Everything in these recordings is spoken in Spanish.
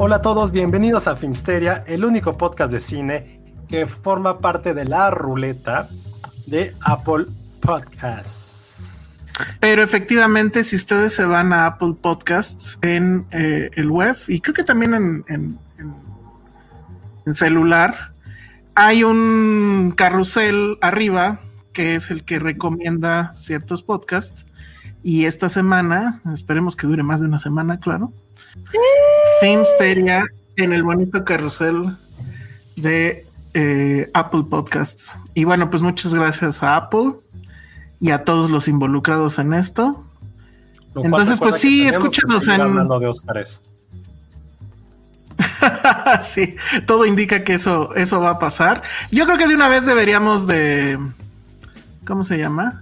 Hola a todos, bienvenidos a Filmsteria, el único podcast de cine que forma parte de la ruleta de Apple Podcasts. Pero efectivamente, si ustedes se van a Apple Podcasts en eh, el web y creo que también en, celular, hay un carrusel arriba que es el que recomienda ciertos podcasts. Y esta semana, esperemos que dure más de una semana, claro. Filmsteria en el bonito carrusel de eh, Apple Podcasts. Y bueno, pues muchas gracias a Apple y a todos los involucrados en esto. Lo Entonces, pues sí, escúchenos en- hablando de Óscares. sí, todo indica que eso, eso va a pasar. Yo creo que de una vez deberíamos de. ¿Cómo se llama?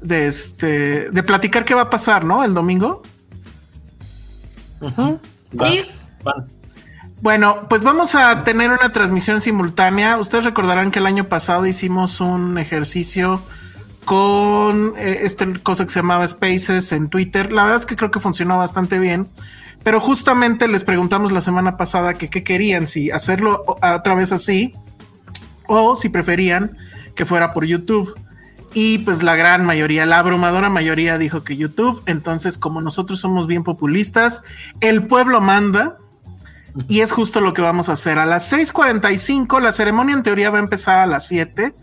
De este. De platicar qué va a pasar, ¿no? El domingo. Vas, van. Bueno, pues vamos a tener una transmisión simultánea. Ustedes recordarán que el año pasado hicimos un ejercicio con eh, esta cosa que se llamaba Spaces en Twitter. La verdad es que creo que funcionó bastante bien. Pero justamente les preguntamos la semana pasada que qué querían, si hacerlo otra vez así o si preferían que fuera por YouTube. Y pues la gran mayoría, la abrumadora mayoría dijo que YouTube. Entonces, como nosotros somos bien populistas, el pueblo manda. Y es justo lo que vamos a hacer. A las 6:45, la ceremonia en teoría va a empezar a las 7.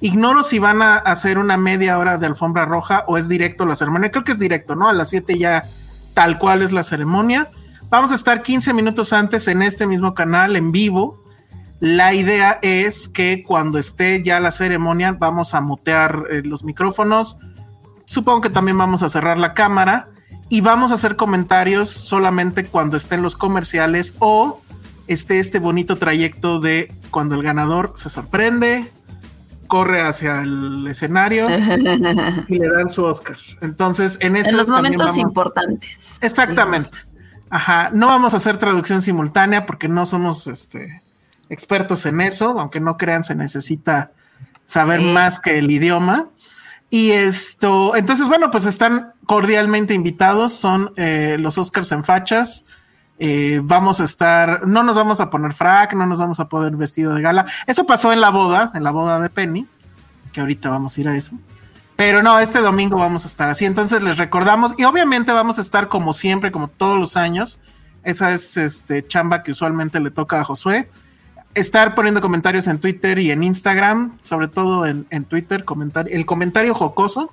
Ignoro si van a hacer una media hora de alfombra roja o es directo la ceremonia. Creo que es directo, ¿no? A las 7 ya tal cual es la ceremonia. Vamos a estar 15 minutos antes en este mismo canal en vivo. La idea es que cuando esté ya la ceremonia vamos a mutear eh, los micrófonos. Supongo que también vamos a cerrar la cámara y vamos a hacer comentarios solamente cuando estén los comerciales o esté este bonito trayecto de cuando el ganador se sorprende, corre hacia el escenario y le dan su Oscar. Entonces, en, en los momentos vamos- importantes. Exactamente. Ajá. No vamos a hacer traducción simultánea porque no somos este, expertos en eso, aunque no crean, se necesita saber Sí. más que el idioma. Y esto, entonces, bueno, pues están cordialmente invitados, son eh, los Oscars en fachas. Eh, vamos a estar, no nos vamos a poner frac, no nos vamos a poner vestido de gala. Eso pasó en la boda, en la boda de Penny, que ahorita vamos a ir a eso. Pero no, este domingo vamos a estar así. Entonces les recordamos, y obviamente vamos a estar como siempre, como todos los años. Esa es este chamba que usualmente le toca a Josué. Estar poniendo comentarios en Twitter y en Instagram, sobre todo en, en Twitter, comentario, el comentario jocoso.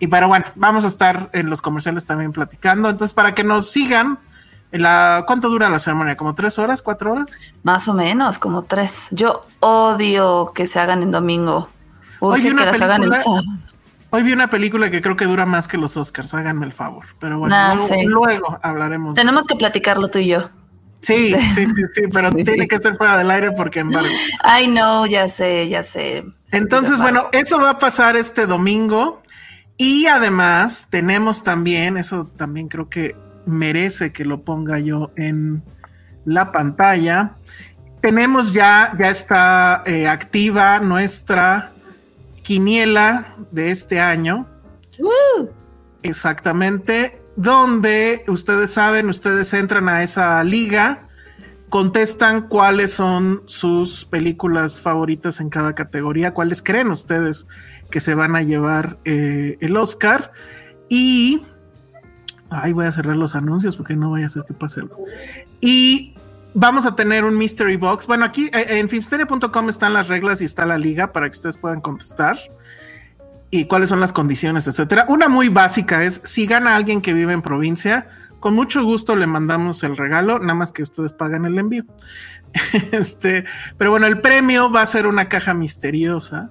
Y pero bueno, vamos a estar en los comerciales también platicando. Entonces, para que nos sigan, la, ¿cuánto dura la ceremonia? ¿Como tres horas, cuatro horas? Más o menos, como tres. Yo odio que se hagan en domingo. Urge Oye, que una las hagan en película- sábado. Hoy vi una película que creo que dura más que los Oscars, háganme el favor. Pero bueno, Nah, luego, sí. luego hablaremos. Tenemos que platicarlo tú y yo. Sí, sí, sí, sí, pero Sí. tiene que ser fuera del aire porque embargo. Ay, no, ya sé, ya sé. Entonces, bueno, eso va a pasar este domingo. Y además tenemos también, eso también creo que merece que lo ponga yo en la pantalla. Tenemos ya, ya está eh, activa nuestra quiniela de este año. ¡Woo! Exactamente, donde ustedes saben, ustedes entran a esa liga contestan cuáles son sus películas favoritas en cada categoría, cuáles creen ustedes que se van a llevar eh, el Oscar. Y. Ay, voy a cerrar los anuncios porque no vaya a ser que pase algo. Y vamos a tener un mystery box. Bueno, aquí eh, en filmsteria.com están las reglas y está la liga para que ustedes puedan contestar y cuáles son las condiciones, etcétera. Una muy básica es si gana alguien que vive en provincia, con mucho gusto le mandamos el regalo, nada más que ustedes pagan el envío. este, pero bueno, el premio va a ser una caja misteriosa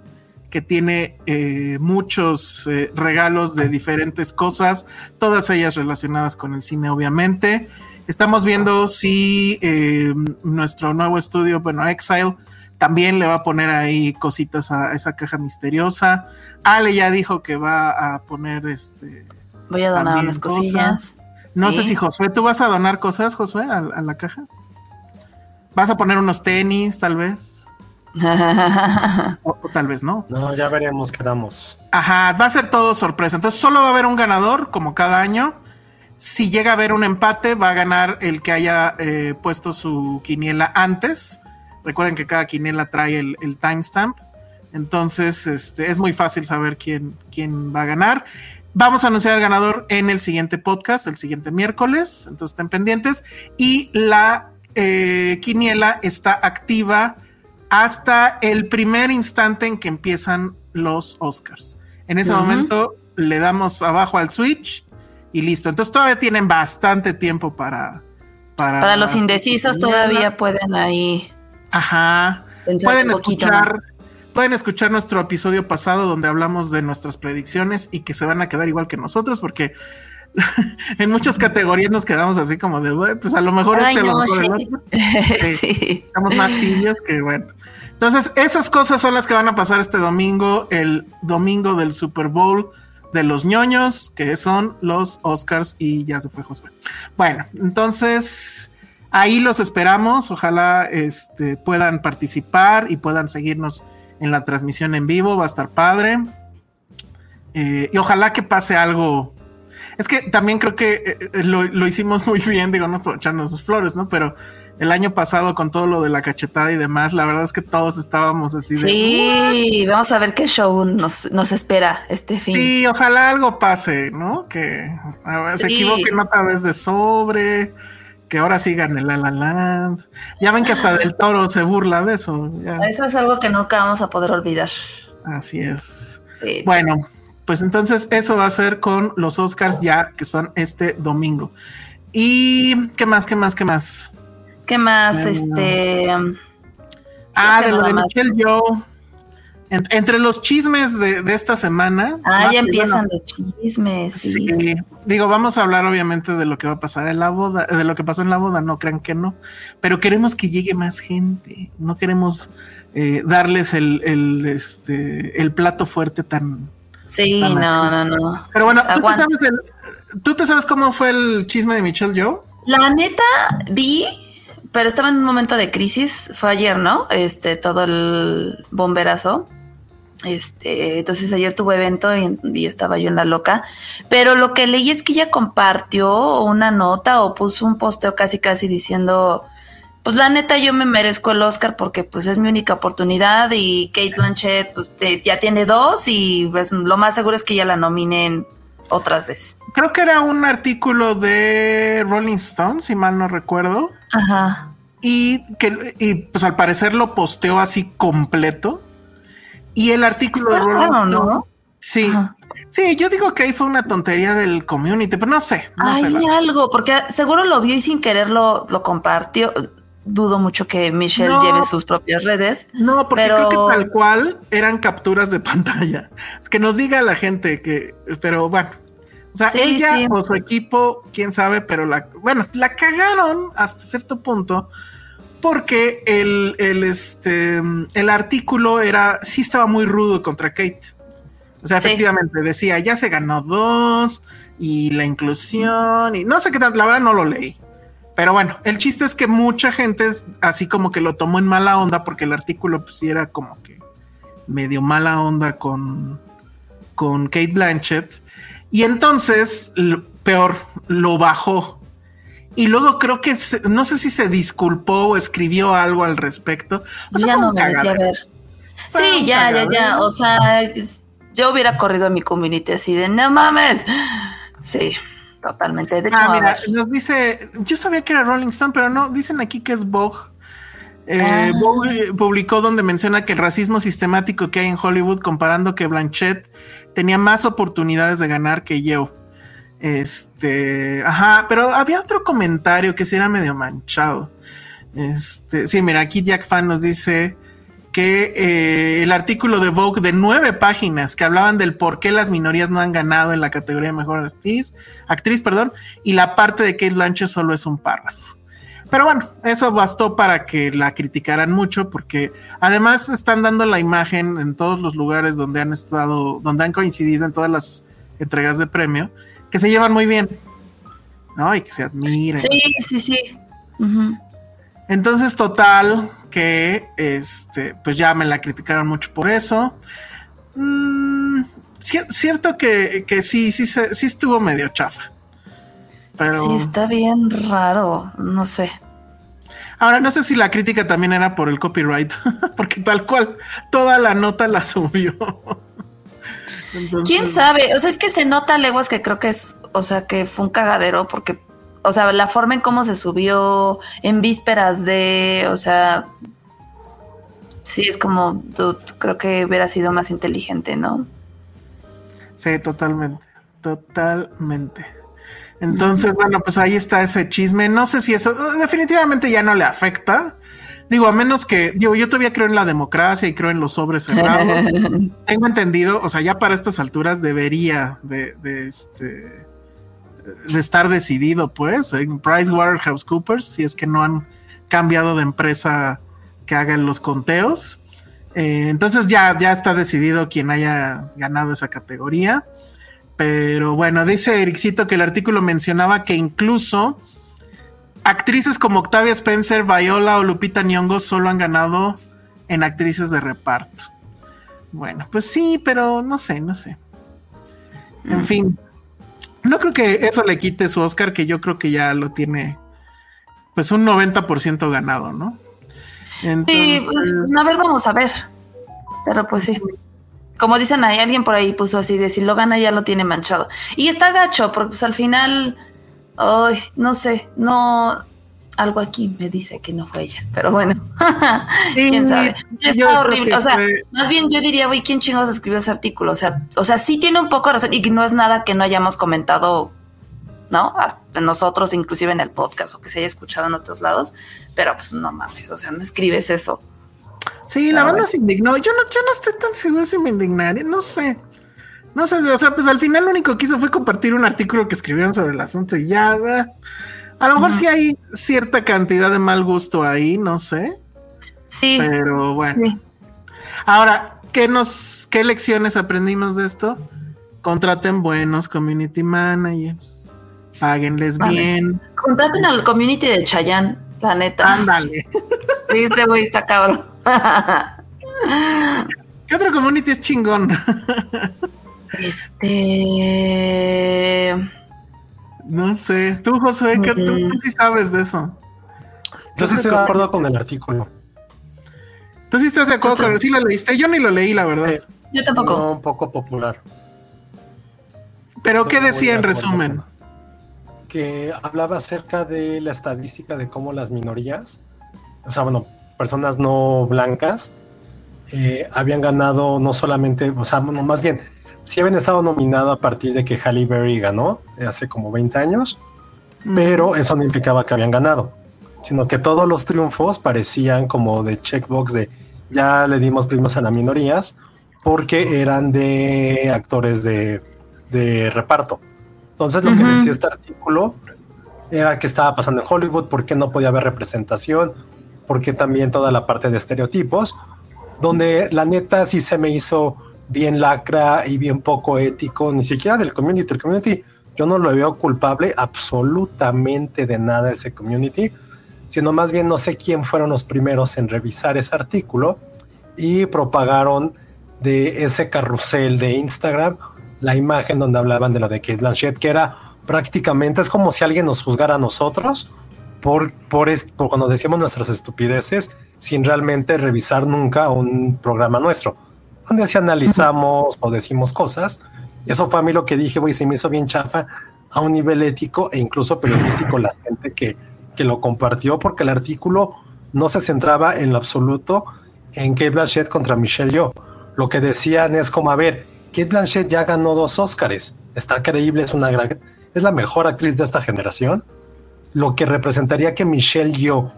que tiene eh, muchos eh, regalos de diferentes cosas, todas ellas relacionadas con el cine, obviamente. Estamos viendo si eh, nuestro nuevo estudio, bueno, Exile, también le va a poner ahí cositas a esa caja misteriosa. Ale ya dijo que va a poner este. Voy a donar unas cosillas. No sé si Josué, ¿tú vas a donar cosas, Josué, a, la caja? ¿Vas a poner unos tenis, tal vez? o, tal vez no. No, ya veremos qué damos. Ajá, va a ser todo sorpresa. Entonces solo va a haber un ganador, como cada año. Si llega a haber un empate, va a ganar el que haya eh, puesto su quiniela antes. Recuerden que cada quiniela trae el, timestamp. Entonces, este, es muy fácil saber quién, quién va a ganar. Vamos a anunciar al ganador en el siguiente podcast, el siguiente miércoles. Entonces, estén pendientes. Y la eh, quiniela está activa hasta el primer instante en que empiezan los Oscars. En ese momento le damos abajo al switch y listo. Entonces todavía tienen bastante tiempo para... Para, para los indecisos todavía pueden ahí... Ajá. Pueden escuchar, pueden escuchar nuestro episodio pasado donde hablamos de nuestras predicciones y que se van a quedar igual que nosotros porque en muchas categorías nos quedamos así como de, pues a lo mejor este a lo mejor sí. Estamos más tibios que bueno. Entonces, esas cosas son las que van a pasar este domingo, el domingo del Super Bowl de los ñoños, que son los Oscars, y ya se fue Josué. Bueno, entonces ahí los esperamos. Ojalá este, puedan participar y puedan seguirnos en la transmisión en vivo. Va a estar padre. Eh, y ojalá que pase algo. Es que también creo que eh, eh, lo, lo, hicimos muy bien, digo, no por echarnos sus flores, ¿no? Pero el año pasado con todo lo de la cachetada y demás, la verdad es que todos estábamos así de... Sí, vamos a ver qué show nos, nos espera este fin. Sí, ojalá algo pase, ¿no? Que se equivoquen otra vez de sobre, que ahora sigan el La La Land. Ya ven que hasta del toro se burla de eso. Eso es algo que nunca vamos a poder olvidar. Así es. Bueno, pues entonces eso va a ser con los Oscars ya que son este domingo. ¿Y qué más, qué más, qué más? ¿Qué más? este. Ah, de lo de Michelle Joe. entre los chismes de, esta semana. Ah, ya empiezan los chismes. Sí. Digo, vamos a hablar obviamente de lo que va a pasar en la boda, de lo que pasó en la boda, no crean que no. Pero queremos que llegue más gente. No queremos eh, darles el, el, este, el plato fuerte tan. Sí, no, no, no. Pero bueno, ¿tú te, sabes ¿tú te sabes cómo fue el chisme de Michelle Joe? La neta, vi pero estaba en un momento de crisis, fue ayer, ¿no? Este, todo el bomberazo. Este, entonces ayer tuvo evento y, estaba yo en la loca. Pero lo que leí es que ella compartió una nota o puso un posteo casi casi diciendo, pues la neta yo me merezco el Oscar porque pues es mi única oportunidad y Kate Blanchett pues ya tiene dos y pues lo más seguro es que ya la nominen otras veces. Creo que era un artículo de Rolling Stone, si mal no recuerdo. Ajá. Y que y pues al parecer lo posteó así completo. Y el artículo de Rolling Stone. ¿no? Sí. Sí, yo digo que ahí fue una tontería del community, pero no sé. Hay algo, porque seguro lo vio y sin querer lo, compartió dudo mucho que Michelle lleve sus propias redes. No, porque creo que tal cual eran capturas de pantalla. Es que nos diga la gente que, pero bueno, o sea, ella o su equipo, quién sabe, pero la, bueno, la cagaron hasta cierto punto porque el, el, este, el artículo era, sí estaba muy rudo contra Kate. O sea, efectivamente decía, ya se ganó dos y la inclusión y no sé qué tal, la verdad no lo leí. Pero bueno, el chiste es que mucha gente así como que lo tomó en mala onda porque el artículo pues sí era como que medio mala onda con, con Kate Blanchett y entonces, peor, lo bajó. Y luego creo que no sé si se disculpó o escribió algo al respecto. ya no me metí a ver. sí, ya, ya, ya. O sea, yo hubiera corrido a mi community así de no mames. Sí, totalmente. De ah, mira, nos dice, yo sabía que era Rolling Stone, pero no, dicen aquí que es Vogue. Eh, ah. Vogue publicó donde menciona que el racismo sistemático que hay en Hollywood comparando que Blanchett tenía más oportunidades de ganar que yo. Este, ajá, pero había otro comentario que sí era medio manchado. Este, sí, mira, aquí Jack Fan nos dice que eh, el artículo de Vogue de nueve páginas que hablaban del por qué las minorías no han ganado en la categoría de mejor actriz, actriz perdón, y la parte de Kate Blanchett solo es un párrafo. Pero bueno, eso bastó para que la criticaran mucho, porque además están dando la imagen en todos los lugares donde han estado, donde han coincidido en todas las entregas de premio, que se llevan muy bien, ¿no? Y que se admiren. Sí, sí, sí. Entonces, total, que este, pues ya me la criticaron mucho por eso. Mm, cierto que, que, sí, sí, sí estuvo medio chafa. Pero... Sí, está bien raro, no sé. Ahora, no sé si la crítica también era por el copyright, porque tal cual, toda la nota la subió. ¿Quién sabe? O sea, es que se nota leguas que creo que es, o sea, que fue un cagadero porque, o sea, la forma en cómo se subió en vísperas de, o sea, sí es como, creo que hubiera sido más inteligente, ¿no? Sí, totalmente, totalmente. Entonces, bueno, pues ahí está ese chisme. No sé si eso definitivamente ya no le afecta. Digo, a menos que, digo, yo todavía creo en la democracia y creo en los sobres cerrados. Tengo entendido, o sea, ya para estas alturas debería de, este de estar decidido, pues, en PricewaterhouseCoopers, si es que no han cambiado de empresa que hagan los conteos. Eh, entonces ya, ya está decidido quien haya ganado esa categoría. Pero bueno, dice Ericito que el artículo mencionaba que incluso actrices como Octavia Spencer, Viola o Lupita Nyong'o solo han ganado en actrices de reparto. Bueno, pues sí, pero no sé, no sé. En mm. fin, no creo que eso le quite su Oscar, que yo creo que ya lo tiene pues un 90% ganado, ¿no? Entonces, sí, pues a ver, vamos a ver. Pero pues sí. Como dicen ahí, alguien por ahí puso así de si lo gana ya lo tiene manchado. Y está gacho, porque pues al final Ay, no sé, no. Algo aquí me dice que no fue ella, pero bueno, quién sabe. está horrible. O sea, más bien yo diría, güey, ¿quién chingos escribió ese artículo? O sea, o sea, sí tiene un poco de razón y no es nada que no hayamos comentado, ¿no? Hasta nosotros, inclusive en el podcast o que se haya escuchado en otros lados, pero pues no mames, o sea, no escribes eso. Sí, la banda se indignó. Yo no, yo no estoy tan seguro si me indignaría, no sé. No sé, o sea, pues al final lo único que hizo fue compartir un artículo que escribieron sobre el asunto y ya. A lo mejor sí hay cierta cantidad de mal gusto ahí, no sé. Sí. Pero bueno. Ahora, ¿qué nos, qué lecciones aprendimos de esto? Contraten buenos community managers. Páguenles bien. Contraten al community de Chayanne, la neta. Ándale. Sí, ese güey está cabrón. ¿Qué otro community es chingón? Este. No sé. Tú, Josué, que tú, sí sabes de eso. Yo sí estoy de acuerdo con el artículo. Tú sí estás de acuerdo con Sí lo leíste. Yo ni lo leí, la verdad. Yo tampoco. un poco popular. ¿Pero qué decía en resumen? Que hablaba acerca de la estadística de cómo las minorías, o sea, bueno, personas no blancas, eh, habían ganado no solamente, o sea, más bien, sí habían estado nominado a partir de que Halle Berry ganó eh, hace como 20 años, pero eso no implicaba que habían ganado, sino que todos los triunfos parecían como de checkbox de ya le dimos primos a las minorías porque eran de actores de, reparto. Entonces lo que decía este artículo era que estaba pasando en Hollywood, por qué no podía haber representación, porque también toda la parte de estereotipos, donde la neta sí se me hizo bien lacra y bien poco ético, ni siquiera del community. El community, yo no lo veo culpable absolutamente de nada ese community, sino más bien no sé quién fueron los primeros en revisar ese artículo y propagaron de ese carrusel de Instagram la imagen donde hablaban de lo de Kate Blanchett, que era prácticamente es como si alguien nos juzgara a nosotros por, por, por cuando decimos nuestras estupideces sin realmente revisar nunca un programa nuestro, donde si analizamos o decimos cosas. Eso fue a mí lo que dije, güey, se me hizo bien chafa a un nivel ético e incluso periodístico la gente que, que lo compartió, porque el artículo no se centraba en lo absoluto en Kate Blanchett contra Michelle Yeoh. Lo que decían es como, a ver, Kate Blanchett ya ganó dos Oscars, está creíble, es una gran, es la mejor actriz de esta generación. Lo que representaría que Michelle Yeoh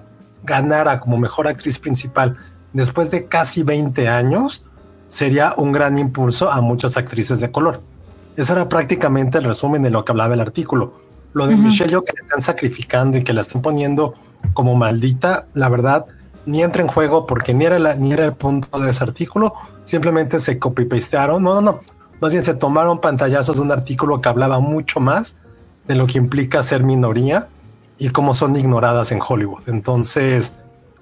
ganara como mejor actriz principal después de casi 20 años sería un gran impulso a muchas actrices de color. Eso era prácticamente el resumen de lo que hablaba el artículo. Lo de Michelle Yeoh que le están sacrificando y que la están poniendo como maldita, la verdad, ni entra en juego porque ni era, la, ni era el punto de ese artículo, simplemente se copy-pastearon. No, no, no. Más bien se tomaron pantallazos de un artículo que hablaba mucho más de lo que implica ser minoría y cómo son ignoradas en Hollywood. Entonces,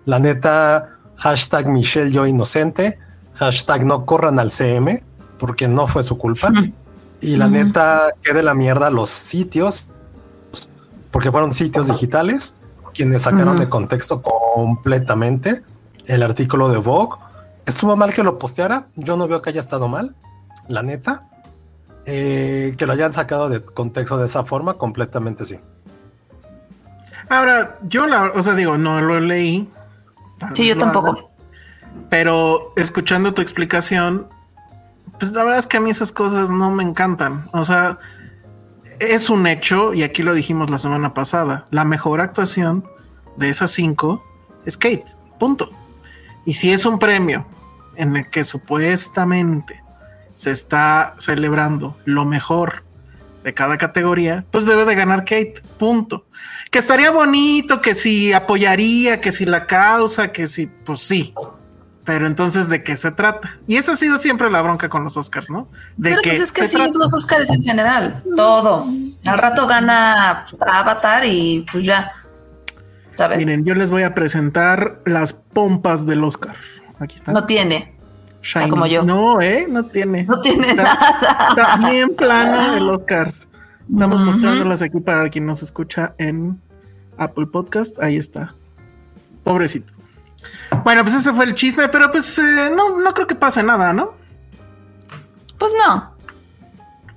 la neta, hashtag Michelle yo inocente, hashtag no corran al CM, porque no fue su culpa. Y la neta, que de la mierda los sitios, porque fueron sitios digitales quienes sacaron de contexto completamente el artículo de Vogue. Estuvo mal que lo posteara, yo no veo que haya estado mal, la neta. Eh, que lo hayan sacado de contexto de esa forma, completamente sí. Ahora, yo la, o sea, digo, no lo leí. Sí, yo tampoco. Pero escuchando tu explicación, pues la verdad es que a mí esas cosas no me encantan. O sea, es un hecho, y aquí lo dijimos la semana pasada, la mejor actuación de esas cinco es Kate, punto. Y si es un premio en el que supuestamente se está celebrando lo mejor de cada categoría, pues debe de ganar Kate, punto. Que estaría bonito, que si apoyaría, que si la causa, que si, pues sí. Pero entonces, ¿de qué se trata? Y esa ha sido siempre la bronca con los Oscars, ¿no? De Pero pues es que sí, es los Oscars en general, todo. Al rato gana Avatar y pues ya. ¿Sabes? Miren, yo les voy a presentar las pompas del Oscar. Aquí está. No tiene. como yo. No, ¿eh? No tiene. No tiene nada. Está bien plano el Oscar. Estamos mostrándolas aquí para quien nos escucha en Apple Podcast. Ahí está. Pobrecito. Bueno, pues ese fue el chisme, pero pues eh, no, no creo que pase nada, ¿no? Pues no.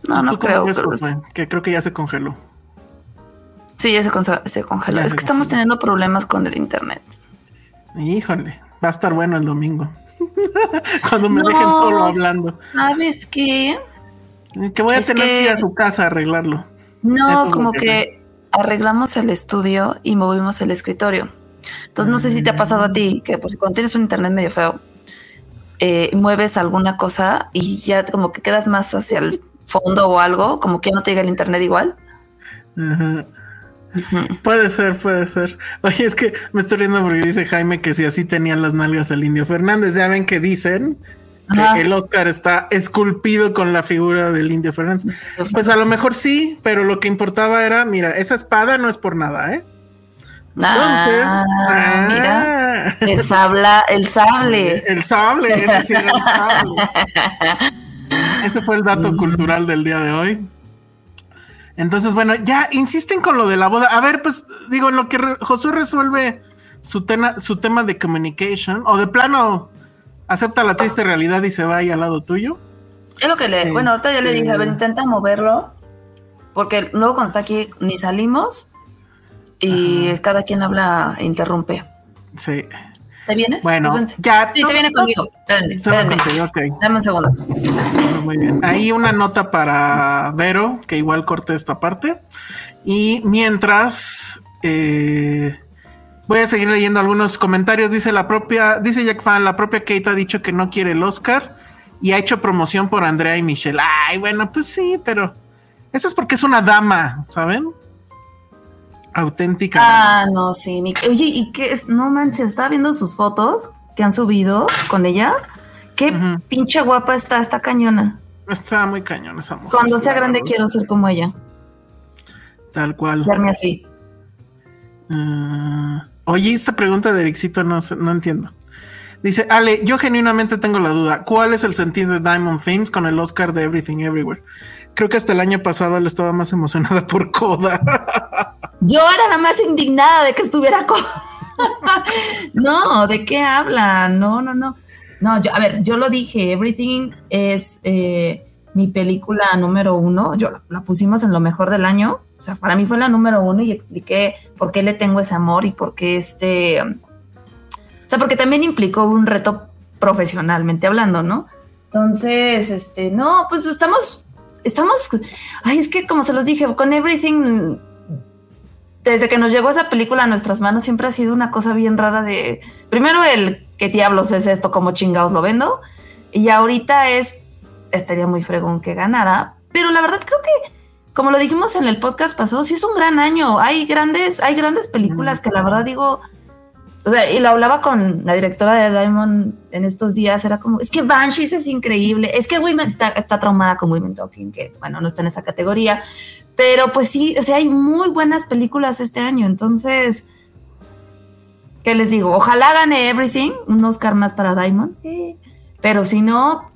No, no creo. Que creo que ya se congeló. Sí, ya se, congeló. es que estamos teniendo problemas con el internet. Híjole, va a estar bueno el domingo. Cuando me dejen solo hablando. ¿Sabes qué? Que voy a tener que... ir a su casa a arreglarlo. No, como que, arreglamos el estudio y movimos el escritorio. Entonces no sé si te ha pasado a ti que pues, cuando tienes un internet medio feo, eh, mueves alguna cosa y ya como que quedas más hacia el fondo o algo, como que ya no te llega el internet igual. Puede ser, puede ser. Oye, es que me estoy riendo porque dice Jaime que si así tenían las nalgas el Indio Fernández, ya ven que dicen que el Oscar está esculpido con la figura del Indio Fernández. Pues a lo mejor sí, pero lo que importaba era, mira, esa espada no es por nada, ¿eh? Ah, mira, ah. el sable, el sable. El sable, es decir, el sable. Este fue el dato mm. cultural del día de hoy. Entonces, bueno, ya insisten con lo de la boda. A ver, pues digo, en lo que Josué resuelve su, tema, su tema de communication, o de plano acepta la triste realidad y se va ahí al lado tuyo. Es lo que le. bueno, ahorita ya le dije, a ver, este, intenta moverlo. Porque luego cuando está aquí ni salimos y cada quien habla e interrumpe. Sí. ¿Te vienes? Bueno, ya. Sí, se viene conmigo. Espérenme, se contigo, okay. Dame un segundo. Muy bien. Ahí una nota para Vero, que igual corte esta parte. Y mientras. Eh, voy a seguir leyendo algunos comentarios. Dice la propia, dice Jack Fan, la propia Kate ha dicho que no quiere el Oscar y ha hecho promoción por Andrea y Michelle. Ay, bueno, pues sí, pero eso es porque es una dama, ¿saben? Auténtica. Ah, no, sí. Oye, ¿y qué es? No manches, estaba viendo sus fotos que han subido con ella. Qué pinche guapa está, está cañona. Está muy cañona esa mujer. Cuando sea grande quiero ser como ella. Tal cual. Verme así. Ah, oye, esta pregunta de Ericito no, no entiendo. Dice, Ale, yo genuinamente tengo la duda. ¿Cuál es el sentido de Diamond Things con el Oscar de Everything Everywhere? Creo que hasta el año pasado él estaba más emocionada por Coda. Yo era la más indignada de que estuviera no, ¿de qué habla? No, no, no. No, yo, a ver, yo lo dije, Everything es eh, mi película número uno. Yo la, la, pusimos en lo mejor del año. O sea, para mí fue la número uno y expliqué por qué le tengo ese amor y por qué este. O sea, porque también implicó un reto profesionalmente hablando, ¿no? Entonces, este, no, pues estamos, estamos, ay, es que como se los dije, con Everything desde que nos llegó esa película a nuestras manos siempre ha sido una cosa bien rara de, primero el qué diablos es esto, cómo chingados lo vendo, y ahorita es, estaría muy fregón que ganara, pero la verdad creo que, como lo dijimos en el podcast pasado, sí es un gran año, hay grandes, hay grandes películas que la verdad digo, o sea, y lo hablaba con la directora de Diamond en estos días, era como, es que Banshees es increíble, es que Women está, está traumada con Women Talking, que bueno, no está en esa categoría, pero pues sí, o sea, hay muy buenas películas este año, entonces, ¿qué les digo? Ojalá gane Everything, un Oscar más para Diamond, eh, pero si no,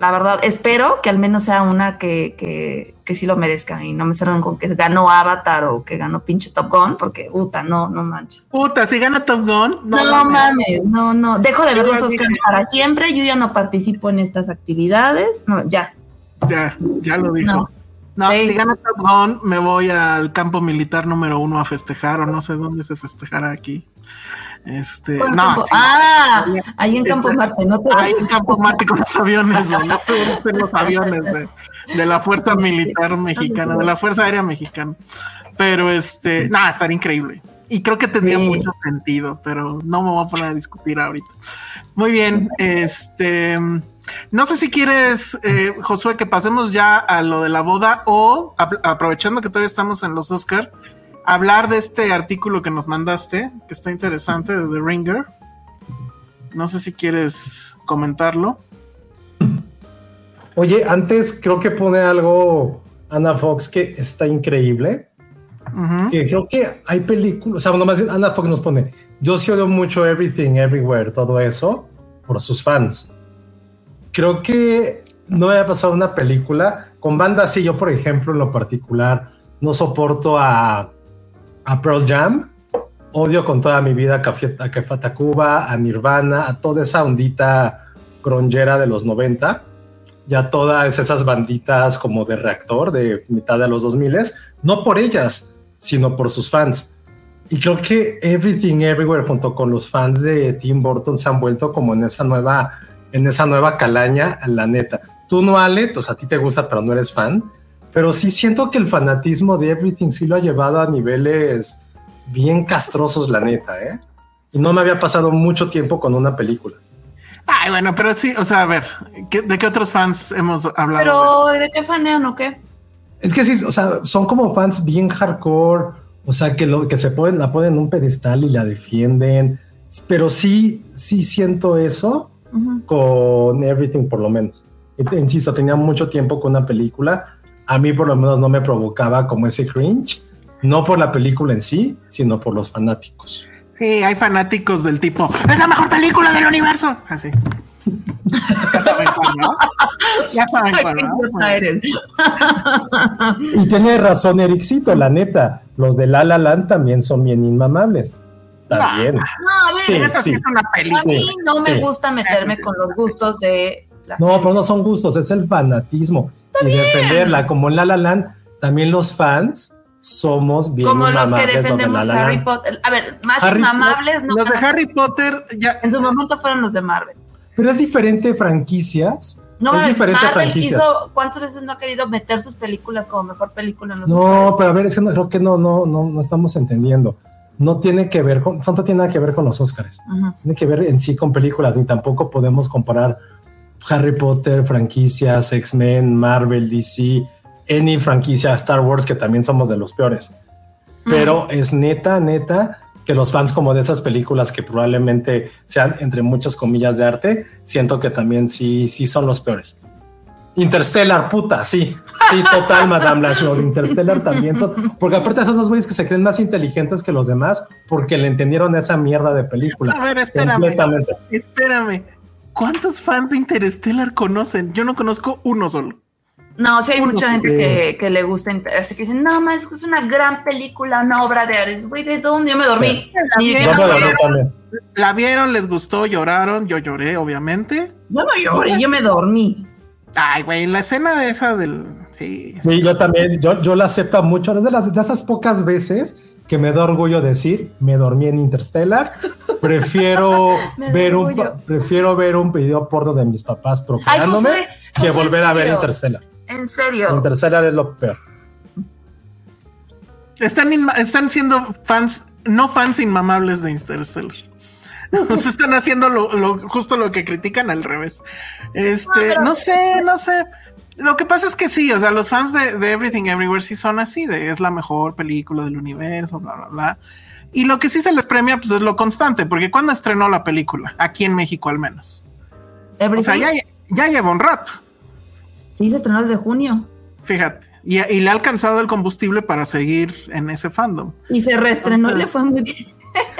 la verdad, espero que al menos sea una que, que, que sí lo merezca y no me salgan con que ganó Avatar o que ganó pinche Top Gun, porque puta, no, no manches. Puta, si gana Top Gun, no, no mames, no, no, dejo de ver los Oscars para siempre, yo ya no participo en estas actividades, no, ya. Ya, ya lo dijo. No. No, sí. si gana Top Gun, me voy al campo militar número uno a festejar, o no sé dónde se festejará aquí. Este, no, sí, ah, ahí en Campo este, Marte, no te Ahí en Campo Marte con los aviones, ¿no? no te los aviones de, de, la Fuerza Militar Mexicana, de la Fuerza Aérea Mexicana. Pero este, nada, estaría increíble. Y creo que tendría sí. mucho sentido, pero no me voy a poner a discutir ahorita. Muy bien, este. No sé si quieres, eh, Josué, que pasemos ya a lo de la boda o aprovechando que todavía estamos en los Oscar, hablar de este artículo que nos mandaste, que está interesante, de The Ringer. No sé si quieres comentarlo. Oye, antes creo que pone algo Ana Fox que está increíble. Uh -huh. Que creo que hay películas, o sea, nomás Ana Fox nos pone, yo sí odio mucho Everything, Everywhere, todo eso, por sus fans creo que no me ha pasado una película con bandas así. Yo, por ejemplo, en lo particular, no soporto a, a Pearl Jam. Odio con toda mi vida a Café Tacuba, a Nirvana, a toda esa ondita grongera de los 90 y a todas esas banditas como de reactor de mitad de los 2000 no por ellas, sino por sus fans. Y creo que Everything Everywhere junto con los fans de Tim Burton se han vuelto como en esa nueva en esa nueva calaña, la neta. Tú no, Ale, o sea, a ti te gusta, pero no eres fan. Pero sí siento que el fanatismo de Everything sí lo ha llevado a niveles bien castrosos, la neta, ¿eh? Y no me había pasado mucho tiempo con una película. Ay, bueno, pero sí, o sea, a ver, ¿qué, ¿de qué otros fans hemos hablado? Pero, ¿de, ¿de qué fanean o qué? Es que sí, o sea, son como fans bien hardcore, o sea, que, lo, que se pueden, la ponen en un pedestal y la defienden, pero sí, sí siento eso uh -huh. con Everything por lo menos. Insisto, tenía mucho tiempo con una película, a mí por lo menos no me provocaba como ese cringe, no por la película en sí, sino por los fanáticos. Sí, hay fanáticos del tipo, es la mejor película del universo. Así. ya saben cuál, ¿no? Ya saben cuál, ¿no? y tiene razón Ericito, la neta. Los de La La Land también son bien inmamables. También. No, a ver, sí, eso sí. es una película. A mí no sí, me gusta meterme con los gustos de la No, pero no son gustos, es el fanatismo. y defenderla, como en La La Land, también los fans somos bien como los que defendemos de la Harry Potter. A ver, más Harry inmamables no. Los de Harry Potter ya en su momento fueron los de Marvel. Pero es diferente franquicias. No, es diferente Marvel franquicias. quiso, ¿cuántas veces no ha querido meter sus películas como mejor película en los No, Oscars? pero a ver, es que no, creo que no, no, no, no estamos entendiendo. No tiene que ver con, no tiene nada que ver con los Oscars. Uh -huh. Tiene que ver en sí con películas, ni tampoco podemos comparar Harry Potter, franquicias, X-Men, Marvel, DC, any franquicia, Star Wars, que también somos de los peores. Pero uh -huh. es neta, neta, que los fans como de esas películas que probablemente sean entre muchas comillas de arte, siento que también sí, sí son los peores. Interstellar, puta, sí. Sí, total, Madame Lachlo. Interstellar también son. Porque aparte, esos dos güeyes que se creen más inteligentes que los demás porque le entendieron esa mierda de película. A ver, espérame. Espérame. ¿Cuántos fans de Interstellar conocen? Yo no conozco uno solo. No, sí hay mucha gente que, le gusta, así que dicen, no, más es una gran película, una obra de arte. Güey, ¿de dónde? Yo me dormí. La, vieron, les gustó, lloraron, yo lloré, obviamente. Yo no lloré, yo me dormí. Ay, güey, la escena esa del... Sí, sí yo también, yo, yo la acepto mucho, es de, las, de esas pocas veces que me da orgullo decir, me dormí en Interstellar. Prefiero ver un prefiero ver un video porno de mis papás procreándome que volver a ver Interstellar. En serio. Interstellar es lo peor. Están, están siendo fans, no fans inmamables de Interstellar. Se están haciendo lo, justo lo que critican al revés. Este, no sé, no sé. Lo que pasa es que sí, o sea, los fans de, Everything Everywhere sí son así, de es la mejor película del universo, bla, bla, bla. Y lo que sí se les premia, pues es lo constante, porque cuando estrenó la película, aquí en México al menos. O sea, ya, ya lleva un rato. Sí, se estrenó desde junio. Fíjate. Y, le ha alcanzado el combustible para seguir en ese fandom. Y se reestrenó y le fue muy bien.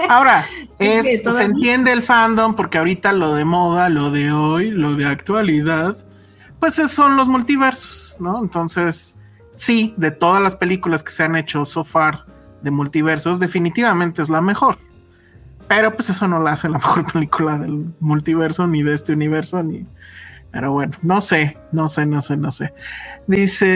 Ahora, es, se entiende el fandom porque ahorita lo de moda, lo de hoy, lo de actualidad, pues son los multiversos, ¿no? Entonces, sí, de todas las películas que se han hecho so far de multiversos, definitivamente es la mejor. Pero pues eso no la hace la mejor película del multiverso, ni de este universo, ni, pero bueno, no sé, no sé, no sé, no sé. Dice,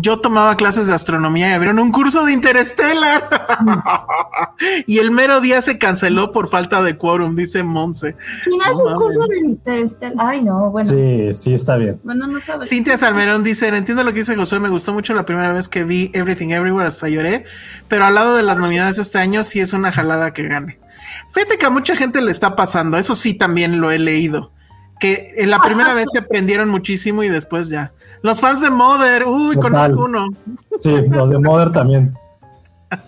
yo tomaba clases de astronomía y abrieron un curso de Interstellar. y el mero día se canceló por falta de quórum, dice Monse. ¿Quién hace un curso de Interstellar? Ay, no, bueno. Sí, sí, está bien. Bueno, no sabes. Cintia Salmerón dice, entiendo lo que dice Josué, me gustó mucho la primera vez que vi Everything Everywhere, hasta lloré, pero al lado de las novedades de este año sí es una jalada que gane. Fíjate que a mucha gente le está pasando, eso sí también lo he leído que en la primera vez se aprendieron muchísimo y después ya. Los fans de Mother, uy, conozco uno. Sí, los de Mother también.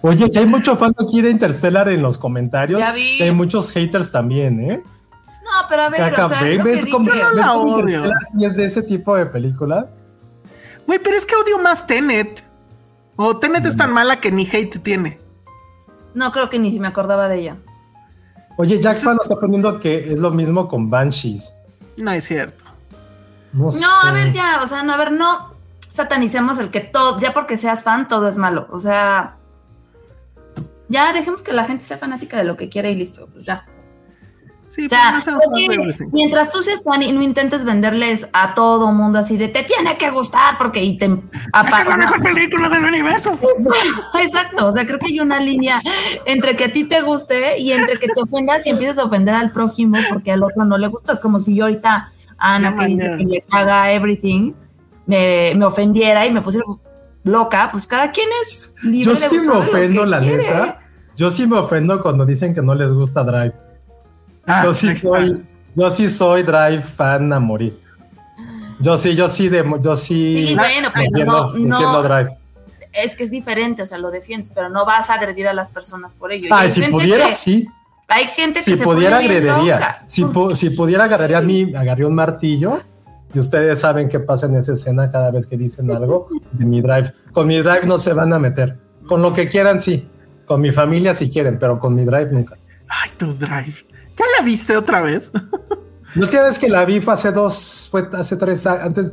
Oye, si hay mucho fan aquí de Interstellar en los comentarios, hay muchos haters también, ¿eh? No, pero a ver, o sea, es, ¿ves como, es de ese tipo de películas? Güey, pero es que odio más Tenet. O Tenet es tan mala que ni hate tiene. No, creo que ni si me acordaba de ella. Oye, Jackson está poniendo que es lo mismo con Banshees. No es cierto. No, a ver, ya, o sea, no, a ver, no satanicemos el que todo, ya porque seas fan, todo es malo. O sea, ya dejemos que la gente sea fanática de lo que quiera y listo, pues ya. Sí, mientras tú seas fan y no intentes venderles a todo mundo así de te tiene que gustar porque y te apaga. Es la mejor película del universo. Exacto, o sea, creo que hay una línea entre que a ti te guste y entre que te ofendas y empieces a ofender al prójimo porque al otro no le gusta. Es como si yo ahorita Ana que dice que le haga everything me, me, ofendiera y me pusiera loca, pues cada quien es libre Yo sí me ofendo, la neta. Yo sí me ofendo cuando dicen que no les gusta Drive. Ah, yo sí soy, yo sí soy Drive fan a morir. Yo sí, yo sí, de, yo sí. Sí, bueno, pero no, Drive. Es que es diferente, o sea, lo defiendes, pero no vas a agredir a las personas por ello. Ah, si pudiera, sí. Hay gente que si pudiera agrediría. Si, si pudiera agarraría a mí, agarraría un martillo. Y ustedes saben qué pasa en esa escena cada vez que dicen algo de mi drive. Con mi drive no se van a meter. Con lo que quieran, sí. Con mi familia si quieren, pero con mi drive nunca. Ay, tu drive. ¿Ya la viste otra vez? no tienes que la vi fue hace dos, fue hace tres antes,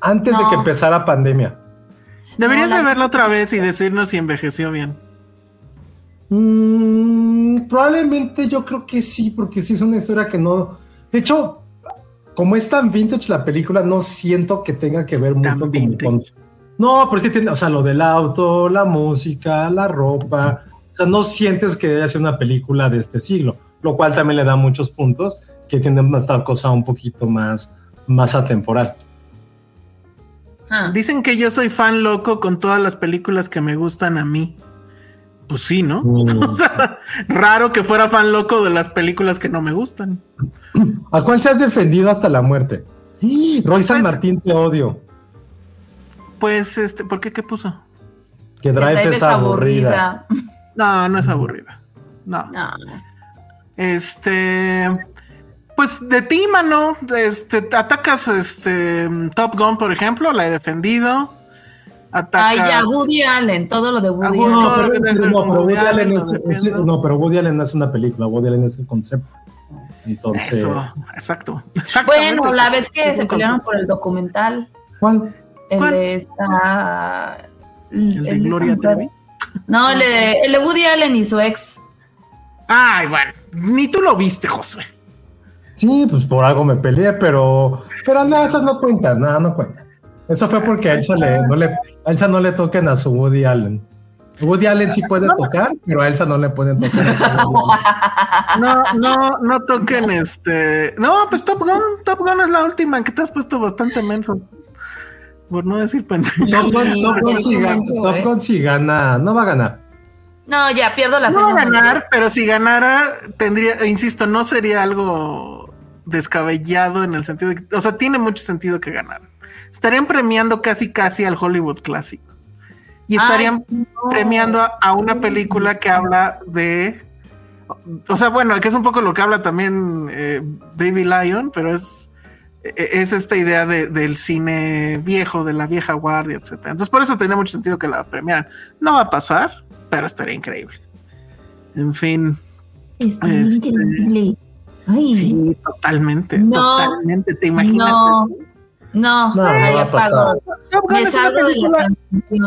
antes de que empezara pandemia. Deberías de verla otra vez y decirnos si envejeció bien. Mm, probablemente yo creo que sí, porque sí es una historia que no. De hecho, como es tan vintage la película, no siento que tenga que ver mucho con, No, pero es que tiene, o sea, lo del auto, la música, la ropa. O sea, no sientes que haya sido una película de este siglo lo cual también le da muchos puntos que tienen esta cosa un poquito más, más atemporal. Ah. Dicen que yo soy fan loco con todas las películas que me gustan a mí. Pues sí, ¿no? Mm. o sea, raro que fuera fan loco de las películas que no me gustan. ¿A cuál se has defendido hasta la muerte? Roy San pues Martín, te odio. Pues, este, ¿por qué? ¿Qué puso? Que Drive, es, aburrida. No, no es aburrida. No. no. Este, pues de ti, mano, este, atacas este Top Gun, por ejemplo, la he defendido. Atacas... Ay, ya, Woody Allen, todo lo de Woody Allen. No, pero, es, no, pero Woody Allen es, es, no, pero Woody Allen no es una película, Woody Allen es el concepto. Entonces. Eso, exacto. Bueno, la vez que se pelearon por el documental. ¿Cuál? El ¿Cuál? de esta. ¿El, de Gloria Trevi? No, el de, el de Woody Allen y su ex. Ay, bueno, ni tú lo viste, Josué. Sí, pues por algo me peleé, pero, pero nada, esas no cuentan, nada, no cuentan. Eso fue porque a Elsa, le, no le, a Elsa no le toquen a su Woody Allen. Woody Allen sí puede tocar, pero a Elsa no le pueden tocar. A no, no, no toquen este. No, pues Top Gun, Top Gun es la última que te has puesto bastante menso. Por no decir pendejo. Top Gun, Top Gun si, gana, Top Gun si gana, no va a ganar. No, ya pierdo la fe. No va a ganar, pero si ganara, tendría, insisto, no sería algo descabellado en el sentido de que, o sea, tiene mucho sentido que ganara. Estarían premiando casi casi al Hollywood clásico. Y estarían Ay, no. premiando a, a, una película que habla de. O sea, bueno, que es un poco lo que habla también eh, Baby Lion, pero es, es esta idea de, del cine viejo, de la vieja guardia, etc. Entonces, por eso tenía mucho sentido que la premiaran. No va a pasar, pero estaría increíble. En fin. Está este, increíble. Ay. Sí, totalmente, no, totalmente. ¿Te imaginas? No, no, no, a pasar. Top Gun, es una película,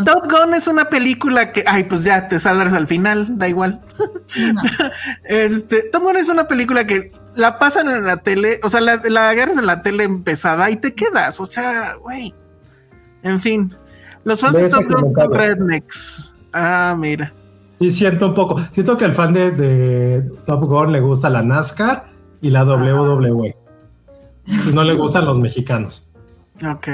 Top Gun es una película que, ay, pues ya te saldrás al final, da igual. No. este, Top Gun es una película que la pasan en la tele, o sea, la, la agarras en la tele empezada y te quedas, o sea, güey. En fin, los fans de Top Gun son rednecks. Ah, mira. Sí, siento un poco. Siento que el fan de, de Top Gun le gusta la NASCAR y la WWE. Y no le gustan los mexicanos. Ok.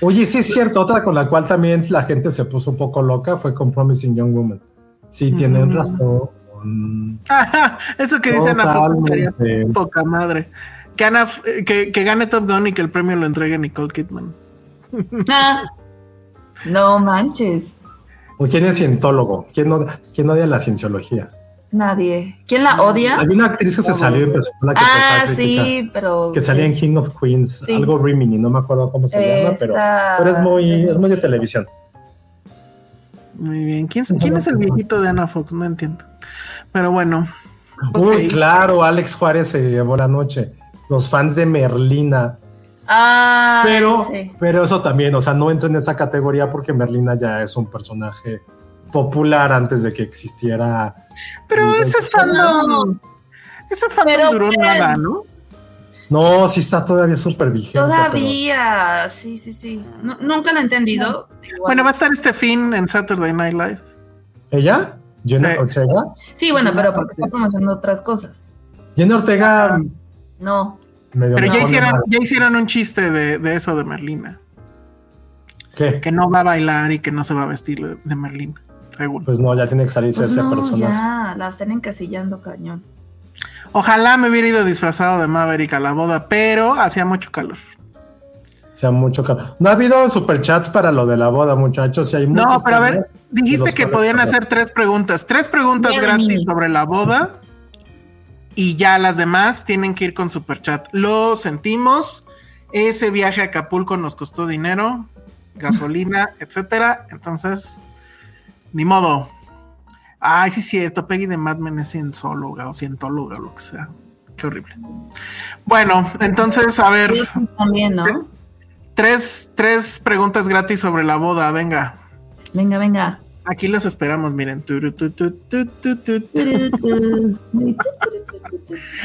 Oye, sí es cierto. Otra con la cual también la gente se puso un poco loca fue con Promising Young Woman. Sí, tienen mm. razón. Ajá, eso que dicen a poca madre. Que, Ana, que, que, gane Top Gun y que el premio lo entregue Nicole Kidman. Ah, no manches. ¿O quién es cientólogo? ¿Quién, no, ¿Quién odia la cienciología? Nadie. ¿Quién la odia? Hay una actriz que se salió en persona que Ah, sí, pero. Que salía sí. en King of Queens, sí. algo Rimini, no me acuerdo cómo se llama, pero, pero, es muy, es muy de televisión. Muy bien. ¿Quién, ¿quién es el viejito de Ana Fox? No entiendo. Pero bueno. Uy, okay. claro, Alex Juárez se llevó la noche. Los fans de Merlina. Ah, pero, sí. pero eso también, o sea, no entro en esa categoría porque Merlina ya es un personaje popular antes de que existiera. Pero ese fandom, no. ese fandom duró nada, ¿no? No, sí está todavía súper vigente. Todavía, pero... sí, sí, sí. No, nunca lo he entendido. Bueno, va a estar este fin en Saturday Night Live. ¿Ella? ¿Jenna sí. Ortega? Sí, bueno, pero porque está promocionando otras cosas. Jenna Ortega. No. Pero ya hicieron, ya hicieron un chiste de, de, eso de Merlina. ¿Qué? Que no va a bailar y que no se va a vestir de, de Merlina. Seguro. Pues no, ya tiene que salirse pues ese no, personaje. Ya, la están encasillando cañón. Ojalá me hubiera ido disfrazado de Maverick a la boda, pero hacía mucho calor. Hacía mucho calor. No ha habido superchats para lo de la boda, muchachos. Si hay no, pero a ver, dijiste que podían saber. hacer tres preguntas. Tres preguntas Bien, gratis mini. sobre la boda. Y ya las demás tienen que ir con superchat. Lo sentimos. Ese viaje a Acapulco nos costó dinero, gasolina, etcétera. Entonces, ni modo. Ay, sí, cierto. Peggy de Mad Men es cientóloga o cientóloga o lo que sea. Qué horrible. Bueno, entonces, a ver. También, ¿no? Tres, tres preguntas gratis sobre la boda. Venga. Venga, venga. Aquí los esperamos, miren.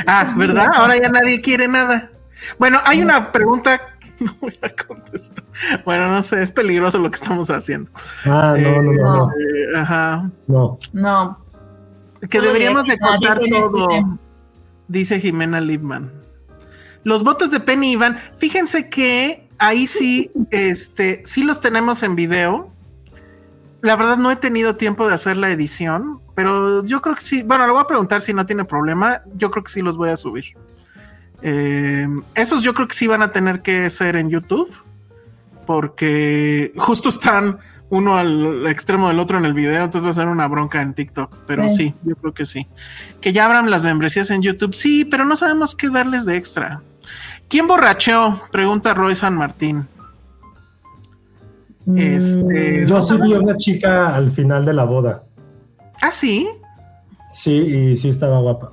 ah, ¿verdad? Ahora ya nadie quiere nada. Bueno, hay una pregunta no voy a contestar. Bueno, no sé, es peligroso lo que estamos haciendo. Ah, no, no, no. no. Eh, ajá. No. No. Que Solo deberíamos de contar todo, dice Jimena Lipman. Los votos de Penny Iván, fíjense que ahí sí, este, sí los tenemos en video. La verdad no he tenido tiempo de hacer la edición, pero yo creo que sí. Bueno, le voy a preguntar si no tiene problema. Yo creo que sí los voy a subir. Eh, esos yo creo que sí van a tener que ser en YouTube, porque justo están uno al extremo del otro en el video, entonces va a ser una bronca en TikTok. Pero sí. Sí. yo creo que sí. Que ya abran las membresías en YouTube, sí, pero no sabemos qué darles de extra. ¿Quién borracheó? Pregunta Roy San Martín. Este, Yo sí vi a una chica al final de la boda. Ah, sí. Sí, y sí estaba guapa.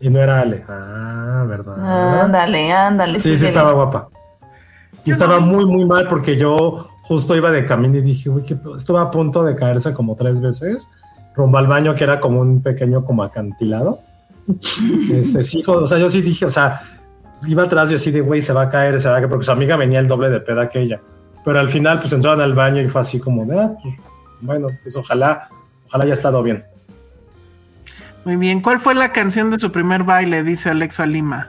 Y no era Ale. Ah, ¿verdad? Ándale, ándale. Sí, sí síguele. estaba guapa. Y estaba muy, muy mal porque yo justo iba de camino y dije, uy, que estuvo a punto de caerse como tres veces rumbo al baño, que era como un pequeño como acantilado. este, sí, o sea, yo sí dije, o sea, iba atrás y así de, güey, se va a caer, se va a caer, porque su amiga venía el doble de peda que ella. Pero al final, pues entraron al baño y fue así como de, ah, pues, bueno, pues ojalá, ojalá haya estado bien. Muy bien. ¿Cuál fue la canción de su primer baile? Dice Alexa Lima.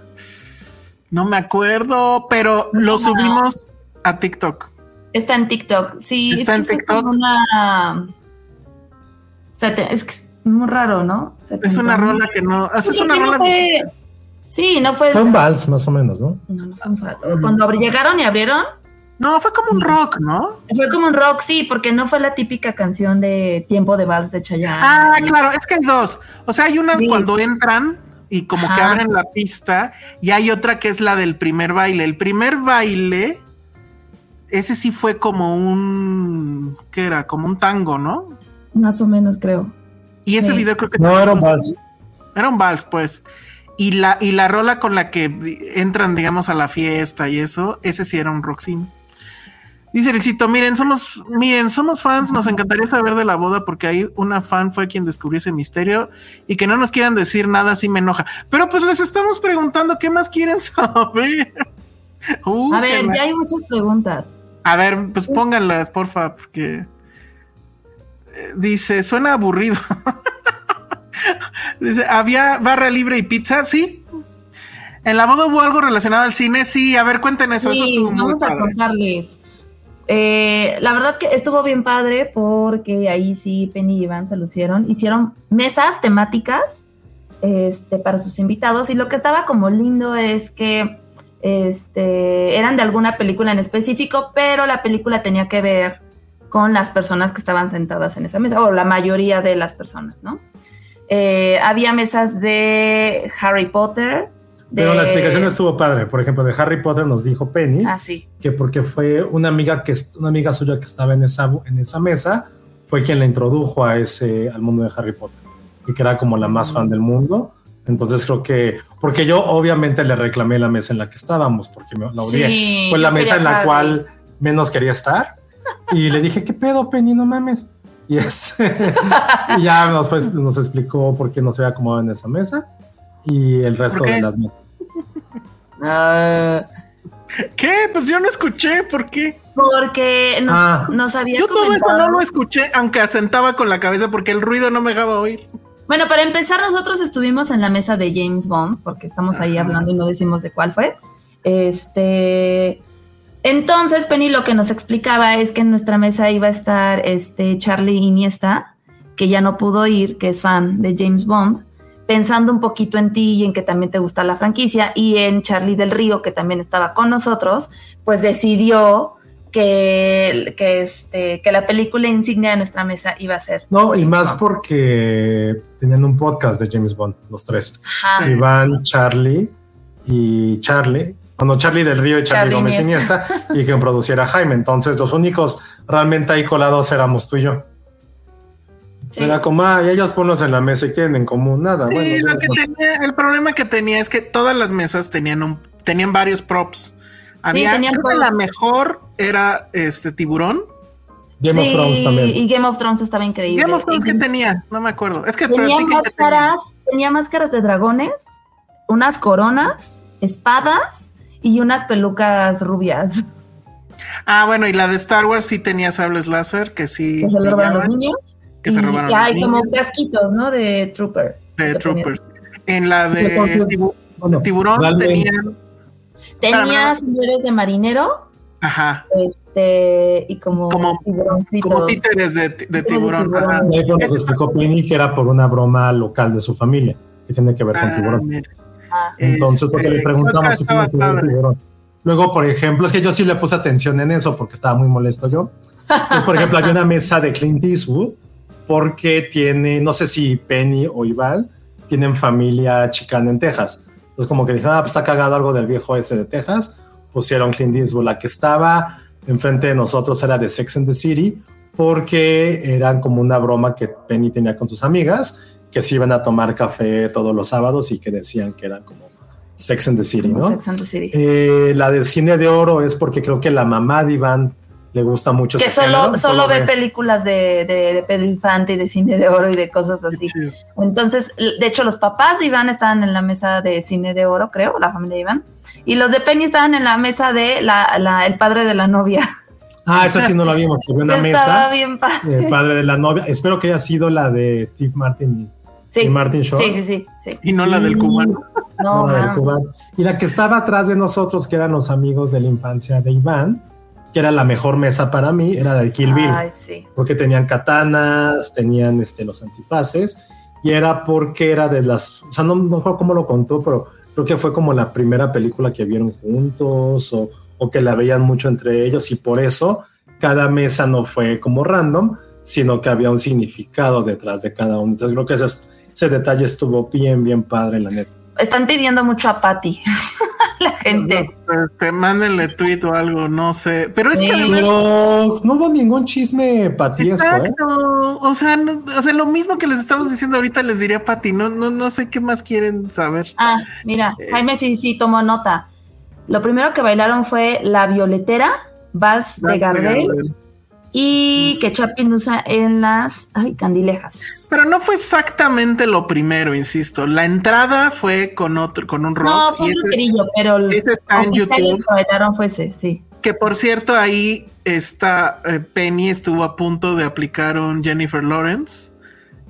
No me acuerdo, pero lo subimos a TikTok. Está en TikTok. Sí, ¿Está es en que TikTok? una. Es que es muy raro, ¿no? Es una rola que no. o sea, es Sí, una rola. fue- Sí, no fue. Fue un vals, más o menos, ¿no? No, no fue un fa- Cuando abri- llegaron y abrieron, No, fue como un rock, ¿no? fue como un rock, sí, porque no fue la típica canción de tiempo de vals de Chayanne. Ah, claro, es que hay dos. O sea, hay una Sí. cuando entran y como que abren la pista y hay otra que es la del primer baile. El primer baile, ese sí fue como un, ¿qué era? Como un tango, ¿no? Más o menos, creo. Y ese Sí. video creo que No, era un vals. era un vals, pues. Y la, y la rola con la que entran, digamos, a la fiesta y eso, ese sí era un roxin. Dice Ericito, miren, somos, miren, somos fans, nos encantaría saber de la boda porque ahí una fan fue quien descubrió ese misterio y que no nos quieran decir nada así me enoja. Pero pues les estamos preguntando qué más quieren saber. Uh, A ver, ya hay muchas preguntas. A ver, pues pónganlas, porfa, porque eh, dice, suena aburrido. dice, ¿había barra libre y pizza? Sí. ¿En la boda hubo algo relacionado al cine? Sí, a ver, cuenten eso. eso Sí, muy vamos a padre. contarles. Eh, la verdad que estuvo bien padre porque ahí sí Penny y Iván se lucieron. Hicieron mesas temáticas este, para sus invitados y lo que estaba como lindo es que este, eran de alguna película en específico, pero la película tenía que ver con las personas que estaban sentadas en esa mesa, o la mayoría de las personas, ¿no? Eh, había mesas de Harry Potter. De... Pero la explicación estuvo padre. Por ejemplo, de Harry Potter nos dijo Penny Ah, sí. que porque fue una amiga que una amiga suya que estaba en esa en esa mesa fue quien la introdujo a ese al mundo de Harry Potter y que era como la más fan del mundo. Entonces creo que porque yo obviamente le reclamé la mesa en la que estábamos porque me la odié. Sí, fue la mesa en la Harry. cual menos quería estar y le dije qué pedo Penny no mames y, este, y ya nos, fue- nos explicó por qué no se había acomodado en esa mesa y el resto de las mesas. Ah, ¿Qué? Pues yo no escuché, ¿por qué? porque nos, Ah. nos había Yo todo eso no lo escuché, aunque asentaba con la cabeza porque el ruido no me dejaba oír. Bueno, para empezar, nosotros estuvimos en la mesa de James Bond, porque estamos ahí Ajá. hablando y no decimos de cuál fue. Este. Entonces, Penny lo que nos explicaba es que en nuestra mesa iba a estar este Charlie Iniesta, que ya no pudo ir, que es fan de James Bond, pensando un poquito en ti y en que también te gusta la franquicia, y en Charlie del Río, que también estaba con nosotros, pues decidió que, que, este, que la película insignia de nuestra mesa iba a ser. No, y más Bond. porque tenían un podcast de James Bond, los tres. Ajá. Iván, Charlie y Charlie. Bueno, Charlie del Río y Charlie, Charlie Gómez Iniesta. Iniesta y que produciera Jaime. Entonces, los únicos realmente ahí colados éramos tú y yo. Sí. Era como, ah, y ellos ponlos en la mesa y tienen en común nada. Sí, bueno, lo que tenía, el problema que tenía es que todas las mesas tenían un, tenían varios props. Había, tenían creo que la mejor era este tiburón. Game of Sí, Thrones también. Y Game of Thrones estaba increíble. Game of Thrones que tenía, no me acuerdo. Es que tenía máscaras, tenía máscaras de dragones, unas coronas, espadas y unas pelucas rubias. Ah, bueno, y la de Star Wars sí tenía sables láser que sí. Que se los niños. Que se y robaron que los hay como casquitos, ¿no? De Trooper. de ponías. Troopers. En la de Entonces, tibu- bueno, tiburón realmente- tenían. Tenía señores de marinero, Ajá. este, y como, Como- tiburoncitos. Como títeres de, de de tiburón. tiburón. ajá. Ahí fue nos explicó Penny que era por una broma local de su familia que tiene que ver con Ah, tiburón. Ah, Entonces, porque Este, le preguntamos otra si tiene que ver con tiburón. Luego, por ejemplo, es que yo sí le puse atención en eso porque estaba muy molesto yo. Entonces, por ejemplo, había una mesa de Clint Eastwood porque tiene, no sé si Penny o Iván tienen familia chicana en Texas. Entonces, como que dijeron, ah, pues está cagado algo del viejo este de Texas. Pusieron Clint Eastwood. La que estaba enfrente de nosotros era de Sex and the City porque eran como una broma que Penny tenía con sus amigas que se iban a tomar café todos los sábados y que decían que eran como Sex and the City, ¿no? Sex and the City. Eh, la del cine de oro es porque creo que la mamá de Iván le gusta mucho. Que ese solo, género, solo ve películas de, de, de Pedro Infante y de cine de oro y de cosas así. Entonces, de hecho, los papás de Iván estaban en la mesa de cine de oro, creo, la familia de Iván. Y los de Penny estaban en la mesa de la, la- el padre de la novia. Ah, esa sí no la vimos. Una Estaba mesa. bien padre. El padre de la novia. Espero que haya sido la de Steve Martin Sí. y Martin Short. Sí, sí, sí, sí. Y no la del cubano. No, No, la del cubano. Y la que estaba atrás de nosotros, que eran los amigos de la infancia de Iván, que era la mejor mesa para mí, era la de Kill Bill. Ay, sí. porque tenían katanas, tenían este, los antifaces, y era porque era de las, o sea, no, no recuerdo cómo lo contó, pero creo que fue como la primera película que vieron juntos o, o que la veían mucho entre ellos, y por eso cada mesa no fue como random, sino que había un significado detrás de cada uno. Entonces creo que ese, ese detalle estuvo bien, bien padre, la neta. Están pidiendo mucho a Patty. la gente. Este, mándenle tweet o algo, no sé. Pero es que Sí. además. Pero no hubo ningún chisme patiesco, ¿eh? Exacto. O sea, no- o sea, lo mismo que les estamos diciendo ahorita les diría a Pati. No, no, no sé qué más quieren saber. Ah, mira, Jaime sí, sí tomó nota. Lo primero que bailaron fue La Violetera, Vals de Gardel, y que Chaplin usa en las ay, candilejas. Pero no fue exactamente lo primero, insisto. La entrada fue con otro, con un rock. no, fue un ese- pero el ese está en YouTube. que fue ese, sí. que por cierto, ahí está eh, Penny estuvo a punto de aplicar un Jennifer Lawrence,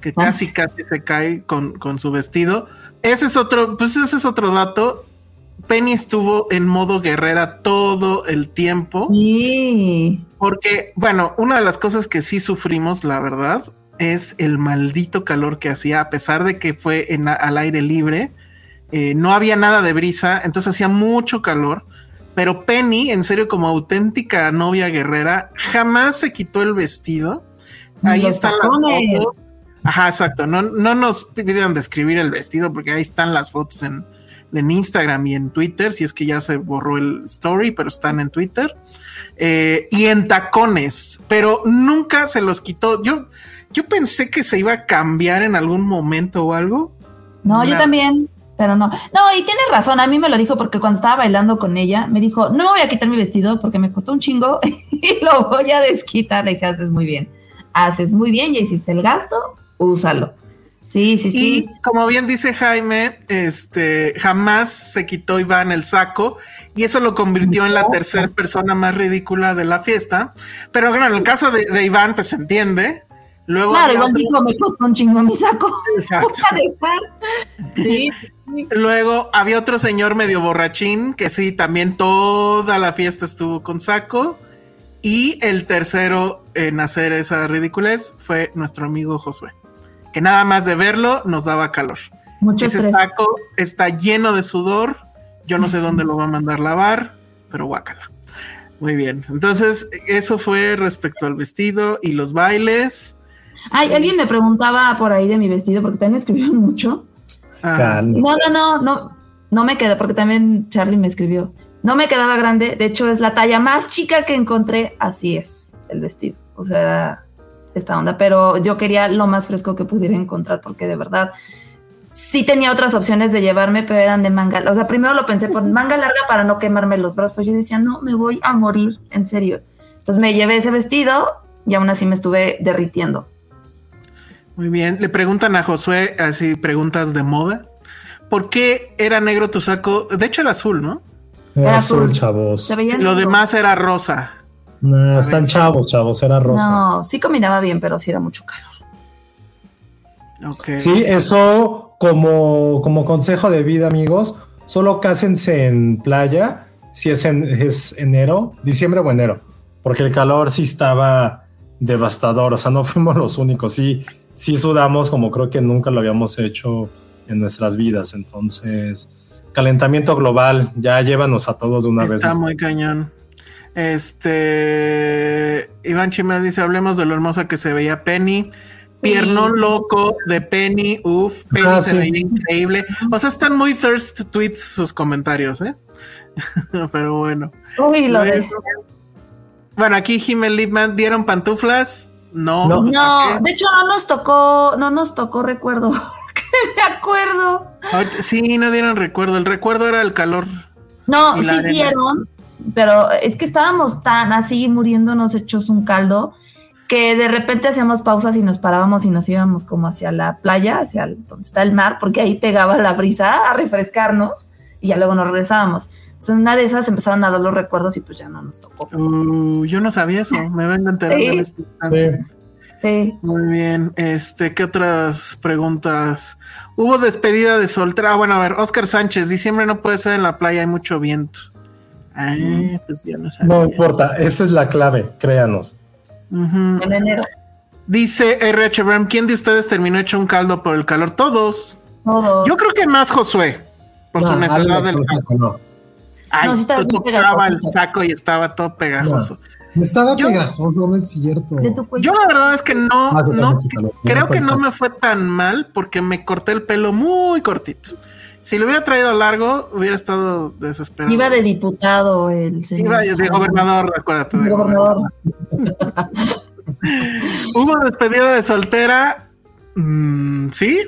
que Ah. casi casi se cae con, con su vestido. Ese es otro, pues ese es otro dato. Penny estuvo en modo guerrera todo el tiempo. Sí. Porque, bueno, una de las cosas que sí sufrimos, la verdad, es el maldito calor que hacía, a pesar de que fue en, al aire libre. eh, no había nada de brisa, entonces hacía mucho calor. Pero Penny, en serio, como auténtica novia guerrera, jamás se quitó el vestido. Ahí Los están tacones. las fotos. Ajá, exacto. No, no nos pidieron describir el vestido porque ahí están las fotos en, en Instagram y en Twitter, si es que ya se borró el story, pero están en Twitter. Eh, y en tacones, pero nunca se los quitó. Yo, yo pensé que se iba a cambiar en algún momento o algo. No, yo también, pero no. No, y tiene razón, a mí me lo dijo porque cuando estaba bailando con ella, me dijo, no me voy a quitar mi vestido porque me costó un chingo y lo voy a desquitar. Le dije, haces muy bien, haces muy bien, ya hiciste el gasto, úsalo. Sí, sí, sí. Y como bien dice Jaime, este jamás se quitó Iván el saco y eso lo convirtió en la tercera persona más ridícula de la fiesta. Pero bueno, en el caso de, de Iván, pues se entiende. Luego claro, otro- dijo, me costó un chingo mi saco. Exacto. Sí, sí. Luego había otro señor medio borrachín que sí, también toda la fiesta estuvo con saco. Y el tercero en hacer esa ridiculez fue nuestro amigo Josué, que nada más de verlo nos daba calor. Mucho Ese estrés. saco está lleno de sudor. Yo no sé dónde lo va a mandar lavar, pero guácala. Muy bien. Entonces, eso fue respecto al vestido y los bailes. Ay, alguien me preguntaba por ahí de mi vestido porque también me escribieron mucho. Ah. No, no, no, no, no me queda, porque también Charlie me escribió. No me quedaba grande, de hecho es la talla más chica que encontré, así es el vestido. O sea, esta onda, pero yo quería lo más fresco que pudiera encontrar, porque de verdad sí tenía otras opciones de llevarme, pero eran de manga. O sea, primero lo pensé por manga larga para no quemarme los brazos, pues yo decía, no, me voy a morir, en serio. Entonces me llevé ese vestido y aún así me estuve derritiendo. Muy bien. Le preguntan a Josué, así preguntas de moda. ¿Por qué era negro tu saco? De hecho, era azul, ¿no? Era azul, azul. chavos. Lo demás era rosa. No, están chavos, chavos, era rosa. No, sí combinaba bien, pero sí era mucho calor. Sí, eso como, como consejo de vida, amigos, solo cásense en playa si es, en, es enero, diciembre o enero, porque el calor sí estaba devastador, o sea, no fuimos los únicos, sí, sí sudamos como creo que nunca lo habíamos hecho en nuestras vidas, entonces calentamiento global, ya llévanos a todos de una vez. Está muy cañón. Este Iván Chimel dice: Hablemos de lo hermosa que se veía Penny. Piernón loco de Penny, uff, Penny Ah, se sí. veía increíble. O sea, están muy thirst tweets sus comentarios, ¿eh? Pero bueno. Uy, lo de. Bueno, aquí Jiménez Lipman dieron pantuflas. No, No. de hecho no nos tocó, no nos tocó recuerdo. que me acuerdo. Ahorita- sí, no dieron recuerdo. El recuerdo era el calor. No, sí arena. dieron, pero es que estábamos tan así muriéndonos hechos un caldo que de repente hacíamos pausas y nos parábamos y nos íbamos como hacia la playa, hacia el- donde está el mar, porque ahí pegaba la brisa a refrescarnos y ya luego nos regresábamos. Entonces, en una de esas empezaron a dar los recuerdos y pues ya no nos tocó. Uh, yo no sabía eso. Me vengo enterando Sí. en instante. Sí. Sí. Muy bien. Este, ¿qué otras preguntas? Hubo despedida de soltera. Ah, bueno, a ver, Oscar Sánchez, diciembre no puede ser en la playa, hay mucho viento. Ah, pues ya no sabía. No importa, esa es la clave, créanos. Ujú. En enero. Dice RH Bram, ¿quién de ustedes terminó hecho un caldo por el calor? Todos. Todos. Yo creo que más Josué, por su No, necesidad del no, saco. no. Ay, No, sí estaba bien tocaba el saco y estaba todo pegajoso. Estaba Yo- pegajoso, no es cierto. Yo la verdad es que no, Ah, no creo No que no me fue tan mal porque me corté el pelo muy cortito. Si lo hubiera traído largo, hubiera estado desesperado. Iba de diputado el señor. Iba de gobernador, acuérdate. De de gobernador. Hubo despedida de soltera, mm, sí,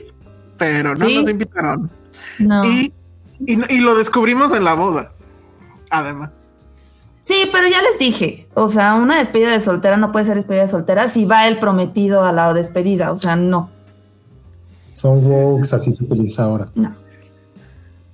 pero no Sí. nos invitaron. No. Y, y, y lo descubrimos en la boda, además. Sí, pero ya les dije, o sea, una despedida de soltera no puede ser despedida de soltera si va el prometido a la despedida, o sea, no, Son wokes, así se utiliza ahora. no.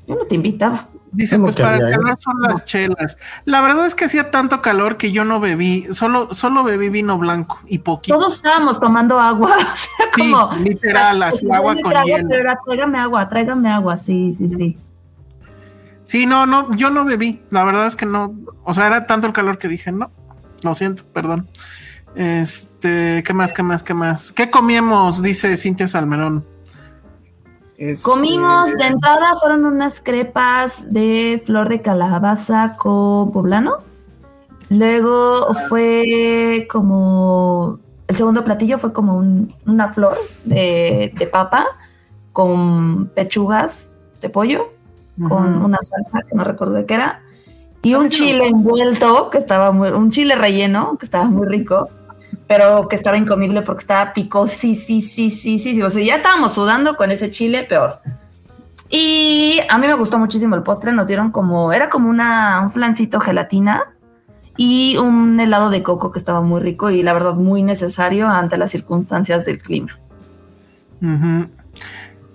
Yo no te invitaba. Dice, ¿Cómo pues que para el había, eh? calor son las chelas. La verdad es que hacía tanto calor que yo no bebí, solo, solo bebí vino blanco y poquito. Todos estábamos tomando agua, o sea, Sí, como... literal, Pues, agua "Dame con agua", hielo. Pero era, tráigame agua, tráigame agua, sí, sí, sí. Sí, no, no, yo no bebí. La verdad es que no. O sea, era tanto el calor que dije, no, lo siento, perdón. Este, ¿qué más, qué más, qué más? ¿Qué comíamos? Dice Cintia Salmerón. Este, Comimos, de entrada fueron unas crepas de flor de calabaza con poblano. Luego fue como, el segundo platillo fue como un- una flor de, de papa con pechugas de pollo, con una salsa que no recuerdo de qué era, y un chile envuelto que estaba muy, un chile relleno que estaba muy rico, pero que estaba incomible porque estaba picosísimo. O sea, ya estábamos sudando con ese chile, peor. Y a mí me gustó muchísimo el postre. Nos dieron como, era como una, un flancito gelatina y un helado de coco que estaba muy rico y la verdad muy necesario ante las circunstancias del clima.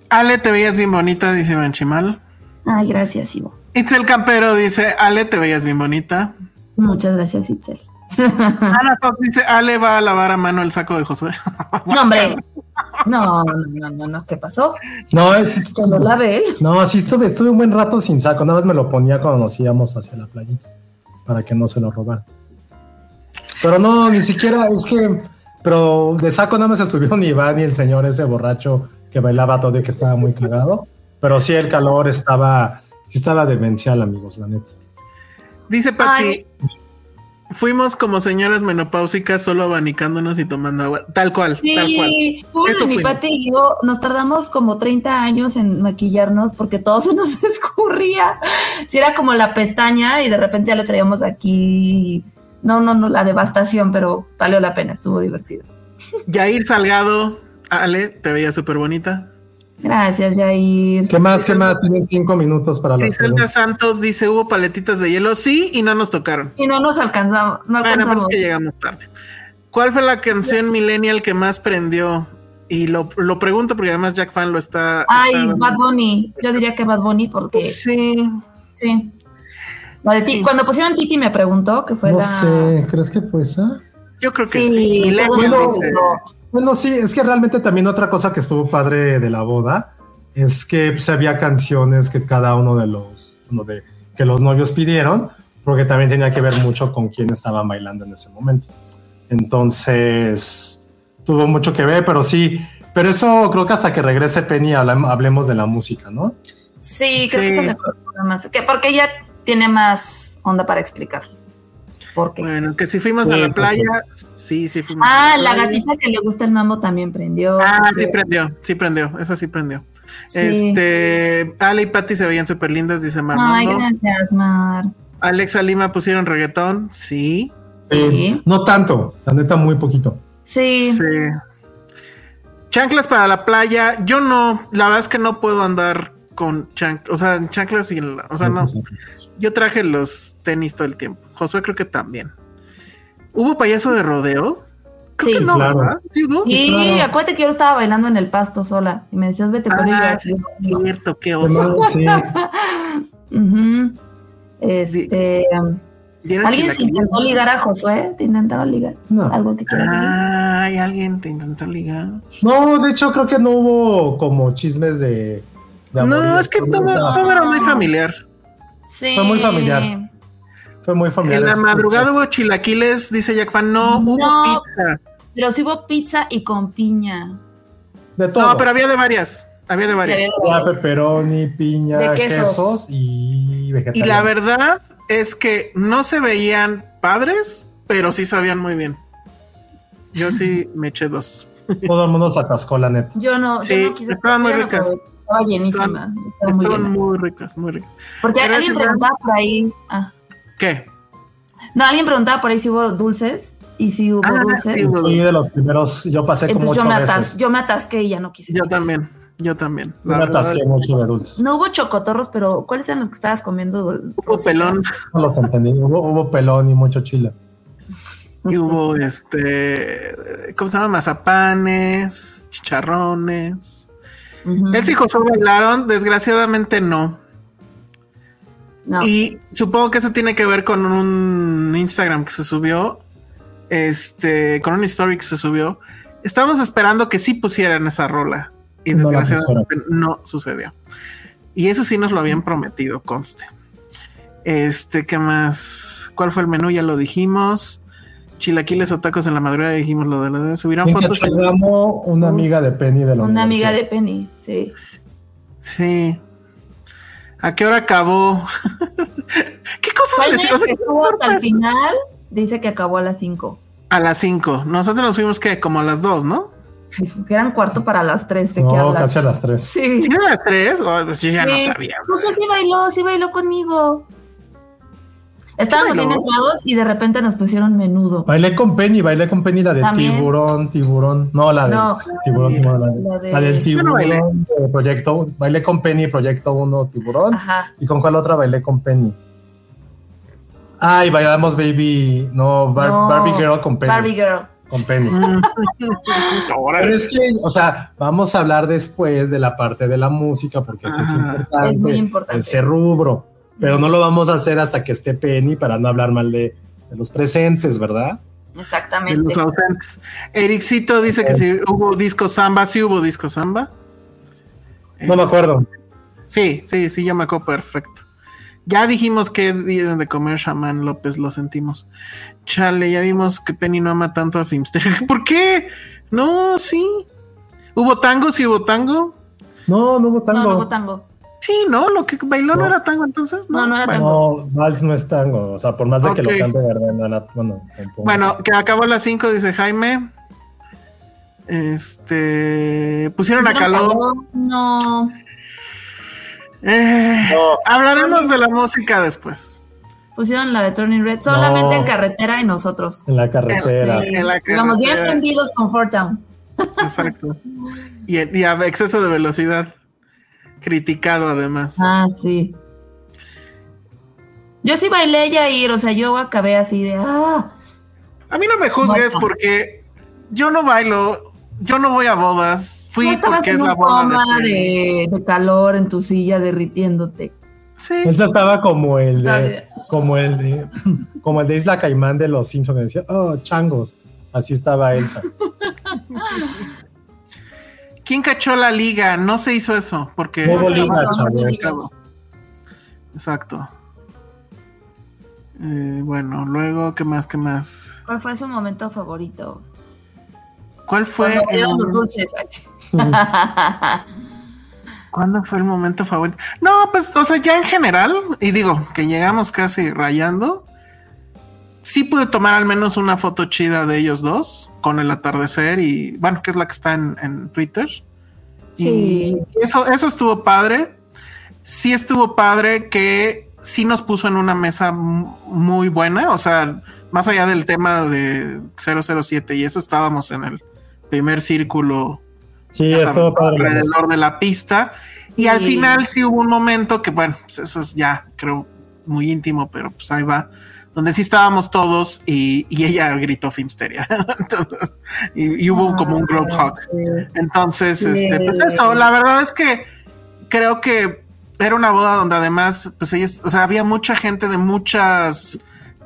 Ale, te veías bien bonita, dice Manchimal. Ay, gracias, Ivo. Itzel Campero dice, Ale, te veías bien bonita. Muchas gracias, Itzel. Ana Fox dice, Ale va a lavar a mano el saco de Josué. No, hombre. No, no, no, no. ¿Qué pasó? No, es, Que lo lave él. no, sí estuve, estuve un buen rato sin saco, nada más me lo ponía cuando nos íbamos hacia la playita, para que no se lo robaran. Pero no, ni siquiera, es que, pero de saco nada más estuvieron Iván y el señor ese borracho que bailaba todo y que estaba muy cagado. Pero sí, el calor estaba, sí estaba demencial, amigos, la neta. Dice Pati, Ay. Fuimos como señoras menopáusicas solo abanicándonos y tomando agua. Tal cual, tal cual. Sí, Eso mi. Pati y yo nos tardamos como 30 años en maquillarnos porque todo se nos escurría. Si era como la pestaña y de repente ya le traíamos aquí. No, no, no, la devastación, pero valió la pena, estuvo divertido. Yair Salgado, Ale, te veía súper bonita. Gracias, Jair. ¿Qué más? ¿Qué más? Tienen cinco minutos para las Griselda. Santos dice, hubo paletitas de hielo, sí, y no nos tocaron. Y no nos alcanzamos, no Bueno, pero es alcanzamos. que llegamos tarde. ¿Cuál fue la canción millennial que más prendió? Y lo, lo pregunto porque además Jack Fan lo está... Ay, está- Bad Bunny. Yo diría que Bad Bunny porque Sí, sí. La de Sí. Cuando pusieron Titi me preguntó que fue No la. sé, ¿crees que fue esa? yo creo que sí. Sí, Millennial el Bueno, sí, es que realmente también otra cosa que estuvo padre de la boda es que pues, había canciones que cada uno de los, uno de, que los novios pidieron, porque también tenía que ver mucho con quién estaban bailando en ese momento. Entonces, tuvo mucho que ver, pero sí, pero eso creo que hasta que regrese Penny hablemos de la música, ¿no? Sí, creo que Sí. le corresponde más. Que porque ella tiene más onda para explicar. ¿Por qué? Bueno, que si fuimos Sí, a la playa, sí, sí fuimos. Ah, a la playa. gatita que le gusta el mambo también prendió. Ah, sí Sí. prendió, sí prendió, esa sí prendió. Sí. Este, Ale y Patty se veían súper lindas, dice Ay, Marmando. gracias, Mar. Alexa Lima pusieron reggaetón, sí. Sí, Sí. No tanto, la neta, muy poquito. Sí. Sí. Chanclas para la playa, yo no, la verdad es que no puedo andar con chanclas, o sea, en chanclas y, en la- o sea, no, yo traje los tenis todo el tiempo. Josué creo que también. ¿Hubo payaso de rodeo? Creo Sí. que no, Claro. ¿verdad? ¿Sí hubo? Y claro. acuérdate que yo estaba bailando en el pasto sola y me decías vete por ella. Ah, sí, cierto, qué oso. Sí. Este, ¿Dieron ¿alguien se intentó ligar a Josué? ¿Te intentaron ligar? no. ¿Algo que quieras decir? Ay, alguien te intentó ligar. No, de hecho, creo que no hubo como chismes de. No, es que todo, todo era muy familiar. Sí. fue muy familiar. Fue muy familiar. En la madrugada hubo chilaquiles, dice Jack Fan. No, hubo No. pizza. Pero sí hubo pizza y con piña. De todo. No, pero había de varias. Había de varias. Ya pepperoni, piña, De quesos. quesos. y Y vegetales. la verdad es que no se veían padres, pero sí sabían muy bien. Yo sí me eché dos. Todo el mundo se atascó, la neta. Yo no, Sí, yo no quise. estaban muy no ricas. probé. Estaba llenísima. Estaba muy Estaban llena. muy ricas, muy ricas. Porque alguien preguntaba por ahí. Ah. ¿Qué? No, alguien preguntaba por ahí si hubo dulces. Y si hubo Ah, dulces. sí de los primeros. Yo pasé como Entonces yo ocho me, atas- veces. yo me atasqué y ya no quise. Yo también, yo también. Yo La me verdad, atasqué mucho de dulces. No hubo chocotorros, pero ¿cuáles eran los que estabas comiendo? hubo pelón No los entendí. Hubo, hubo pelón y mucho chile. y hubo este, ¿cómo se llama? Mazapanes, chicharrones. Ujú. Él y Josué bailaron, desgraciadamente no. No. Y supongo que eso tiene que ver con un Instagram que se subió, este, con un story que se subió. Estábamos esperando que sí pusieran esa rola y No desgraciadamente no sucedió. Y eso sí nos lo habían prometido, conste. Este, ¿qué más? ¿Cuál fue el menú? Ya lo dijimos. Chilaquiles o tacos en la madrugada dijimos lo de la subieron En fotos. Cachagamo, una amiga de Penny de la Una amiga de Penny, sí. Sí. ¿A qué hora acabó? ¿Qué cosas ¿Cuál les es o sea, que estuvo hasta el final? Dice que acabó a las 5. A las 5. Nosotros nos fuimos que como a las 2, ¿no? Que eran cuarto para las 3. ¿De qué No, hablas? casi a las tres. Sí. ¿Sí eran las 3? yo ya no Sí. sabía. No sé si bailó, sí bailó conmigo. Estábamos bien entrados y de repente nos pusieron menudo. Bailé con Penny, bailé con Penny la de También. tiburón, tiburón. No, la de No. tiburón, tiburón, la, de- La de- la del no tiburón bailé. de proyecto. Bailé con Penny, proyecto 1, tiburón. Ajá. ¿Y con cuál otra bailé con Penny? Ay, bailamos Baby, no, Bar- No, Barbie Girl con Penny. Barbie Girl. Con Penny. Ahora Pero es que, o sea, vamos a hablar después de la parte de la música porque eso es importante. Es muy importante. Ese rubro. Pero no lo vamos a hacer hasta que esté Penny para no hablar mal de, de los presentes, ¿verdad? de Exactamente. los ausentes. Ericito dice que si hubo disco samba, sí hubo disco samba. No me acuerdo. Sí, sí, sí, yo me acuerdo perfecto. Ya dijimos que deben de comer Shaman López, lo sentimos. Chale, ya vimos que Penny no ama tanto a Filmster. ¿Por qué? No, sí. ¿Hubo tango? Sí, hubo tango. No, no hubo tango. No, no hubo tango. Sí, no, lo que bailó no, No. era tango entonces. No, no era bueno, tango. No, Vals no es tango. O sea, por más de que lo cante verdad, no era- bueno, tampoco. Bueno, que acabó a las 5, dice Jaime. Este. Pusieron a ¿Pusieron calor. calor? No. Eh, No. hablaremos de la música después. Pusieron la de Turning Red solamente No. en carretera y nosotros. en la carretera. Sí, en la Íbamos bien carretera. prendidos con. Exacto. Y, y a exceso de velocidad. Criticado además. Ah, sí. Yo sí bailé ya ir, o sea, yo acabé así de ah. A mí no me juzgues porque yo no bailo, yo no voy a bodas. Fui porque en es la boda coma de, de, de calor en tu silla derritiéndote. Sí. Elsa estaba como el de, como el de, como el de Isla Caimán de los Simpsons que decía, oh, changos. Así estaba Elsa. ¿Quién cachó la liga? No se hizo eso porque No se hizo, Exacto. Eh, bueno, luego, ¿qué más? ¿Qué más? ¿Cuál fue su momento favorito? ¿Cuál fue Cuando el los dulces. ¿Cuándo fue el momento favorito? No, pues, o sea, ya en general, y digo que llegamos casi rayando, sí pude tomar al menos una foto chida de ellos dos con el atardecer y, bueno, que es la que está en, en Twitter. Sí. Y eso, eso estuvo padre. Sí estuvo padre que sí nos puso en una mesa muy buena, o sea, más allá del tema de 007 y eso estábamos en el primer círculo Sí, ya estuvo sabes, padre. alrededor de la pista. Y al final sí hubo un momento que, bueno, pues eso es ya, creo, muy íntimo, pero pues ahí va, donde sí estábamos todos y, y ella gritó Filmsteria. Entonces, y, y hubo como un group hug. Entonces, este, pues eso, la verdad es que creo que era una boda donde además, pues ellos, o sea, había mucha gente de muchas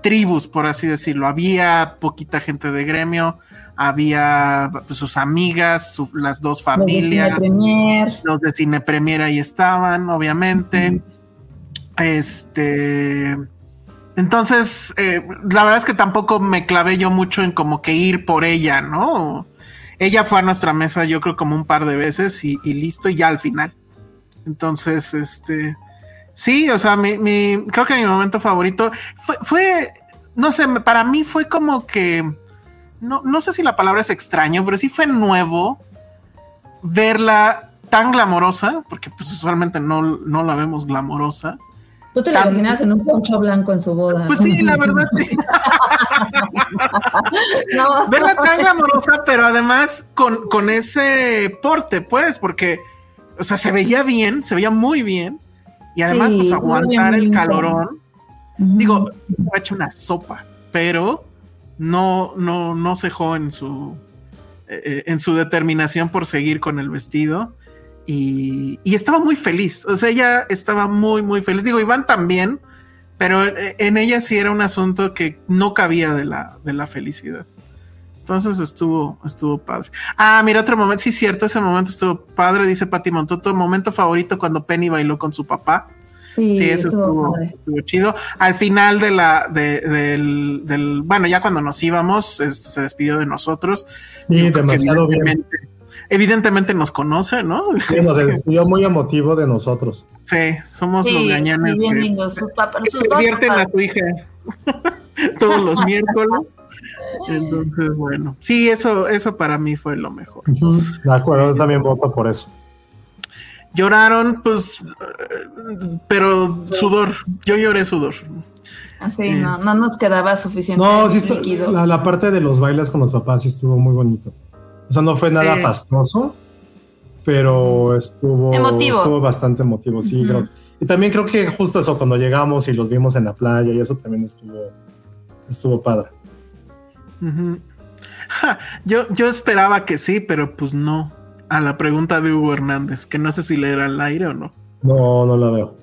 tribus, por así decirlo. Había poquita gente de gremio, había pues, sus amigas, su- las dos Los de Cine familias, Premier. los de Cine Premier ahí estaban, obviamente. Este. Entonces, eh, la verdad es que tampoco me clavé yo mucho en como que ir por ella, ¿no? Ella fue a nuestra mesa, yo creo, como un par de veces y, listo, y ya al final. Entonces, este. Sí, o sea, mi, mi- creo que mi momento favorito fue, fue, no sé, para mí fue como que, no, no sé si la palabra es extraño, pero sí fue nuevo verla tan glamorosa, porque pues usualmente no, no la vemos glamorosa. Tú te la imaginas en un poncho blanco en su boda. Pues sí, la verdad sí. No. Verla tan glamorosa, pero además con, con ese porte, pues, porque, o sea, se veía bien, se veía muy bien. Y además, Sí, pues, aguantar el calorón. Ujú. Digo, ha hecho una sopa, pero no, no, no cejó en su, eh, en su determinación por seguir con el vestido. Y, y estaba muy feliz. O sea, ella estaba muy, muy feliz. Digo, Iván también, pero en ella sí era un asunto que no cabía de la, de la felicidad. Entonces estuvo, estuvo padre. Ah, mira, otro momento, sí, cierto, ese momento estuvo padre, dice Pati Montoto, momento favorito cuando Penny bailó con su papá. Sí, Sí, eso estuvo estuvo, chido. Al final de la, de- del, del- bueno, ya cuando nos íbamos, este, se despidió de nosotros. Sí, demasiado bien. Evidentemente, nos conoce, ¿no? Sí, nos despidió muy emotivo de nosotros. Sí, somos Sí, los gañanes muy bien lindos. Sus, divierten a su hija todos los miércoles. Entonces, bueno, sí, eso, eso para mí fue lo mejor. De acuerdo, yo también voto por eso. Lloraron, pues, eh, pero sudor. Yo lloré sudor. Sí, no, no nos quedaba suficiente No, sí, estu- líquido. la, la parte de los bailes con los papás sí estuvo muy bonito. O sea, no fue nada Sí. pastoso, pero estuvo, Emotivo. estuvo bastante emotivo, sí. Creo. Y también creo que justo eso, cuando llegamos y los vimos en la playa y eso también estuvo, estuvo padre. Ja, yo, yo esperaba que sí, pero pues no. A la pregunta de Hugo Hernández, que no sé si leer al aire o no. No, no la veo.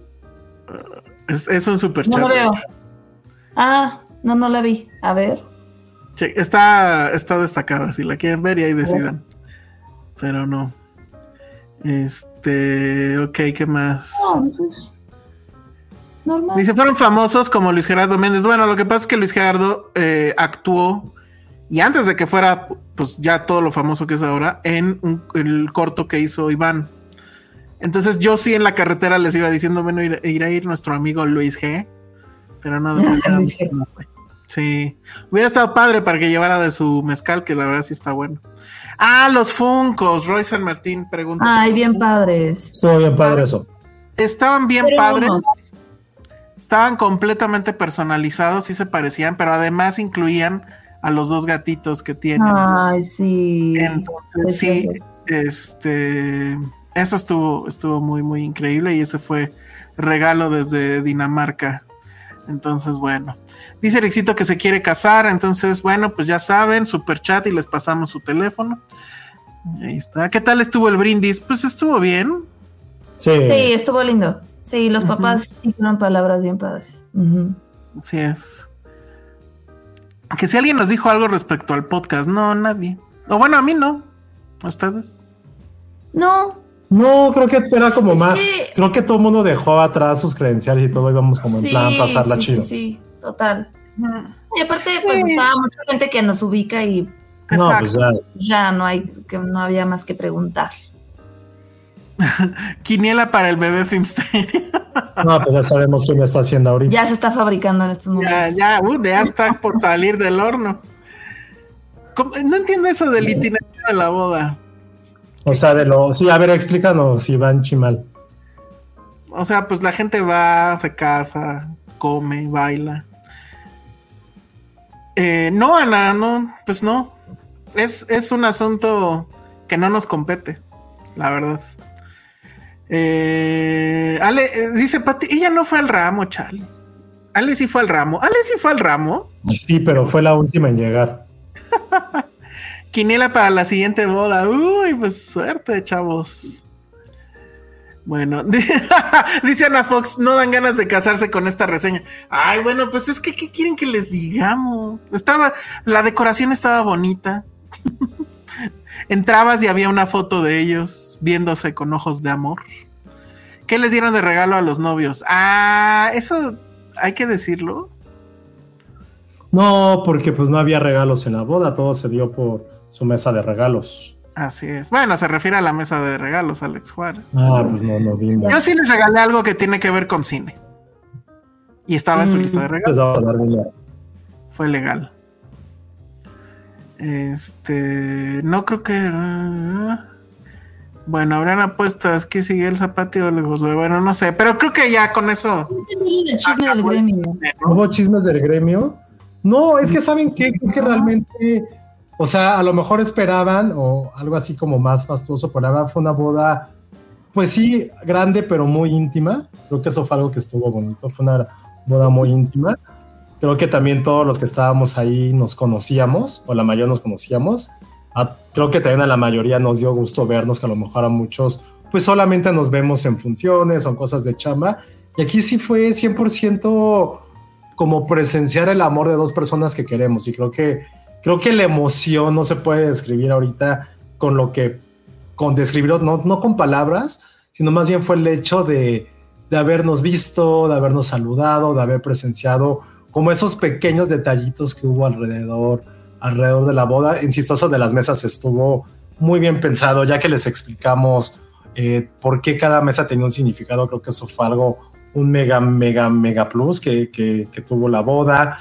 Es, es un super No chat. lo veo. Ah, no, no la vi. A ver. Che, está, está destacada, si la quieren ver y ahí decidan. Pero no. Este, ok, ¿qué más? No, pues, normal. Dice, fueron famosos como Luis Gerardo Méndez. Bueno, lo que pasa es que Luis Gerardo eh, actuó, y antes de que fuera, pues ya todo lo famoso que es ahora, en un- el corto que hizo Iván. Entonces yo sí en la carretera les iba diciendo, bueno, ir- a ir nuestro amigo Luis G. Pero no, ya Luis G. no. Sí, hubiera estado padre para que llevara de su mezcal, que la verdad sí está bueno. Ah, los Funcos, Roy San Martín pregunta. Ay, bien padres. Estuvo bien padre eso. Estaban bien Pero padres. Estaban completamente personalizados, sí se parecían, pero además incluían a los dos gatitos que tienen. Ay, sí. Entonces, sí, este, eso estuvo, estuvo muy, muy increíble y ese fue regalo desde Dinamarca. Entonces, bueno, dice Ericito que se quiere casar, entonces, bueno, pues ya saben, super chat y les pasamos su teléfono. Ahí está. ¿Qué tal estuvo el brindis? Pues estuvo bien. Sí. Sí, estuvo lindo. Sí, los papás hicieron palabras bien padres. Ujú. Así es. Que si alguien nos dijo algo respecto al podcast, no, nadie. O bueno, a mí no. ¿A ustedes? No, No, creo que era como Es más. que- Creo que todo el mundo dejó atrás sus credenciales y todo íbamos como en sí, plan pasarla sí, chido. sí, sí, total. Y aparte, pues Sí. estaba mucha gente que nos ubica y No, pues ya. ya no hay que no había más que preguntar. Quiniela para el bebé Filmsteria. No, pues ya sabemos quién lo está haciendo ahorita. Ya se está fabricando en estos Ya, momentos. ya, uh, ya está por salir del horno. ¿Cómo? No entiendo eso del itinerario de la boda. O sea, de lo. Sí, a ver, explícanos, Iván Chimal. O sea, pues la gente va, se casa, come, baila. Eh, no, Ana, no, pues no. Es, es un asunto que no nos compete, la verdad. Eh, Ale, eh, dice Pati, ella no fue al ramo, Charlie. Ale sí fue al ramo. Ale sí fue al ramo. Sí, pero fue la última en llegar. Quiniela para la siguiente boda. Uy, pues suerte, chavos. Bueno, dice Ana Fox, no dan ganas de casarse con esta reseña. Ay, bueno, pues es que, ¿qué quieren que les digamos? Estaba, la decoración estaba bonita. Entrabas y había una foto de ellos viéndose con ojos de amor. ¿Qué les dieron de regalo a los novios? Ah, eso hay que decirlo. No, porque pues no había regalos en la boda, todo se dio por su mesa de regalos. Así es. Bueno, se refiere a la mesa de regalos, Alex Juárez. Ah, pues no, no vimos. Yo sí les regalé algo que tiene que ver con cine. Y estaba en su lista de regalos. una- Fue legal. Este. No creo que. Bueno, habrán apuestas. ¿Qué sigue el zapatio o el Josué? Bueno, no sé. Pero creo que ya con eso. El chisme del gremio. ¿Hubo chismes del gremio? No, es que saben qué? creo que realmente, o sea, a lo mejor esperaban o algo así como más fastuoso, pero la verdad fue una boda, pues sí, grande, pero muy íntima. Creo que eso fue algo que estuvo bonito, fue una boda muy íntima. Creo que también todos los que estábamos ahí nos conocíamos, o la mayoría nos conocíamos. A- creo que también a la mayoría nos dio gusto vernos, que a lo mejor a muchos, pues solamente nos vemos en funciones o cosas de chamba. Y aquí sí fue 100% como presenciar el amor de dos personas que queremos. Y creo que, creo que la emoción no se puede describir ahorita con lo que, con describirlo, no, no con palabras, sino más bien fue el hecho de, de habernos visto, de habernos saludado, de haber presenciado como esos pequeños detallitos que hubo alrededor, alrededor de la boda. Insisto, eso de las mesas estuvo muy bien pensado, ya que les explicamos eh, por qué cada mesa tenía un significado. Creo que eso fue algo, un mega, mega, mega plus que, que, que tuvo la boda.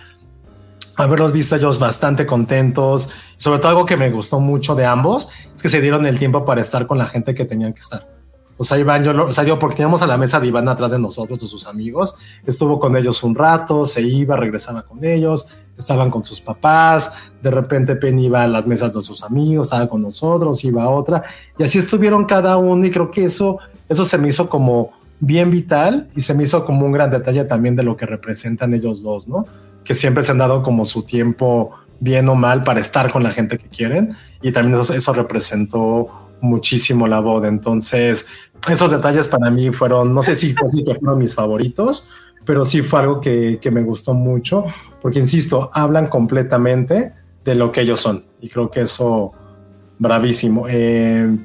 Haberlos visto ellos bastante contentos. Sobre todo algo que me gustó mucho de ambos es que se dieron el tiempo para estar con la gente que tenían que estar. O sea, Iván, yo, o sea, digo, porque teníamos a la mesa de Iván atrás de nosotros, de sus amigos, estuvo con ellos un rato, se iba, regresaba con ellos, estaban con sus papás, de repente Penny iba a las mesas de sus amigos, estaba con nosotros, iba a otra, y así estuvieron cada uno, y creo que eso, eso se me hizo como bien vital, y se me hizo como un gran detalle también de lo que representan ellos dos, ¿no? Que siempre se han dado como su tiempo, bien o mal, para estar con la gente que quieren, y también eso, eso representó muchísimo la boda. Entonces, esos detalles para mí fueron, no sé si, sí que fueron mis favoritos, pero sí fue algo que, que me gustó mucho, porque insisto, hablan completamente de lo que ellos son. Y creo que eso, bravísimo. Eh,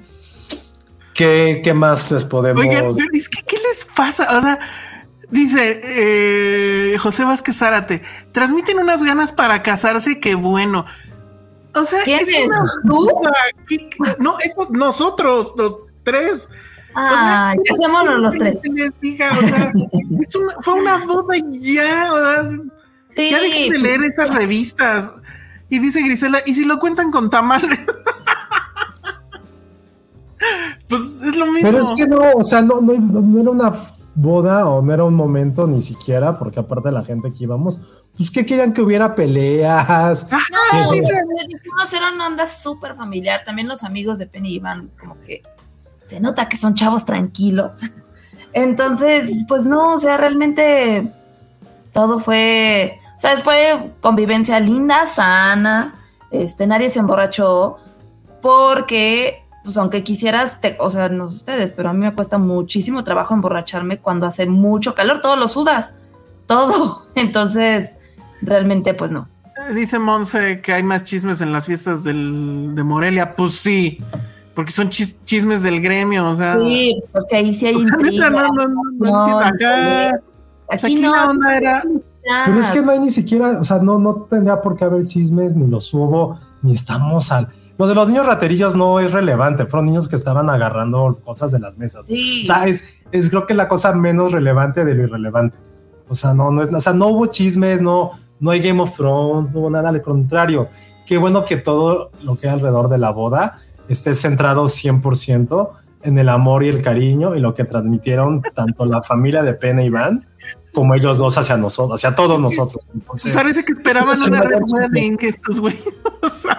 ¿qué, qué más les podemos...? Oigan, que, ¿qué les pasa? O sea, dice eh, José Vázquez Zárate, transmiten unas ganas para casarse, que bueno. O sea, ¿Quién es es? una ¿Tú? boda. ¿Qué- qué- No, eso, nosotros, los tres. Ah, casémonos los tres. Se les diga, o sea, es una- fue una boda y ya, o sea, Sí, ya dejen de leer esas revistas. Y dice Grisela, ¿y si lo cuentan con tamales? pues es lo mismo. Pero es que no, o sea, no, no, no era una boda o no era un momento ni siquiera, porque aparte de la gente que íbamos, pues que querían que hubiera peleas. Ah, No, les dijimos, era una onda súper familiar. También los amigos de Penny iban como que se nota que son chavos tranquilos. Entonces, pues no, o sea, realmente todo fue, o sea, fue convivencia linda, sana, este, nadie se emborrachó, porque, pues aunque quisieras, te- o sea, no sé ustedes, pero a mí me cuesta muchísimo trabajo emborracharme cuando hace mucho calor, todo lo sudas, todo. Entonces, realmente, pues no. Dice Monse que hay más chismes en las fiestas del, de Morelia. Pues sí, porque son chis- chismes del gremio, o sea. Sí, pues, porque ahí sí hay o sea, intriga. no, no, no, no. Acá, Aquí, aquí no. la onda era- Pero es que no hay ni siquiera, o sea, no, no tendría por qué haber chismes, ni los hubo, ni estamos al. Lo de los niños raterillos no es relevante, fueron niños que estaban agarrando cosas de las mesas. Sí. O sea, es, es creo que la cosa menos relevante de lo irrelevante. O sea, no, no es, o sea, no hubo chismes, no, no hay Game of Thrones, no hubo nada, al contrario. Qué bueno que todo lo que hay alrededor de la boda esté centrado 100% en el amor y el cariño y lo que transmitieron tanto la familia de Pena y Van como ellos dos hacia nosotros, hacia todos nosotros. Entonces, Parece que esperaban una red wedding que estos güey. O sea,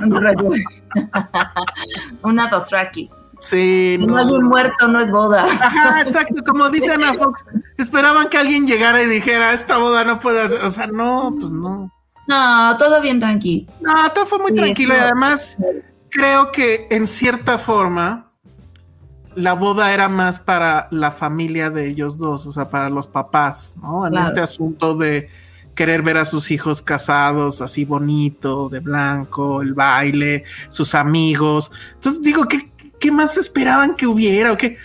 Una Dothraki. sí, no hay no. un muerto, no es boda. Ajá, exacto, como dice Ana Fox, esperaban que alguien llegara y dijera, esta boda no puede hacer, o sea, no, pues no. No, todo bien tranqui. No, todo fue muy Sí, tranquilo y además creo que en cierta forma la boda era más para la familia de ellos dos, o sea, para los papás, ¿no? En Claro. este asunto de querer ver a sus hijos casados así bonito, de blanco, el baile, sus amigos. Entonces digo, ¿qué, qué más esperaban que hubiera? ¿O qué?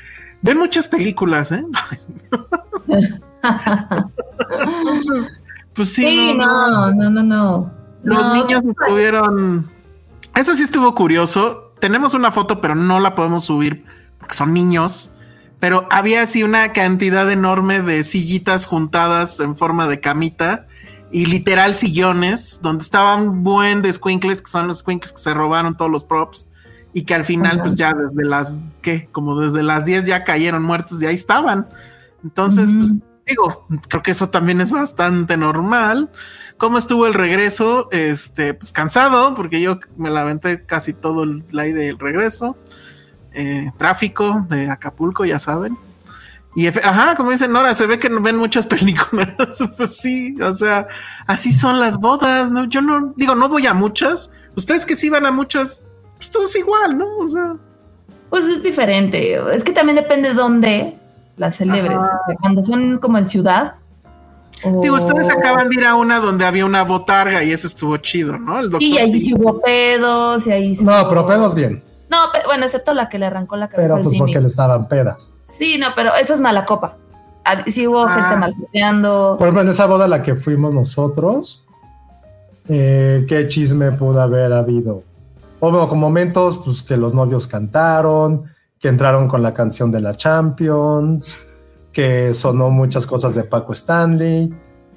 Ven muchas películas, ¿eh? Entonces, pues sí, Sí, no, no, no, no. los No, niños estuvieron. Eso sí estuvo curioso. Tenemos una foto, pero no la podemos subir son niños. Pero había así una cantidad enorme de sillitas juntadas en forma de camita y literal sillones donde estaban buen de squinkles, que son los squinkles que se robaron todos los props y que al final, pues ya desde las, ¿qué? Como desde las 10 ya cayeron muertos y ahí estaban. Entonces, pues digo, creo que eso también es bastante normal. ¿Cómo estuvo el regreso? Este, pues cansado, porque yo me la aventé casi todo el aire del regreso. Eh, tráfico de Acapulco, ya saben. Y ajá, como dicen Nora, se ve que no ven muchas películas. pues sí, o sea, así son las bodas, ¿no? Yo no, digo, no voy a muchas. Ustedes que sí van a muchas, pues todo es igual, ¿no? O sea, Pues es diferente. Es que también depende de dónde las celebres. Ajá. O sea, cuando son como en ciudad. o- digo, ustedes acaban de ir a una donde había una botarga y eso estuvo chido, ¿no? El doctor Y ahí sí. sí hubo pedos, y ahí sí no, pero pedos bien, No, pero, bueno, excepto la que le arrancó la cabeza pero pues porque le estaban pedas. Sí, no, pero eso es mala copa. Hab- Sí hubo Ah. gente malcopeando. Por ejemplo, en esa boda a la que fuimos nosotros, eh, ¿qué chisme pudo haber habido? O bueno, con momentos pues, que los novios cantaron, que entraron con la canción de la Champions, que sonó muchas cosas de Paco Stanley,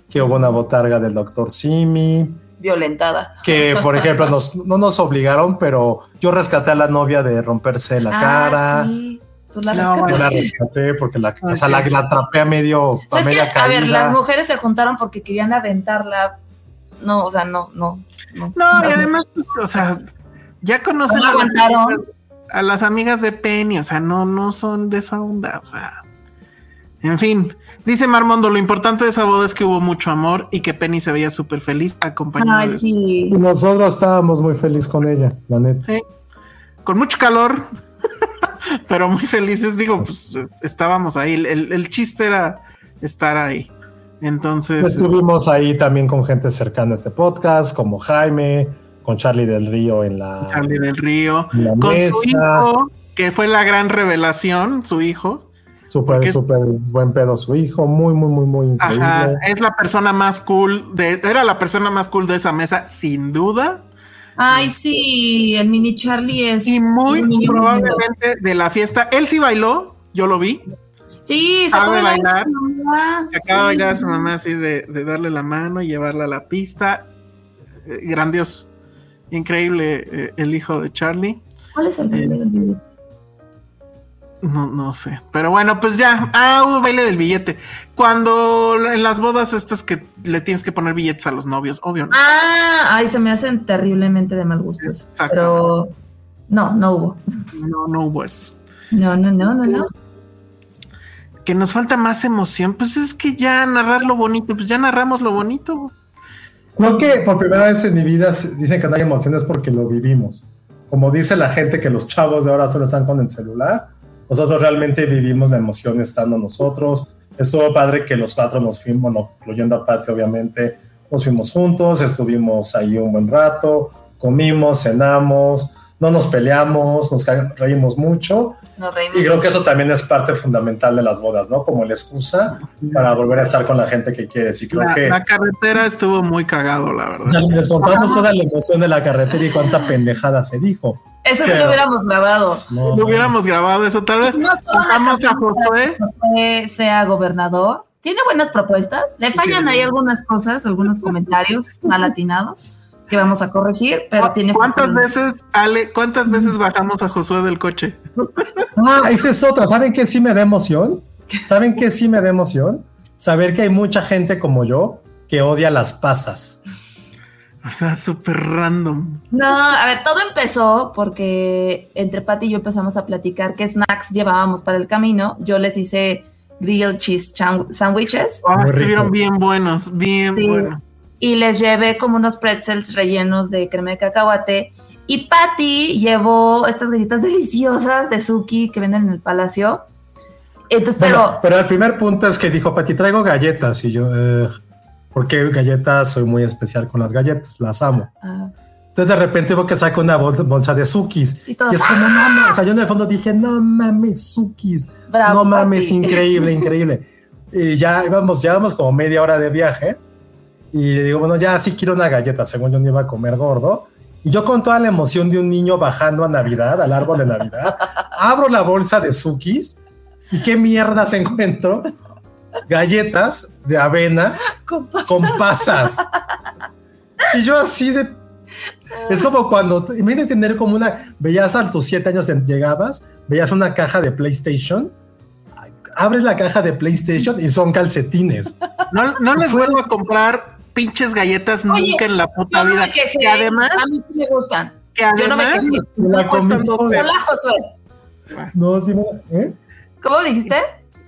que hubo una botarga del Dr. Simi, Violentada. que por ejemplo nos, no nos obligaron, pero yo rescaté a la novia de romperse la Ah, cara. sí. Tú la No, Yo la rescaté porque la, o sea, la, la atrapé a medio, O sea, a es que, media a ver, las mujeres se juntaron porque querían aventarla. No, o sea, no, no. No, No, y además, pues, o sea, ya conocen ¿Cómo a las, a las amigas de Penny, o sea, no, no son de esa onda, o sea. En fin, dice Marmondo, lo importante de esa boda es que hubo mucho amor y que Penny se veía súper feliz acompañada Ay, de sí. Y nosotros estábamos muy felices con ella, la neta. Sí, con mucho calor, pero muy felices. Digo, pues estábamos ahí. El, el- chiste era estar ahí. Entonces, Estuvimos ahí también con gente cercana a este podcast, como Jaime, con Charlie del Río en la, Charlie del Río, en la con mesa. su hijo, que fue la gran revelación, su hijo. Súper, súper buen pedo su hijo, muy, muy, muy, muy increíble. Ajá, es la persona más cool de, era la persona más cool de esa mesa, sin duda, Ay, sí, el mini Charlie es. y muy probablemente de la fiesta. Él sí bailó, yo lo vi. Sí, sabe acaba de bailar. a su mamá, se acaba de bailar a su mamá así de, de darle la mano y llevarla a la pista. Eh, grandioso, increíble eh, el hijo de Charlie. ¿Cuál es el video? No, no sé. Pero bueno, pues ya. Ah, hubo baile del billete. Cuando en las bodas estas que le tienes que poner billetes a los novios, obvio. ¿no? Ah, ay, se me hacen terriblemente de mal gusto. Exacto. Pero no, no hubo. No, no hubo eso. No, no, no, no, no. Que nos falta más emoción. Pues es que ya narrar lo bonito, pues ya narramos lo bonito. Creo que por primera vez en mi vida dicen que no hay emociones porque lo vivimos. Como dice la gente que los chavos de ahora solo están con el celular, nosotros realmente vivimos la emoción estando nosotros. Estuvo padre que los cuatro nos fuimos, no, incluyendo a Pati obviamente, nos fuimos juntos, estuvimos ahí un buen rato, comimos, cenamos, no nos peleamos, nos reímos mucho Nos reímos. y creo que eso también es parte fundamental de las bodas, ¿no? Como la excusa para volver a estar con la gente que quieres y creo La, que la carretera estuvo muy cagado, la o verdad. sea, les contamos toda la emoción de la carretera y cuánta pendejada se dijo. Eso sí Pero- lo hubiéramos grabado. No, No hubiéramos grabado eso, tal vez. No a Josué. Josué sea gobernador. Tiene buenas propuestas. Le fallan ahí algunas cosas, algunos comentarios mal atinados que vamos a corregir, pero tiene ¿Cuántas futuro. veces, Ale, cuántas veces bajamos a Josué del coche? Ah, esa es otra. ¿Saben qué sí me da emoción? ¿Saben qué sí me da emoción? Saber que hay mucha gente como yo que odia las pasas. O sea, súper random. No, a ver, todo empezó porque entre Patty y yo empezamos a platicar qué snacks llevábamos para el camino. Yo les hice grilled cheese sandwiches Ah, estuvieron bien buenos, bien Sí. buenos. Y les llevé como unos pretzels rellenos de crema de cacahuate. Y Patty llevó estas galletas deliciosas de Suki que venden en el palacio. Entonces, Bueno, pero pero el primer punto es que dijo, Pati, traigo galletas. Y yo, eh, porque galletas, soy muy especial con las galletas, las amo. ah, Entonces de repente veo que saca una bol- bolsa de Sukis. Y Y, es como, no mames. O sea, yo en el fondo dije, no mames, Sukis. bravo, no mames, Patty. increíble, increíble. Y ya íbamos, llevamos como media hora de viaje. Y digo, bueno, ya sí quiero una galleta, según yo no iba a comer gordo. Y yo con toda la emoción de un niño bajando a Navidad, al árbol de Navidad, abro la bolsa de Sukis y qué mierdas encuentro. Galletas de avena Con pa- con pasas. Y yo así de... Es como cuando, en vez de tener como una, veías a tus siete años llegabas, veías una caja de PlayStation, abres la caja de PlayStation y son calcetines. No, no les Fue- vuelvo a comprar pinches galletas Oye, nunca en la puta Yo no vida. me quejé. Que además, a mí sí me gustan. que Yo no me además quejé. La comí Josué. No, sí, me- ¿eh? ¿Cómo dijiste?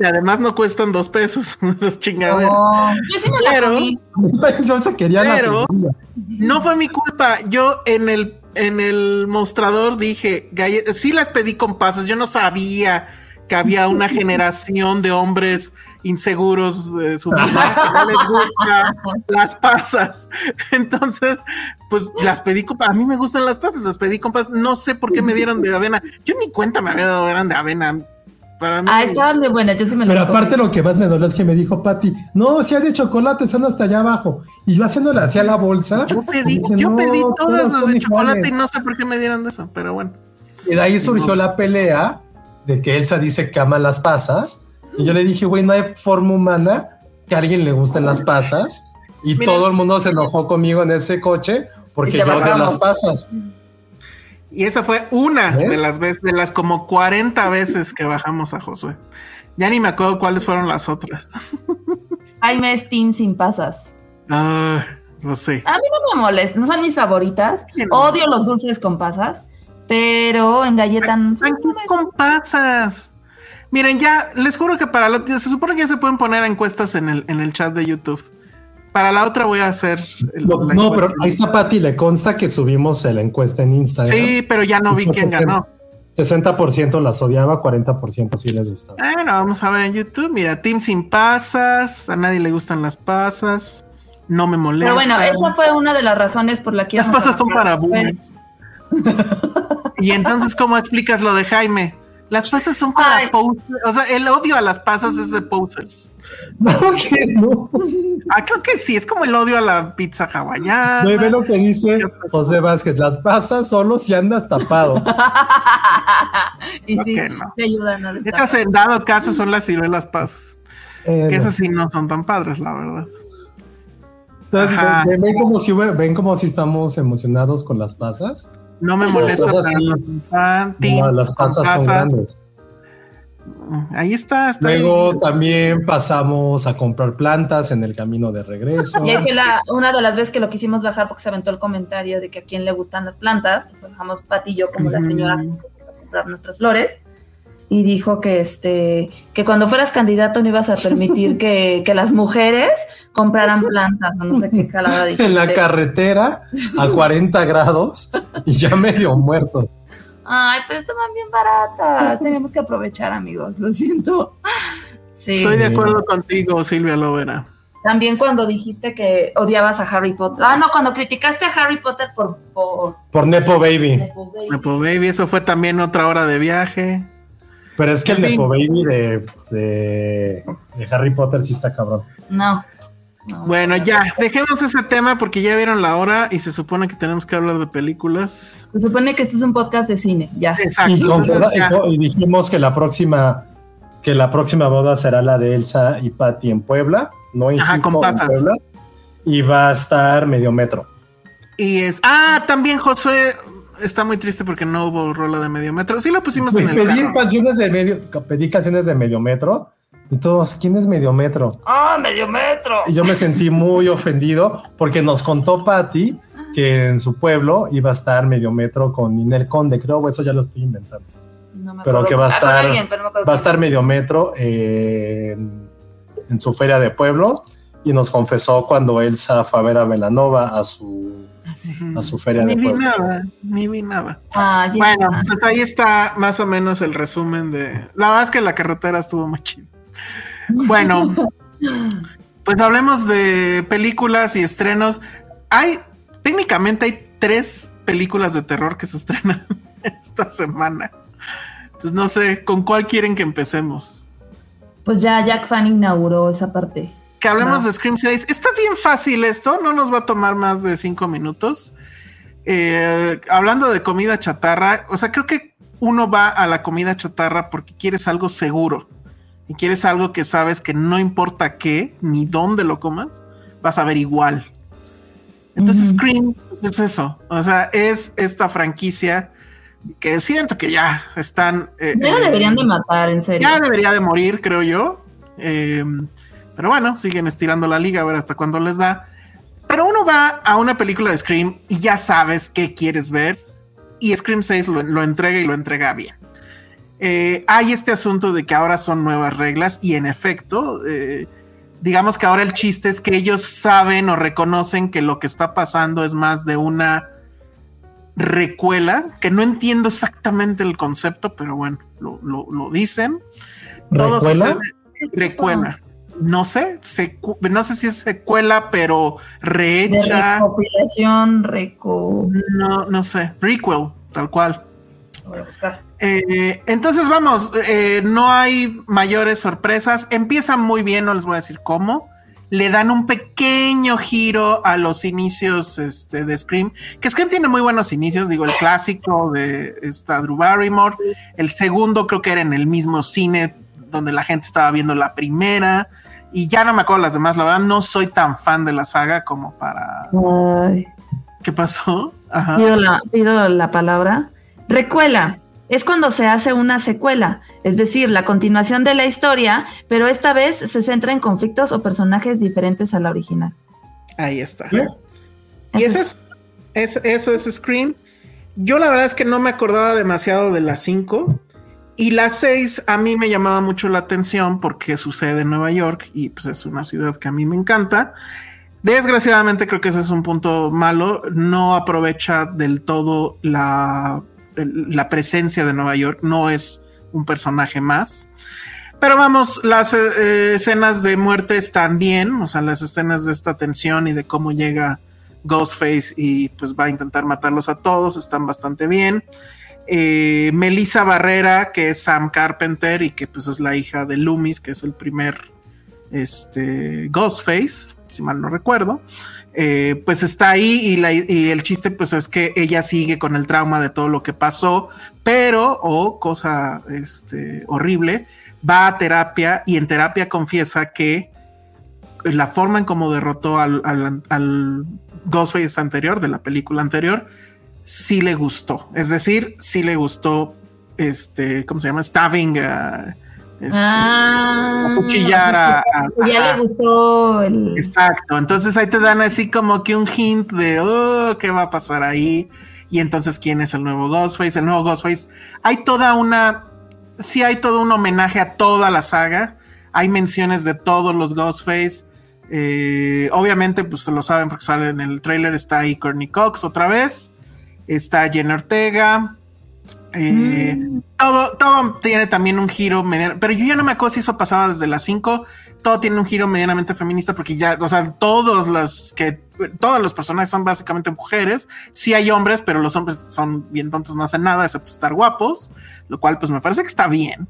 que además no cuestan dos pesos esas chingaderas. No, yo sí me la Pero- comí. Yo se quería Pero-. No fue mi culpa. Yo en el, en el mostrador dije, galle- sí las pedí con pasas. Yo no sabía que había una generación de hombres inseguros de su vida que no les gusta las pasas. Entonces, pues las pedí con A mí me gustan las pasas, las pedí con pasas. No sé por qué me dieron de avena. Yo ni cuenta me había dado eran de avena. Para mí. Ah, estaban muy buenas, yo sí me Pero las aparte comí. lo que más me dolió es que me dijo Pati, no, si hay de chocolate, están hasta allá abajo. Y yo haciéndole hacia la bolsa. Yo pedí, dije, yo "No, pedí todas todas las de chocolate iguales". y no sé por qué me dieron de eso, pero bueno. Y de ahí surgió la pelea de que Elsa dice que ama las pasas. Y yo le dije, güey, no hay forma humana que a alguien le gusten las pasas. Y Mira. todo el mundo se enojó conmigo en ese coche porque yo odio bajamos. las pasas. Y esa fue una ¿Ves? de las veces, de las como 40 veces que bajamos a Josué. Ya ni me acuerdo cuáles fueron las otras. Jaime es Team sin pasas. Ah, no sé. A mí no me molesta, no son mis favoritas. Odio los dulces con pasas, pero en galleta no Ay, ¿qué con pasas? Miren, ya les juro que para la se supone que ya se pueden poner encuestas en el, en el chat de YouTube. Para la otra voy a hacer. el- No, la no, encuesta. pero ahí está Pati, le consta que subimos la encuesta en Instagram. Sí, pero ya no vi quién ganó. 60% las odiaba, 40% sí les gustaba. Bueno, vamos a ver en YouTube. Mira, Team sin pasas. A nadie le gustan las pasas. No me molesta. Pero bueno, esa fue una de las razones por la que Las pasas son para boomers. Y entonces, ¿cómo explicas lo de Jaime? Las pasas son para Ay. posers. O sea, el odio a las pasas es de posers. No, que no. Ah, creo que sí, es como el odio a la pizza hawaiana. No, y ve lo que dice José Vázquez, las pasas solo si andas tapado. y sí, Ok, no. te ayudan a. Esas en dado caso son las ciruelas pasas. Eh, Que no. esas sí no son tan padres, la verdad. Entonces, ven, ven como si, ven como si estamos emocionados con las pasas. No me molesta infantil, No, las pasas son grandes. Ahí está, está Luego también pasamos a comprar plantas en el camino de regreso. Y ahí fue la, una de las veces que lo quisimos bajar porque se aventó el comentario de que a quién le gustan las plantas. Pues bajamos Pati y yo como las señoras a comprar nuestras flores. Y dijo que este que cuando fueras candidato no ibas a permitir que, que las mujeres compraran plantas o no sé qué calada dijiste. en la carretera a 40 grados y ya medio muerto. Ay, pero estaban bien baratas. Teníamos que aprovechar, amigos. Lo siento. Sí. Estoy de acuerdo contigo, Silvia Lovera. También cuando dijiste que odiabas a Harry Potter. Ah, no, cuando criticaste a Harry Potter por... por Por Nepo Baby. Nepo Baby. Nepo Baby, eso fue también otra hora de viaje. Pero es que el En fin. Nepo Baby de, de, de Harry Potter sí está cabrón. No. no. Bueno, ya, dejemos ese tema porque ya vieron la hora y se supone que tenemos que hablar de películas. Se supone que este es un podcast de cine, ya. Exacto. Y, con- entonces y ya. con- y dijimos que la próxima que la próxima boda será la de Elsa y Patty en Puebla, no en Ajá, con en. Puebla. Y va a estar medio metro. Y es. Ah, también Josué está muy triste porque no hubo rola de medio metro. Sí lo pusimos en el pedí carro. canciones de medio, pedí canciones de medio metro y todos, ¿quién es medio metro? ¡Ah, medio metro! Y yo me sentí muy ofendido porque nos contó Patty que en su pueblo iba a estar medio metro con Ninel Conde, creo, eso ya lo estoy inventando. No me Pero que va a estar- alguien, pero no Va a estar medio metro en, en su feria de pueblo y nos confesó cuando Elsa fue a ver a Velanova a su, a su feria Ni de vi nada, ni vi nada. Ah, Bueno, está. pues ahí está más o menos el resumen de. La verdad es que la carretera estuvo muy chida. Bueno, pues hablemos de películas y estrenos. Hay, técnicamente hay tres películas de terror que se estrenan esta semana. Entonces no sé, ¿con cuál quieren que empecemos? Pues ya Jack Fan inauguró esa parte. Que hablemos de Scream 6. Está bien fácil esto, no nos va a tomar más de cinco minutos. Eh, hablando de comida chatarra, o sea, creo que uno va a la comida chatarra porque quieres algo seguro y quieres algo que sabes que no importa qué ni dónde lo comas, vas a ver igual. Entonces. Scream pues, es eso, o sea, es esta franquicia que siento que ya están. eh, Ya eh, deberían de matar, en serio. ya debería de morir, creo yo. Pero bueno, siguen estirando la liga a ver hasta cuándo les da. Pero uno va a una película de Scream y ya sabes qué quieres ver. Y Scream 6 lo, lo entrega y lo entrega bien. Eh, hay este asunto de que ahora son nuevas reglas y en efecto, eh, digamos que ahora el chiste es que ellos saben o reconocen que lo que está pasando es más de una recuela, que no entiendo exactamente el concepto, pero bueno, lo, lo- lo dicen. Todo ¿Recuela? sucede- recuela. No sé, secu- no sé si es secuela, pero De rehecha. recopilación, reco... No, no sé, prequel, tal cual. Voy a buscar. Eh, entonces vamos, eh, no hay mayores sorpresas. Empieza muy bien, no les voy a decir cómo. Le dan un pequeño giro a los inicios este, de Scream, que Scream tiene muy buenos inicios, digo, el clásico de esta Drew Barrymore, el segundo creo que era en el mismo cine donde la gente estaba viendo la primera, y ya no me acuerdo las demás, la verdad no soy tan fan de la saga como para... Ay, ¿Qué pasó? Ajá. pido, la, pido la palabra. Recuela. Es cuando se hace una secuela, es decir, la continuación de la historia, pero esta vez se centra en conflictos o personajes diferentes a la original. Ahí está. Y Eso eso es, es- eso es Scream. Yo la verdad es que no me acordaba demasiado de las 5. Y las 6 a mí me llamaba mucho la atención porque sucede en Nueva York y pues es una ciudad que a mí me encanta. Desgraciadamente creo que ese es un punto malo. No aprovecha del todo la, la presencia de Nueva York. No es un personaje más. Pero vamos, las eh, escenas de muerte están bien, o sea, las escenas de esta tensión y de cómo llega Ghostface y pues va a intentar matarlos a todos, están bastante bien. Eh, Melissa Barrera, que es Sam Carpenter y que pues es la hija de Loomis, que es el primer este, Ghostface, si mal no recuerdo, eh, pues está ahí y, la- y el chiste pues es que ella sigue con el trauma de todo lo que pasó, pero, o cosa este, horrible, va a terapia y en terapia confiesa que la forma en cómo derrotó al, Ghostface anterior, de la película anterior, sí le gustó. Es decir, sí le gustó, este, ¿cómo se llama? Stabbing, a, este, Ah, acuchillar a- a- Ya le gustó el. Exacto, entonces ahí te dan así como que un hint de, oh, ¿qué va a pasar ahí? Y entonces, ¿quién es el nuevo Ghostface? El nuevo Ghostface. Hay toda una, sí hay todo un homenaje a toda la saga. Hay menciones de todos los Ghostface. Eh, obviamente, pues lo saben porque sale en el trailer, está ahí Courtney Cox otra vez. Está Jenna Ortega. Eh, Mm. todo, todo tiene también un giro mediano, pero yo ya no me acuerdo si eso pasaba desde las 5. Todo tiene un giro medianamente feminista porque ya, o sea, todos las que, todos los personajes son básicamente mujeres. Sí hay hombres, pero los hombres son bien tontos, no hacen nada excepto estar guapos, lo cual pues me parece que está bien.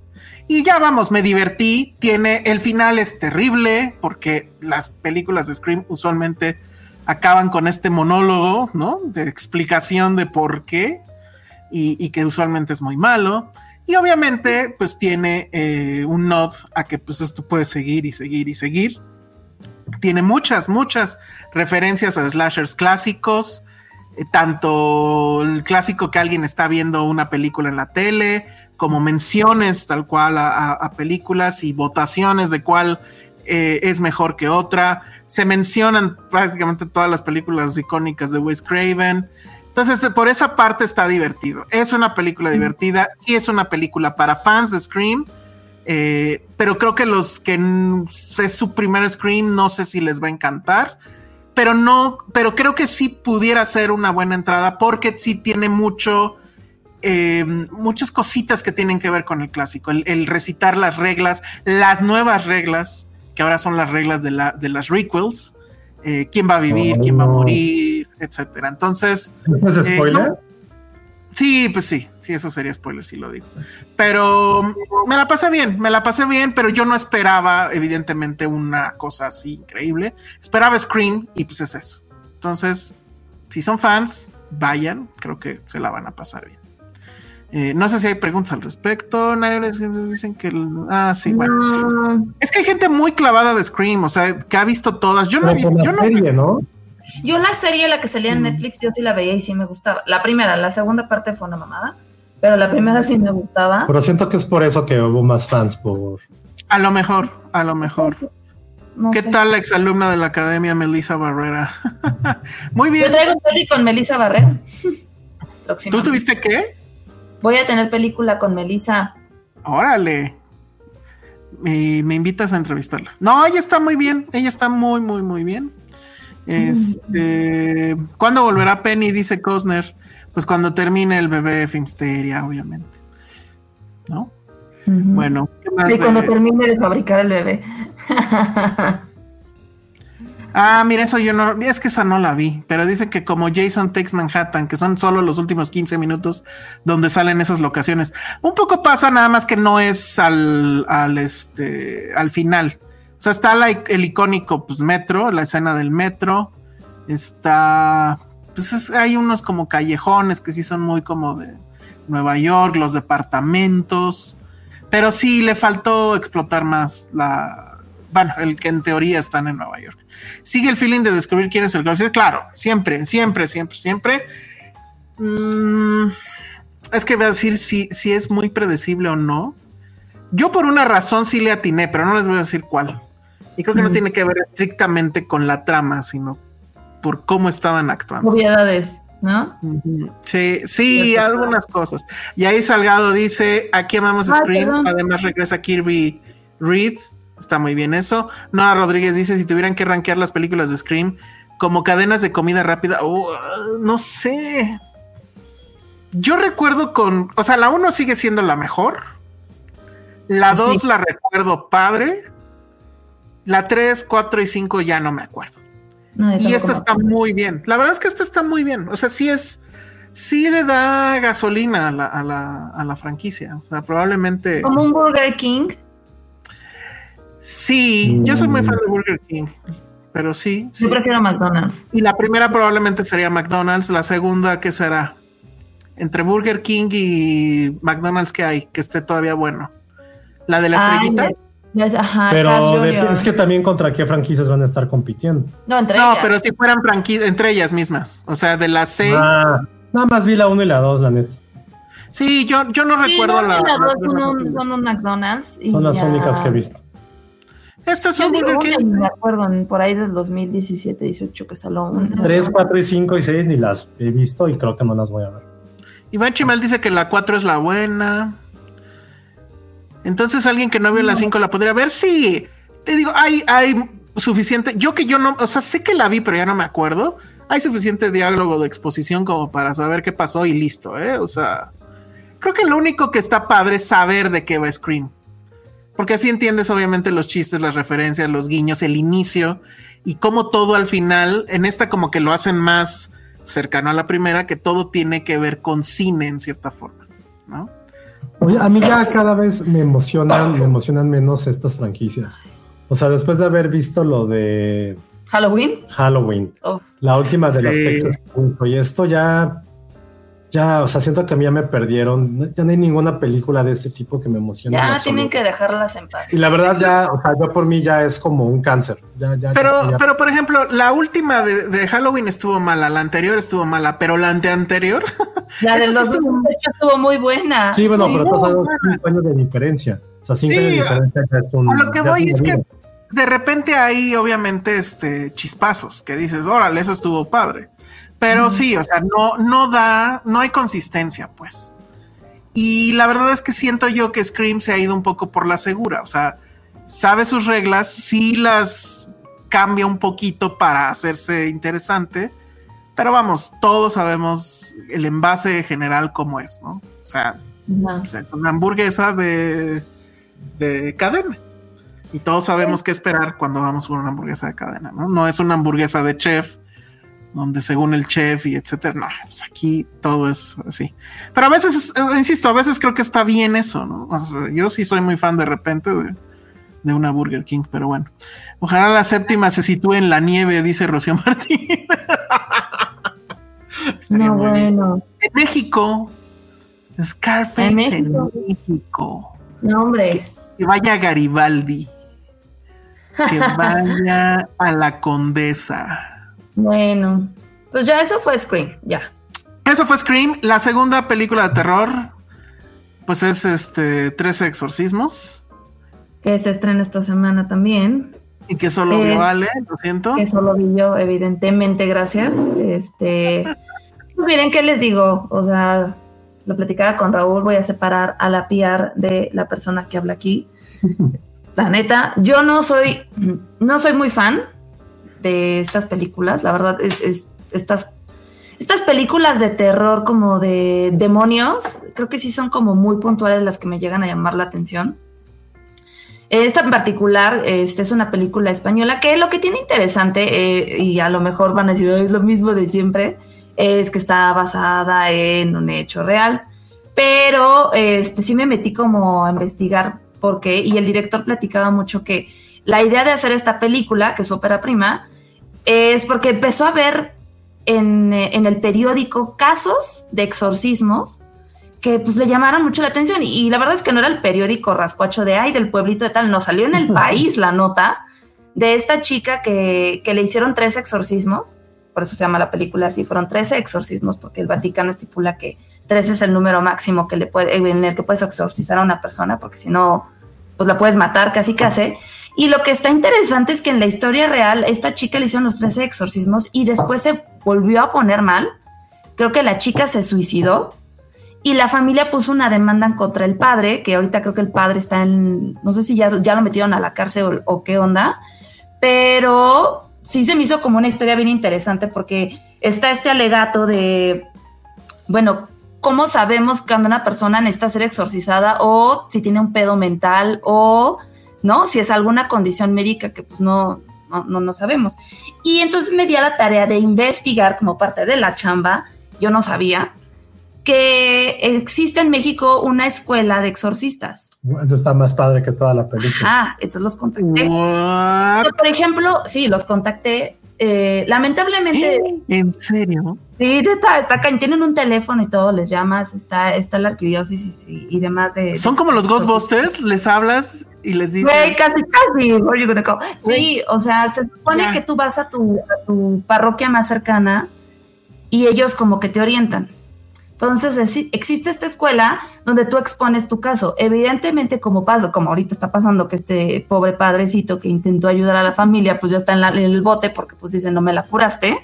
Y ya vamos, me divertí. Tiene el final es terrible porque las películas de Scream usualmente acaban con este monólogo, ¿no? De explicación de por qué y, que usualmente es muy malo. Y obviamente, pues tiene eh, un nod a que pues esto puede seguir y seguir y seguir. Tiene muchas, muchas referencias a slashers clásicos, eh, tanto el clásico que alguien está viendo una película en la tele, como menciones tal cual a- a películas y votaciones de cuál eh, es mejor que otra. Se mencionan prácticamente todas las películas icónicas de Wes Craven. Entonces, por esa parte está divertido. Es una película divertida, sí es una película para fans de Scream, eh, pero creo que los que es su primer Scream, no sé si les va a encantar, pero no, pero creo que sí pudiera ser una buena entrada porque sí tiene mucho, eh, muchas cositas que tienen que ver con el clásico, el, el recitar las reglas, las nuevas reglas, que ahora son las reglas de, la, de las requels, eh, quién va a vivir, quién va a Oh. morir, etcétera. Entonces, ¿Esto es Eh, spoiler? no. Sí, pues sí, sí, eso sería spoiler si lo digo. Pero me la pasé bien, me la pasé bien, pero yo no esperaba, evidentemente, una cosa así increíble. Esperaba Scream y pues es eso. Entonces, si son fans, vayan, creo que se la van a pasar bien. Eh, no sé si hay preguntas al respecto. Nadie les dicen que. el- ah, sí, bueno. No. Es que hay gente muy clavada de Scream, o sea, que ha visto todas. Yo no he visto. Yo la no, serie, ¿no? Yo la serie, la que salía en Mm. Netflix, yo sí la veía y sí me gustaba. La primera, la segunda parte fue una mamada, pero la primera sí me gustaba. Pero siento que es por eso que hubo más fans por... a lo mejor, a lo mejor. No ¿Qué sé. tal la exalumna de la academia, Melissa Barrera? Muy Yo bien. traigo peli con Melissa Barrera. ¿Tú tuviste qué? Voy a tener película con Melissa. Órale. Me, me invitas a entrevistarla. No, ella está muy bien. Ella está muy, muy, muy bien. Este, ¿Cuándo volverá Penny? Dice Cosner. Pues cuando termine el bebé Filmsteria, obviamente. ¿No? Bueno, ¿qué más Y cuando termine de fabricar el bebé. Ah, mira, eso yo no, es que esa no la vi, pero dicen que como Jason Takes Manhattan, que son solo los últimos 15 minutos donde salen esas locaciones. Un poco pasa nada más que no es al, al este, al final. O sea, está el icónico pues, metro, la escena del metro. Está, pues es- hay unos como callejones que sí son muy como de Nueva York, los departamentos. Pero sí le faltó explotar más la, bueno, el que en teoría están en Nueva York. Sigue el feeling de descubrir quién es el Ghost. Claro, siempre, siempre, siempre, siempre. Mm, es que voy a decir si, si es muy predecible o no. Yo por una razón sí le atiné, pero no les voy a decir cuál. Y creo que no tiene que ver estrictamente con la trama, sino por cómo estaban actuando. Obviedades, ¿no? Sí, sí, algunas cosas. Y ahí Salgado dice, aquí amamos Ay, Scream, perdón. además regresa Kirby Reed, está muy bien eso. Nora Rodríguez dice, si tuvieran que rankear las películas de Scream como cadenas de comida rápida, uh, no sé. Yo recuerdo con, o sea, la 1 sigue siendo la mejor. La Sí. 2 la recuerdo padre. La 3, 4 y 5 ya no me acuerdo. No, Y esta está muy bien. La verdad es que esta está muy bien. O sea, sí es. Sí le da gasolina a la, a la, a la franquicia. O sea, probablemente. Como un Burger King. Sí, yo soy muy fan de Burger King. Pero sí. sí. Yo prefiero McDonald's. Y la primera probablemente sería McDonald's. La segunda, ¿qué será? Entre Burger King y McDonald's, que hay? Que esté todavía bueno. La de la estrellita. ajá, Pero es que también contra qué franquicias van a estar compitiendo. No, entre no, ellas. pero si fueran franquicias, entre ellas mismas. O sea, de las seis. Ah, nada más vi la 1 y la 2, la neta. Sí, yo, yo no Sí, recuerdo no, la. y las la dos son un, película. son un McDonald's. y Son las ya. únicas que he visto. Estas son Burger King. me acuerdo por ahí del 2017, 18 que salió un. 3, 4 y 5 y 6 ni las he visto y creo que no las voy a ver. Iván Chimal dice que la 4 es la buena. Entonces alguien que no vio la 5 la podría ver. Sí, te digo, hay, hay suficiente. Yo que yo no, o sea, sé que la vi, pero ya no me acuerdo. Hay suficiente diálogo de exposición como para saber qué pasó y listo, ¿eh? O sea, creo que lo único que está padre es saber de qué va Scream. Porque así entiendes obviamente los chistes, las referencias, los guiños, el inicio y cómo todo al final, en esta como que lo hacen más cercano a la primera, que todo tiene que ver con cine en cierta forma, ¿no? Oye, a mí ya cada vez me emocionan, me emocionan menos estas franquicias. O sea, después de haber visto lo de Halloween. Halloween, Oh, la última de las. Texas y esto ya, ya, o sea, siento que a mí ya me perdieron. Ya no hay ninguna película de este tipo que me emocione. ya tienen que dejarlas en paz. Y la verdad ya, o sea, yo por mí ya es como un cáncer. Ya, ya, Pero, ya- pero por ejemplo, la última de, de Halloween estuvo mala, la anterior estuvo mala, pero la anteanterior, La de Eso sí los estuvo- 2018 estuvo muy buena. sí, bueno, pero todos sabemos cinco años de diferencia. O sea, cinco Sí, años de diferencia ya es un. a lo que es voy es que de repente hay obviamente este chispazos que dices, órale, eso estuvo padre. Pero sí, o sea, no, no da, no hay consistencia, pues. Y la verdad es que siento yo que Scream se ha ido un poco por la segura. O sea, sabe sus reglas, sí las cambia un poquito para hacerse interesante. Pero vamos, todos sabemos el envase general cómo es, ¿no? O sea, Ajá. pues, es una hamburguesa de, de cadena. Y todos sabemos qué esperar cuando vamos por una hamburguesa de cadena, ¿no? No es una hamburguesa de chef, donde según el chef y etcétera. No, pues aquí todo es así. Pero a veces, eh, insisto, a veces creo que está bien eso, ¿no? O sea, yo sí soy muy fan de repente de, de una Burger King, pero bueno. Ojalá la séptima se sitúe en la nieve, dice Rocío Martín. Estaría No, muy bien. bueno. En México, Scarface ¿En en México? México. No, hombre. Que vaya Garibaldi. Que vaya a la Condesa. Bueno, pues ya eso fue Scream, ya. Eso fue Scream. La segunda película de terror, pues es este 13 exorcismos. Que se estrena esta semana también. Y que solo Eh, vio Ale, lo siento. Que solo vi yo, evidentemente, gracias. Este. Pues miren, ¿qué les digo? O sea, lo platicaba con Raúl, voy a separar a la PR de la persona que habla aquí. La neta, yo no soy, no soy muy fan de estas películas. La verdad, es, es- estas, estas películas de terror como de demonios, creo que sí son como muy puntuales las que me llegan a llamar la atención. Esta en particular este, es una película española que lo que tiene interesante, eh, y a lo mejor van a decir, "Ay, es lo mismo de siempre, es que está basada en un hecho real. Pero este, sí me metí como a investigar por qué, y el director platicaba mucho que la idea de hacer esta película, que es su ópera prima, es porque empezó a ver en, eh, en el periódico casos de exorcismos que pues le llamaron mucho la atención. Y, y la verdad es que no era el periódico rascuacho de ay del pueblito de tal, no salió en el país la nota de esta chica que, que le hicieron tres exorcismos, por eso se llama la película así, fueron 13 exorcismos porque el Vaticano estipula que 13 es el número máximo que le puede, en el que puedes exorcizar a una persona porque si no pues la puedes matar casi casi. Y lo que está interesante es que en la historia real esta chica le hicieron los 13 exorcismos y después se volvió a poner mal. Creo que la chica se suicidó y la familia puso una demanda contra el padre, que ahorita creo que el padre está en, no sé si ya, ya lo metieron a la cárcel o, o qué onda, pero sí se me hizo como una historia bien interesante porque está este alegato de, bueno, ¿cómo sabemos cuando una persona necesita ser exorcizada o si tiene un pedo mental o, ¿no? Si es alguna condición médica que pues no, no, no, no sabemos. Y entonces me di a la tarea de investigar como parte de la chamba, yo no sabía, que existe en México una escuela de exorcistas. Eso está más padre que toda la película. Ah, entonces los contacté. What? Por ejemplo, sí, los contacté. Eh, lamentablemente, ¿En serio? sí, está, está tienen un teléfono y todo, les llamas, está, está la arquidiócesis y, y demás de. Son de- como los Ghostbusters, les hablas y les dices. Güey, casi, casi. where you gonna go? Sí, o sea, se supone que tú vas a tu, a tu parroquia más cercana y ellos como que te orientan. Entonces exi- existe esta escuela donde tú expones tu caso. Evidentemente, como pasa, como ahorita está pasando que este pobre padrecito que intentó ayudar a la familia, pues ya está en, la- el bote porque pues dicen no me la curaste.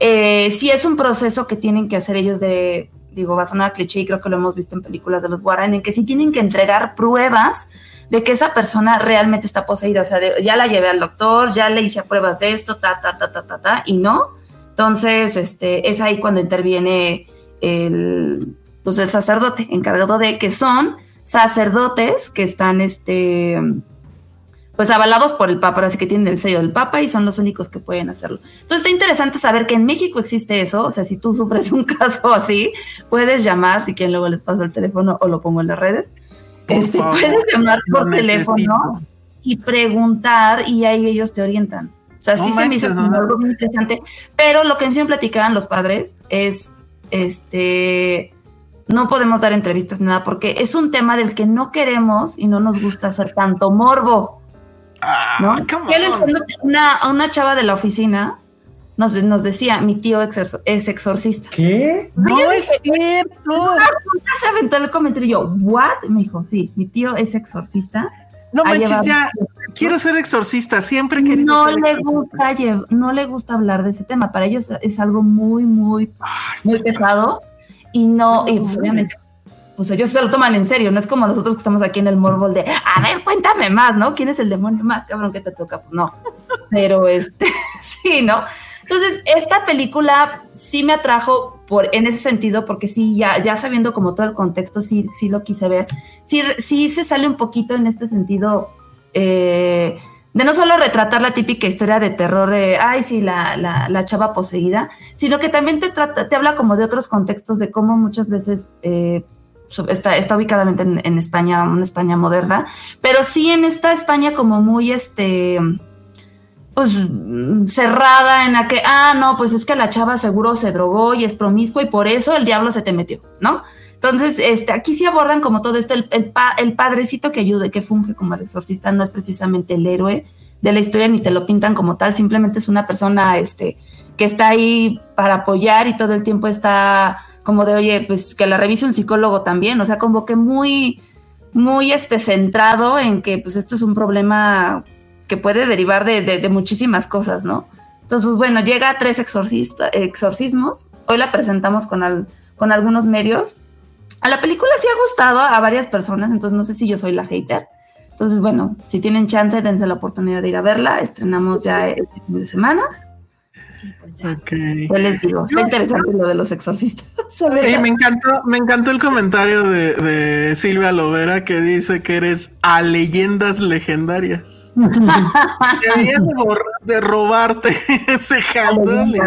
Eh, sí es un proceso que tienen que hacer ellos de, digo, va a sonar cliché y creo que lo hemos visto en películas de los Warren, en que sí tienen que entregar pruebas de que esa persona realmente está poseída. O sea, ya la llevé al doctor, ya le hice pruebas de esto, ta, ta, ta, ta, ta, ta, y no. Entonces, este, es ahí cuando interviene el, pues el sacerdote encargado de que son sacerdotes que están este pues avalados por el Papa, así que tienen el sello del Papa y son los únicos que pueden hacerlo. Entonces está interesante saber que en México existe eso, o sea, si tú sufres un caso así, puedes llamar, si quieren luego les paso el teléfono o lo pongo en las redes, este, puedes llamar por teléfono y preguntar y ahí ellos te orientan. O sea, sí se me hizo algo muy interesante, pero lo que siempre platicaban los padres es, este, no podemos dar entrevistas nada porque es un tema del que no queremos y no nos gusta hacer tanto morbo. Ah, ¿no? Una, una chava de la oficina nos, nos decía, mi tío es exorcista. ¿Qué? No es cierto. Se aventó el comentario y yo, ¿what? Me dijo, sí, mi tío es exorcista. No manches, ya, quiero ser exorcista, siempre querido no le gusta No le gusta hablar de ese tema, para ellos es algo muy, muy, muy pesado y no, y pues obviamente pues ellos se lo toman en serio, no es como nosotros que estamos aquí en el morbol de, a ver, cuéntame más, ¿no? ¿Quién es el demonio más cabrón que te toca? Pues no, pero este, sí, ¿no? Entonces, esta película sí me atrajo por, en ese sentido, porque sí, ya, ya sabiendo como todo el contexto, sí, sí lo quise ver. Sí, sí se sale un poquito en este sentido eh, de no solo retratar la típica historia de terror de, ay, sí, la, la, la chava poseída, sino que también te, trata, te habla como de otros contextos, de cómo muchas veces... Eh, está, está ubicadamente en, en, España, una España moderna, pero sí en esta España como muy este pues cerrada en la que, ah, no, pues es que la chava seguro se drogó y es promiscuo y por eso el diablo se te metió, ¿no? Entonces, este, aquí sí abordan como todo esto, el, el, padrecito que ayude, que funge como el exorcista, no es precisamente el héroe de la historia, ni te lo pintan como tal, simplemente es una persona este, que está ahí para apoyar y todo el tiempo está como de, oye, pues que la revise un psicólogo también, o sea, como que muy, muy este, centrado en que pues esto es un problema que puede derivar de, muchísimas cosas, ¿no? Entonces, pues bueno, llega a tres exorcismos. Hoy la presentamos con, con algunos medios. A la película sí ha gustado a varias personas, entonces no sé si yo soy la hater. Entonces, bueno, si tienen chance, dense la oportunidad de ir a verla. Estrenamos ya este fin de semana. Pues les digo? Está interesante lo de los exorcistas. me encantó, me encantó el comentario de, de Silvia Lovera que dice que eres a leyendas legendarias. Deberías de, robarte ese handle.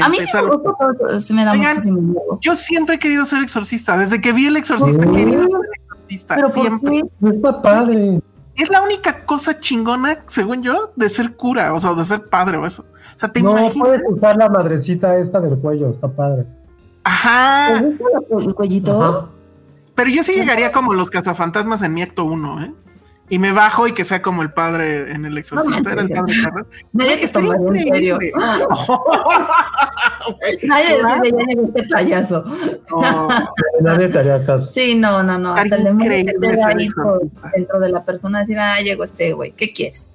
a mí sí me, se me da muchísimo miedo. Yo siempre he querido ser exorcista. Desde que vi el exorcista, he querido ser exorcista. ¿Pero siempre. Está padre. Es la única cosa chingona, según yo, de ser cura, o sea, de ser padre o eso. O sea, te no, imaginas? puedes usar la madrecita esta del cuello, está padre. Ajá. ¿El cuellito? Pero yo sí llegaría como los cazafantasmas en mi acto 1, ¿eh? Y me bajo y que sea como el padre en el exorcista, era el padre Carlos. Nadie te tomaría en serio. Nadie decide ya llegó este payaso. nadie te haría caso. Sí, no, no, no. Hasta el demonio que te da dentro de la persona decir, ah, llegó este güey, ¿qué quieres?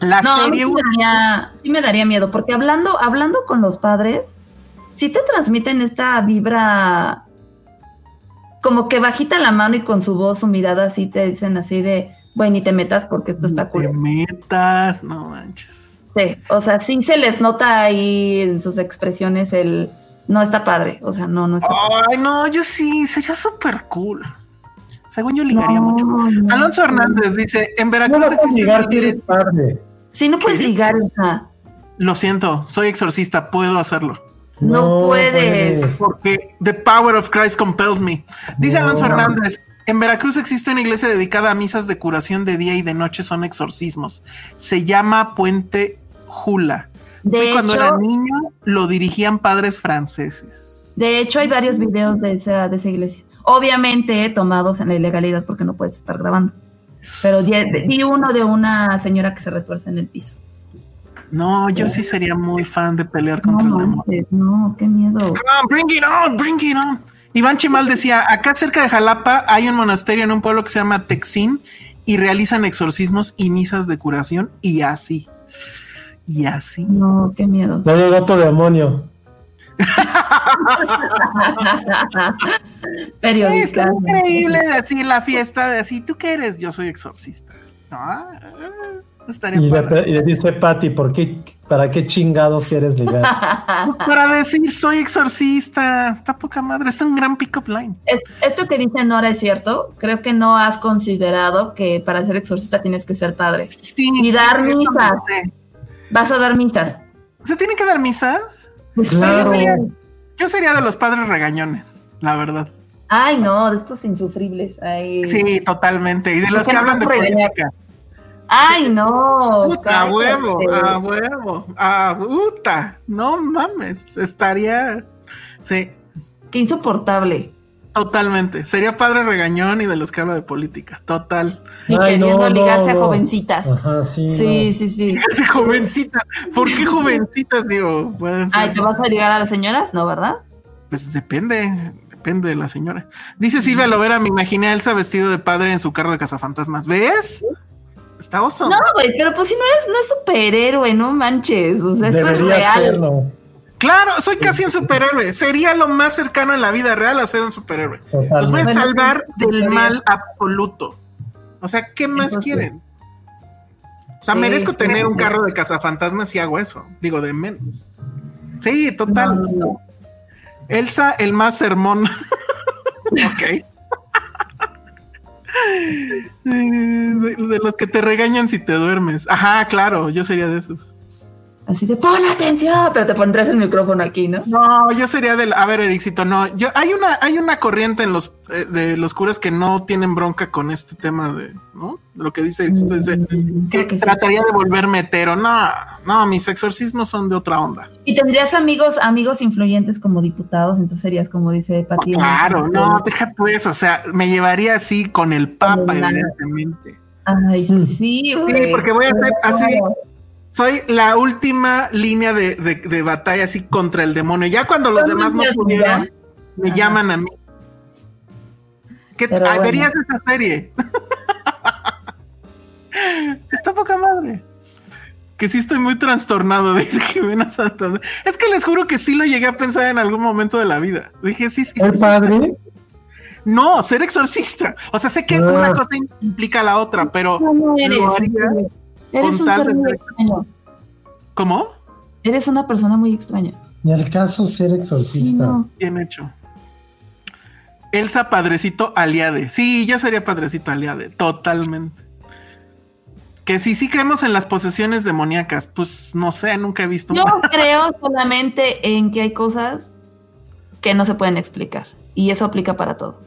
La no, serie. Sí me, daría, sí me daría miedo, porque hablando, hablando con los padres, sí te transmiten esta vibra como que bajita la mano y con su voz, su mirada así te dicen así de, güey, ni te metas porque esto está cool. Te metas, no manches. Sí, o sea, sí se les nota ahí en sus expresiones el no está padre, o sea, no, no está Ay, no, yo sí, sería súper cool. Según yo ligaría mucho. Alonso Hernández dice, en Veracruz no existe ligar si eres padre. Sí, no puedes ligar, hija. Lo siento, soy exorcista, puedo hacerlo. No, puedes. Porque the power of Christ compels me. Dice Alonso Hernández, en Veracruz existe una iglesia dedicada a misas de curación de día y de noche, son exorcismos. Se llama Puente Jula. De cuando era niño lo dirigían padres franceses. De hecho, hay varios videos de esa, de esa iglesia. Obviamente tomados en la ilegalidad porque no puedes estar grabando. Pero vi uno de una señora que se retuerce en el piso. No, yo sí sería muy fan de pelear contra el demonio. No, qué miedo. bring it on, bring it on. Iván Chimal decía, acá cerca de Jalapa hay un monasterio en un pueblo que se llama Texín y realizan exorcismos y misas de curación y así. Y así. No, qué miedo. No llegó otro demonio. Periodista. Es increíble decir la fiesta de así, ¿tú qué eres? Yo soy exorcista. Ah, Estaría Y le, y le dice Patty, ¿por qué, ¿para qué chingados quieres ligar? Pues para decir soy exorcista. Está poca madre. Es un gran pick-up line. Es- Esto que dice Nora es cierto. Creo que no has considerado que para ser exorcista tienes que ser padre. Sí. Y dar misas. Vas a dar misas. ¿Se tiene que dar misas? Pues Claro. sí. Yo sería de los padres regañones, la verdad. Ay, no, de estos insufribles. Ay, Sí, totalmente. Y de los ¿Por qué que no hablan de regañar? Ay, no. Puta, a huevo, a huevo, a puta. No mames, estaría. Sí, Qué insoportable. totalmente. Sería padre regañón y de los que habla de política. Total. Y Ay, queriendo no, ligarse a no. jovencitas. Ajá, sí. Sí, no. sí, sí. Ese jovencita. ¿Por qué jovencitas, digo? Pueden ser- Ay, ¿te vas a ligar a las señoras? No, ¿verdad? Pues depende, depende de la señora. Dice Silvia Lovera, me imaginé a Elsa vestido de padre en su carro de cazafantasmas. ¿Ves? Está oso. No, güey, pero pues si no eres, no es superhéroe, no manches. O sea, esto es Debería real. serlo. Claro, soy casi un superhéroe. Sería lo más cercano en la vida real a ser un superhéroe. Los voy a. Bueno, salvar sí, del mal absoluto. O sea, ¿qué más Entonces, quieren? O sea, sí, merezco sí, tener un carro de cazafantasmas si hago eso. Digo, de menos. Sí, total. No, no. Elsa, el más sermón. ok. De, los que te regañan si te duermes. Ajá, claro, yo sería de esos. Así de pon atención, pero te pondrás el micrófono aquí, ¿no? No, yo sería del. A ver, Ericito, no. Yo, hay una, hay una corriente en los eh, de los curas que no tienen bronca con este tema de, ¿no? De lo que dice Ericito, dice Mm, que que sí. trataría de volverme hetero. No, no, mis exorcismos son de otra onda. Y tendrías amigos, amigos influyentes como diputados, entonces serías como dice Pati. Claro, no, deja tú eso. O sea, me llevaría así con el Papa, Con el- evidentemente. Ay, Mm. sí, güey. porque voy a hacer así. Soy la última línea de, de- de batalla así contra el demonio. Ya cuando los ¿Cuándo demás no pudieron, me Ajá. llaman a mí. ¿Qué Pero bueno. verías esa serie? Está poca madre. Que sí estoy muy trastornado, dice Jimena Santander. Es que les juro que sí lo llegué a pensar en algún momento de la vida. Dije, sí, sí, ¿El sí. padre? No, ser exorcista. O sea, sé que Ah. una cosa implica la otra, pero no eres. Lo haría Eres un ser muy extraño. ¿cómo? Eres una persona muy extraña. Ni al caso ser exorcista. No. Bien hecho. Elsa Padrecito Aliade. Sí, yo sería Padrecito Aliade, totalmente. Que sí, sí creemos en las posesiones demoníacas. Pues no sé, nunca he visto. Yo una. creo solamente en que hay cosas que no se pueden explicar. Y eso aplica para todo.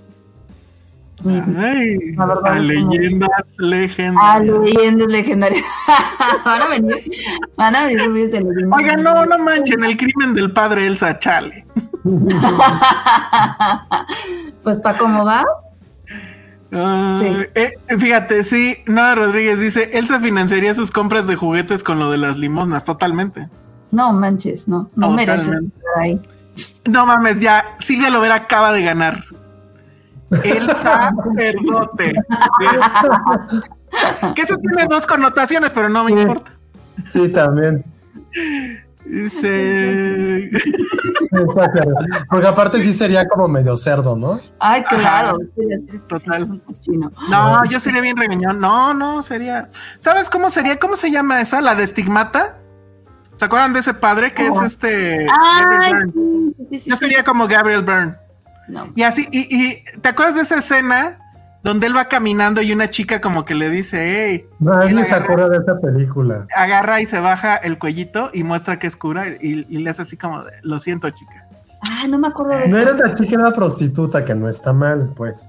Ay, La verdad a leyendas A legendarias. leyendas legendarias. van a venir, van a venir de leyendas no, no manchen, el crimen del padre Elsa, chale. pues para cómo va. Ah, Sí. eh, fíjate, sí, Nora Rodríguez dice, Elsa financiaría sus compras de juguetes con lo de las limosnas, totalmente. No manches, no, no Totalmente. estar ahí. No mames, ya, Silvia Lovera acaba de ganar. El sacerdote. que eso tiene dos connotaciones, pero no me Sí. importa. Sí, también. Dice. Porque aparte sí sería como medio cerdo, ¿no? Ay, claro. Ajá. Total. No, yo sería bien regañón. No, no, sería. ¿Sabes cómo sería? ¿Cómo se llama esa? La de estigmata. ¿Se acuerdan de ese padre que es Oh. este? Ay, sí, sí, sí, Yo sí. sería como Gabriel Byrne. No. Y así, y, y ¿te acuerdas de esa escena donde él va caminando y una chica como que le dice, hey, Nadie Él se acuerda de esta película. agarra y se baja el cuellito y muestra que es cura y, y le hace así como, de, lo siento chica. Ay, no me acuerdo de No eso. era la chica, era la prostituta, que no está mal, pues.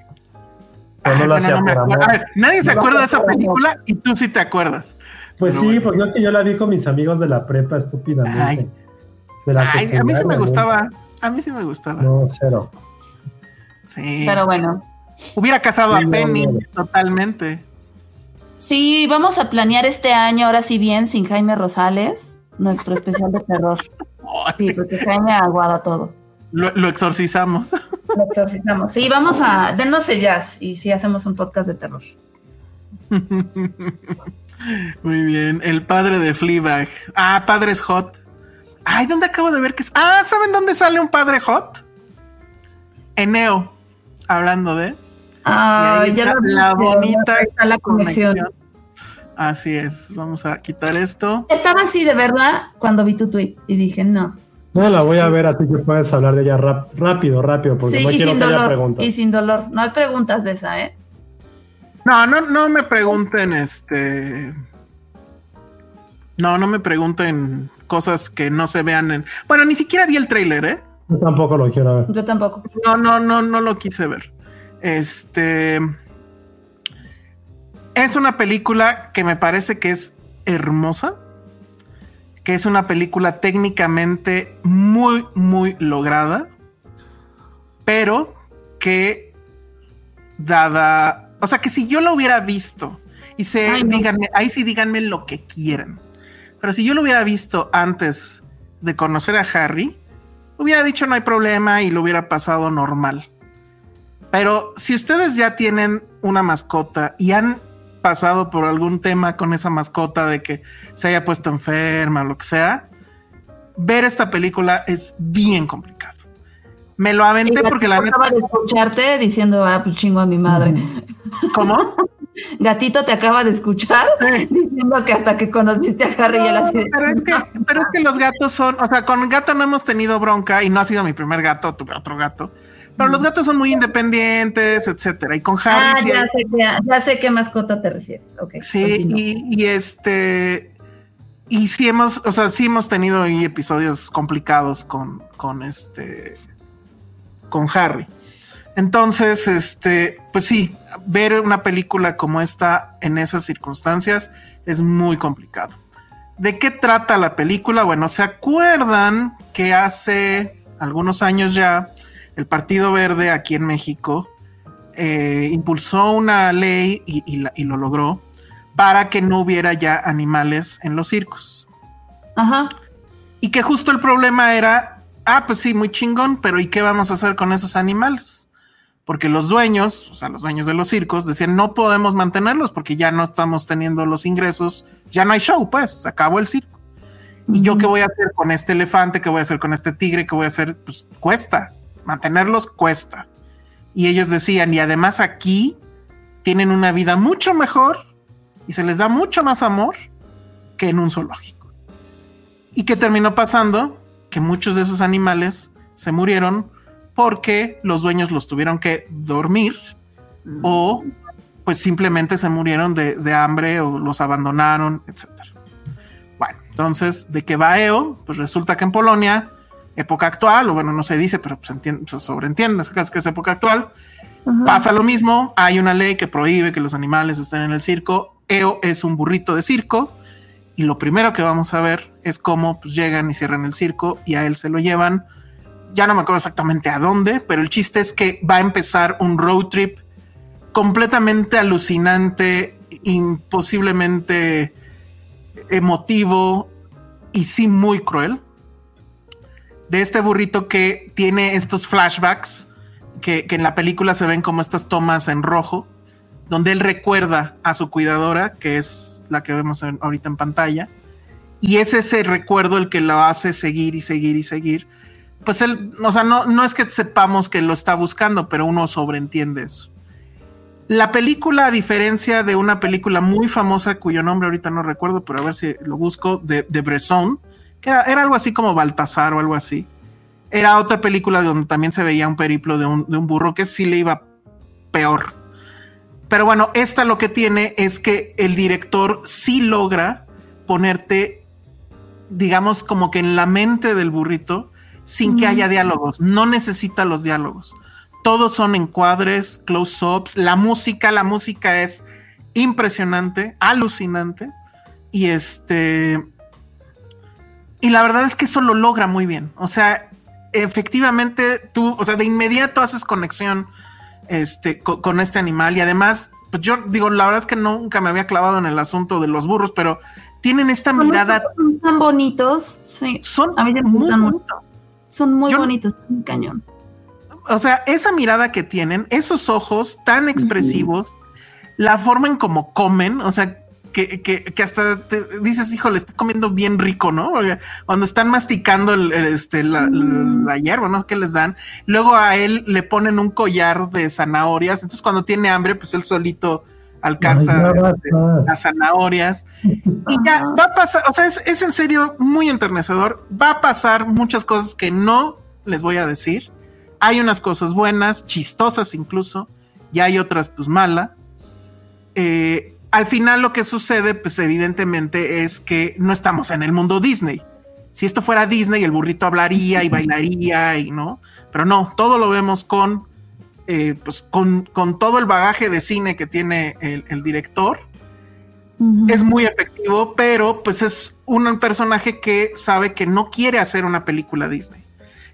Pero no Ay, lo hacía no por amor. Ver, nadie se No acuerda de esa amor. película y tú sí te acuerdas. Pues Pero sí, bueno. porque yo, que yo la vi con mis amigos de la prepa estúpidamente. Ay. De la Ay, a mí sí me ¿no? gustaba. A mí sí me gustaba. No, cero. Sí. Pero bueno. Hubiera casado Sí, a Penny no. totalmente. Sí, vamos a planear este año, ahora sí bien, sin Jaime Rosales, nuestro especial de terror. Sí, porque Jaime aguada todo. Lo, lo exorcizamos. Lo exorcizamos. Sí, vamos a. Denos el jazz y sí hacemos un podcast de terror. Muy bien. El padre de Fleabag. Ah, padres hot. Ay, ¿dónde acabo de ver que es? Ah, ¿saben dónde sale un padre hot? Eneo. Hablando de. Ah, Y ahí ya está lo vi, la bonita ahí está la conexión. conexión. Así es, vamos a quitar esto. Estaba así de verdad cuando vi tu tweet y dije, no. No la voy a ver, así que puedes hablar de ella rap- rápido, rápido, porque Sí, no quiero que haya preguntas. Y sin dolor. No hay preguntas de esa, ¿eh? No, no, no me pregunten, este. No, no me pregunten cosas que no se vean en. Bueno, ni siquiera vi el tráiler, ¿eh? Yo tampoco lo quiero ver. Yo tampoco. No, no, no, no lo quise ver. Este. Es una película que me parece que es hermosa. Que es una película técnicamente muy, muy lograda. Pero que dada. O sea que si yo lo hubiera visto. Y se Ay, no. díganme, ahí sí díganme lo que quieran. Pero si yo lo hubiera visto antes de conocer a Harry, hubiera dicho no hay problema y lo hubiera pasado normal. Pero si ustedes ya tienen una mascota y han pasado por algún tema con esa mascota de que se haya puesto enferma o lo que sea, ver esta película es bien complicado. Me lo aventé porque la neta. acaba de escucharte diciendo, ah, pues chingo a mi madre. ¿Cómo? Gatito te acaba de escuchar diciendo que hasta que conociste a Harry ya la pero es que, pero es que los gatos son, o sea, con el gato no hemos tenido bronca y no ha sido mi primer gato, tuve otro gato. Pero los gatos son muy independientes, etcétera. Y con Harry Ah, sí ya hay- sé, que, ya sé qué mascota te refieres. Sí, y, y este. Y sí hemos, o sea, sí hemos tenido episodios complicados con, con este. con Harry. Entonces, este, pues sí, ver una película como esta en esas circunstancias es muy complicado. ¿De qué trata la película? Bueno, ¿se acuerdan que hace algunos años ya el Partido Verde aquí en México eh, impulsó una ley y, y la- y lo logró para que no hubiera ya animales en los circos? Ajá. Y que justo el problema era, ah, pues sí, muy chingón, pero ¿y qué vamos a hacer con esos animales? Porque los dueños, o sea, los dueños de los circos, decían, no podemos mantenerlos porque ya no estamos teniendo los ingresos, ya no hay show, pues, se acabó el circo. ¿Y yo qué voy a hacer con este elefante? ¿Qué voy a hacer con este tigre? ¿Qué voy a hacer? Pues cuesta, mantenerlos cuesta. Y ellos decían, y además aquí tienen una vida mucho mejor y se les da mucho más amor que en un zoológico. ¿Y qué terminó pasando? Que muchos de esos animales se murieron porque los dueños los tuvieron que dormir o pues simplemente se murieron de, de hambre o los abandonaron, etcétera. Bueno, entonces, ¿de qué va EO? Pues resulta que en Polonia, época actual, o bueno, no se dice, pero entiende, se sobreentiende, es que es época actual, Ajá. Pasa lo mismo, hay una ley que prohíbe que los animales estén en el circo. EO es un burrito de circo y lo primero que vamos a ver es cómo pues, llegan y cierran el circo y a él se lo llevan. Ya no me acuerdo exactamente a dónde, pero el chiste es que va a empezar un road trip completamente alucinante, imposiblemente emotivo y sí muy cruel. De este burrito que tiene estos flashbacks que, que en la película se ven como estas tomas en rojo, donde él recuerda a su cuidadora, que es la que vemos en- ahorita en pantalla, y es ese recuerdo el que lo hace seguir y seguir y seguir. Pues él, o sea, no, no es que sepamos que lo está buscando, pero uno sobreentiende eso. La película, a diferencia de una película muy famosa, cuyo nombre ahorita no recuerdo, pero a ver si lo busco, de, de Bresson, que era, era algo así como Baltasar o algo así. Era otra película donde también se veía un periplo de un, de un burro que sí le iba peor. Pero bueno, esta lo que tiene es que el director sí logra ponerte, digamos, como que en la mente del burrito sin que haya diálogos. No necesita los diálogos. Todos son encuadres, close-ups. La música, la música es impresionante, alucinante. Y este. Y la verdad es que eso lo logra muy bien. O sea, efectivamente tú, o sea, de inmediato haces conexión este, co- con, este animal y además, pues yo digo, la verdad es que nunca me había clavado en el asunto de los burros, pero tienen esta mirada, Son tan bonitos. Sí. son A mí me muy bonitos. Son muy Yo bonitos. Un cañón. O sea, esa mirada que tienen, esos ojos tan expresivos, la forma en cómo comen, o sea, que, que- que hasta te dices, híjole, está comiendo bien rico, ¿no? Porque Cuando están masticando el, el, este, la, Mm. la hierba, no sé qué les dan. Luego a él le ponen un collar de zanahorias. Entonces, cuando tiene hambre, pues él solito alcanza las zanahorias. Y ya va a pasar, o sea, es, es en serio muy enternecedor. Va a pasar muchas cosas que no les voy a decir. Hay unas cosas buenas, chistosas incluso, y hay otras pues malas. Eh, al final lo que sucede, pues evidentemente es que no estamos en el mundo Disney. Si esto fuera Disney, el burrito hablaría y bailaría y no, pero no, todo lo vemos con, eh, pues con, con todo el bagaje de cine que tiene el, el director. Es muy efectivo, pero pues es un personaje que sabe que no quiere hacer una película Disney.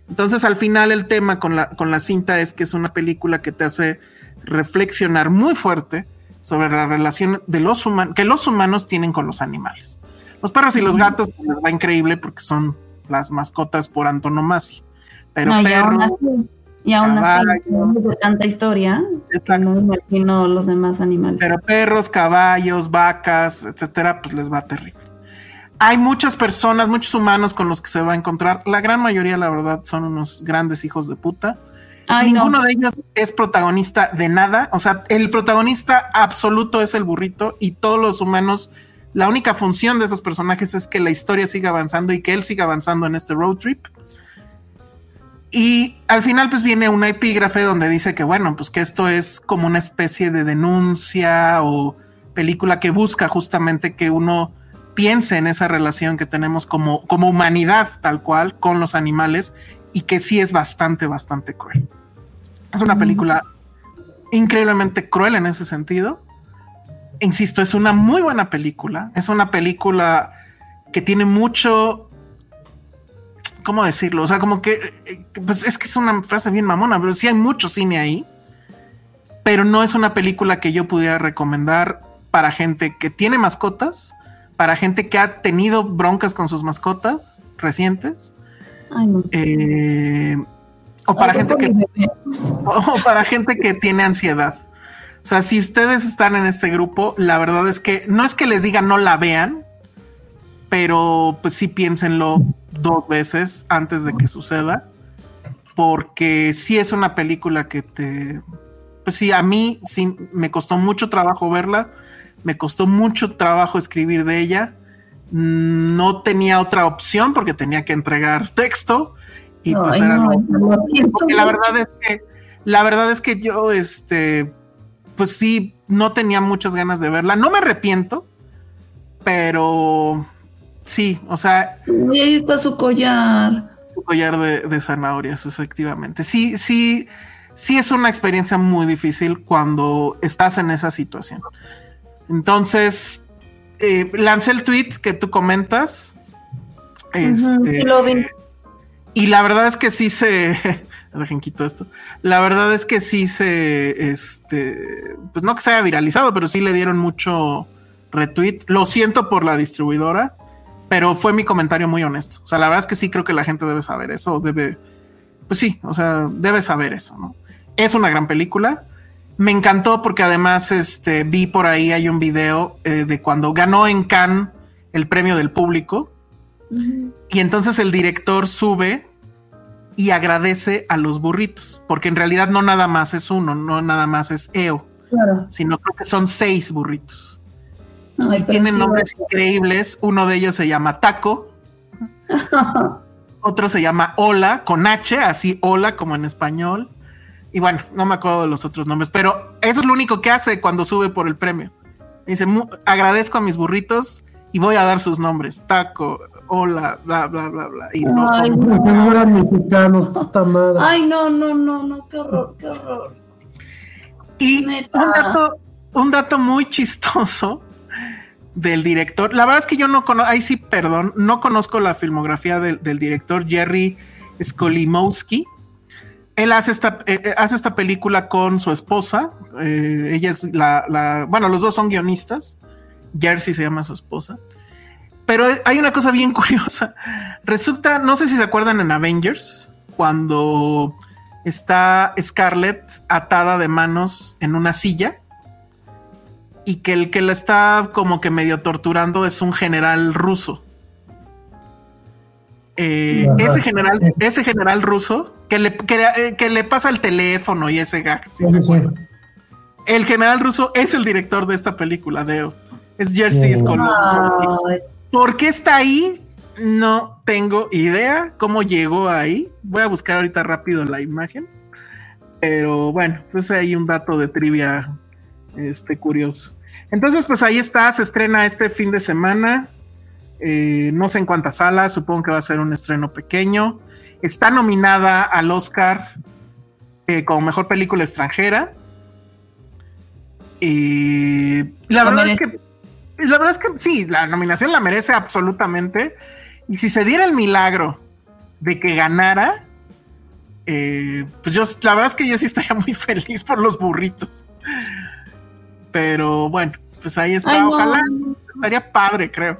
Entonces al final el tema con la, con la cinta es que es una película que te hace reflexionar muy fuerte sobre la relación de los humanos que los humanos tienen con los animales. Los perros y los gatos pues, les va increíble porque son las mascotas por antonomasia. Pero No, perros, y aún así, caballos. de tanta historia que no me imagino los demás animales. pero perros, caballos, vacas, etcétera, pues les va terrible. Hay muchas personas, muchos humanos con los que se va a encontrar. La gran mayoría, la verdad, son unos grandes hijos de puta. Ay, no. Ninguno de ellos es protagonista de nada. O sea, el protagonista absoluto es el burrito y todos los humanos, la única función de esos personajes es que la historia siga avanzando y que él siga avanzando en este road trip. Y al final pues viene una epígrafe donde dice que bueno, pues que esto es como una especie de denuncia o película que busca justamente que uno piense en esa relación que tenemos como, como humanidad tal cual con los animales y que sí es bastante, bastante cruel. Es una película increíblemente cruel en ese sentido. Insisto, es una muy buena película. Es una película que tiene mucho. ¿Cómo decirlo? O sea, como que. eh, Pues es que es una frase bien mamona, pero sí hay mucho cine ahí. Pero no es una película que yo pudiera recomendar para gente que tiene mascotas, para gente que ha tenido broncas con sus mascotas recientes. Ay, no. eh, o para Ay, gente que o para gente que tiene ansiedad. O sea, si ustedes están en este grupo, la verdad es que no es que les diga no la vean, pero pues sí piénsenlo dos veces antes de que suceda, porque sí es una película que te, pues sí, a mí sí me costó mucho trabajo verla, me costó mucho trabajo escribir de ella, no tenía otra opción porque tenía que entregar texto y pues era no, lo, porque la verdad es que la verdad es que yo este pues sí no tenía muchas ganas de verla. No me arrepiento pero sí o sea Uy, ahí está su collar. un collar de, de zanahorias efectivamente sí sí sí es una experiencia muy difícil cuando estás en esa situación entonces eh, lancé el tweet que tú comentas este, sí lo vi. y la verdad es que sí se. Dejen quito esto. La verdad es que sí se. Este. Pues no que se haya viralizado, pero sí le dieron mucho retweet. Lo siento por la distribuidora, pero fue mi comentario muy honesto. O sea, la verdad es que sí creo que la gente debe saber eso. Debe. Pues sí, o sea, debe saber eso, ¿no? Es una gran película. Me encantó porque además este, vi por ahí hay un video eh, de cuando ganó en Cannes el premio del público. Y entonces el director sube y agradece a los burritos, porque en realidad no nada más es uno, no nada más es EO, Claro. sino creo que son seis burritos. Ay, y tienen sí, nombres increíbles. Uno de ellos se llama Taco, otro se llama Hola, con H, así Hola como en español. Y bueno, no me acuerdo de los otros nombres, pero eso es lo único que hace cuando sube por el premio. Dice, "Mu- agradezco a mis burritos y voy a dar sus nombres. Taco, Hola, bla, bla, bla, bla. Y no, Ay, no eran mexicanos, puta madre. Ay, no, no, no, no, qué horror, qué horror. Y Neta. un dato, un dato muy chistoso del director. La verdad es que yo no conozco, ahí sí, perdón, no conozco la filmografía del, del director Jerry Skolimowski. Él hace esta, eh, eh, hace esta película con su esposa. eh, ella es la, la- bueno, los dos son guionistas. Jersey se llama su esposa. Pero hay una cosa bien curiosa. Resulta, no sé si se acuerdan en Avengers, cuando está Scarlett atada de manos en una silla y que el que la está como que medio torturando es un general ruso. Eh, ese general, ese general ruso que le, que, eh, que le pasa el teléfono y ese gag. el general ruso es el director de esta película, Deo. Es Jersey ¿Por qué está ahí? No tengo idea cómo llegó ahí. Voy a buscar ahorita rápido la imagen. Pero bueno, pues hay un dato de trivia este, curioso. Entonces, pues ahí está, se estrena este fin de semana. Eh, no sé en cuántas salas, supongo que va a ser un estreno pequeño. Está nominada al Oscar eh, como mejor película extranjera. Y la verdad es que la verdad es que sí, la nominación la merece absolutamente. Y si se diera el milagro de que ganara, eh, pues yo, la verdad es que yo sí estaría muy feliz por los burritos. Pero bueno, pues ahí está. Ay, no. Ojalá estaría padre, creo.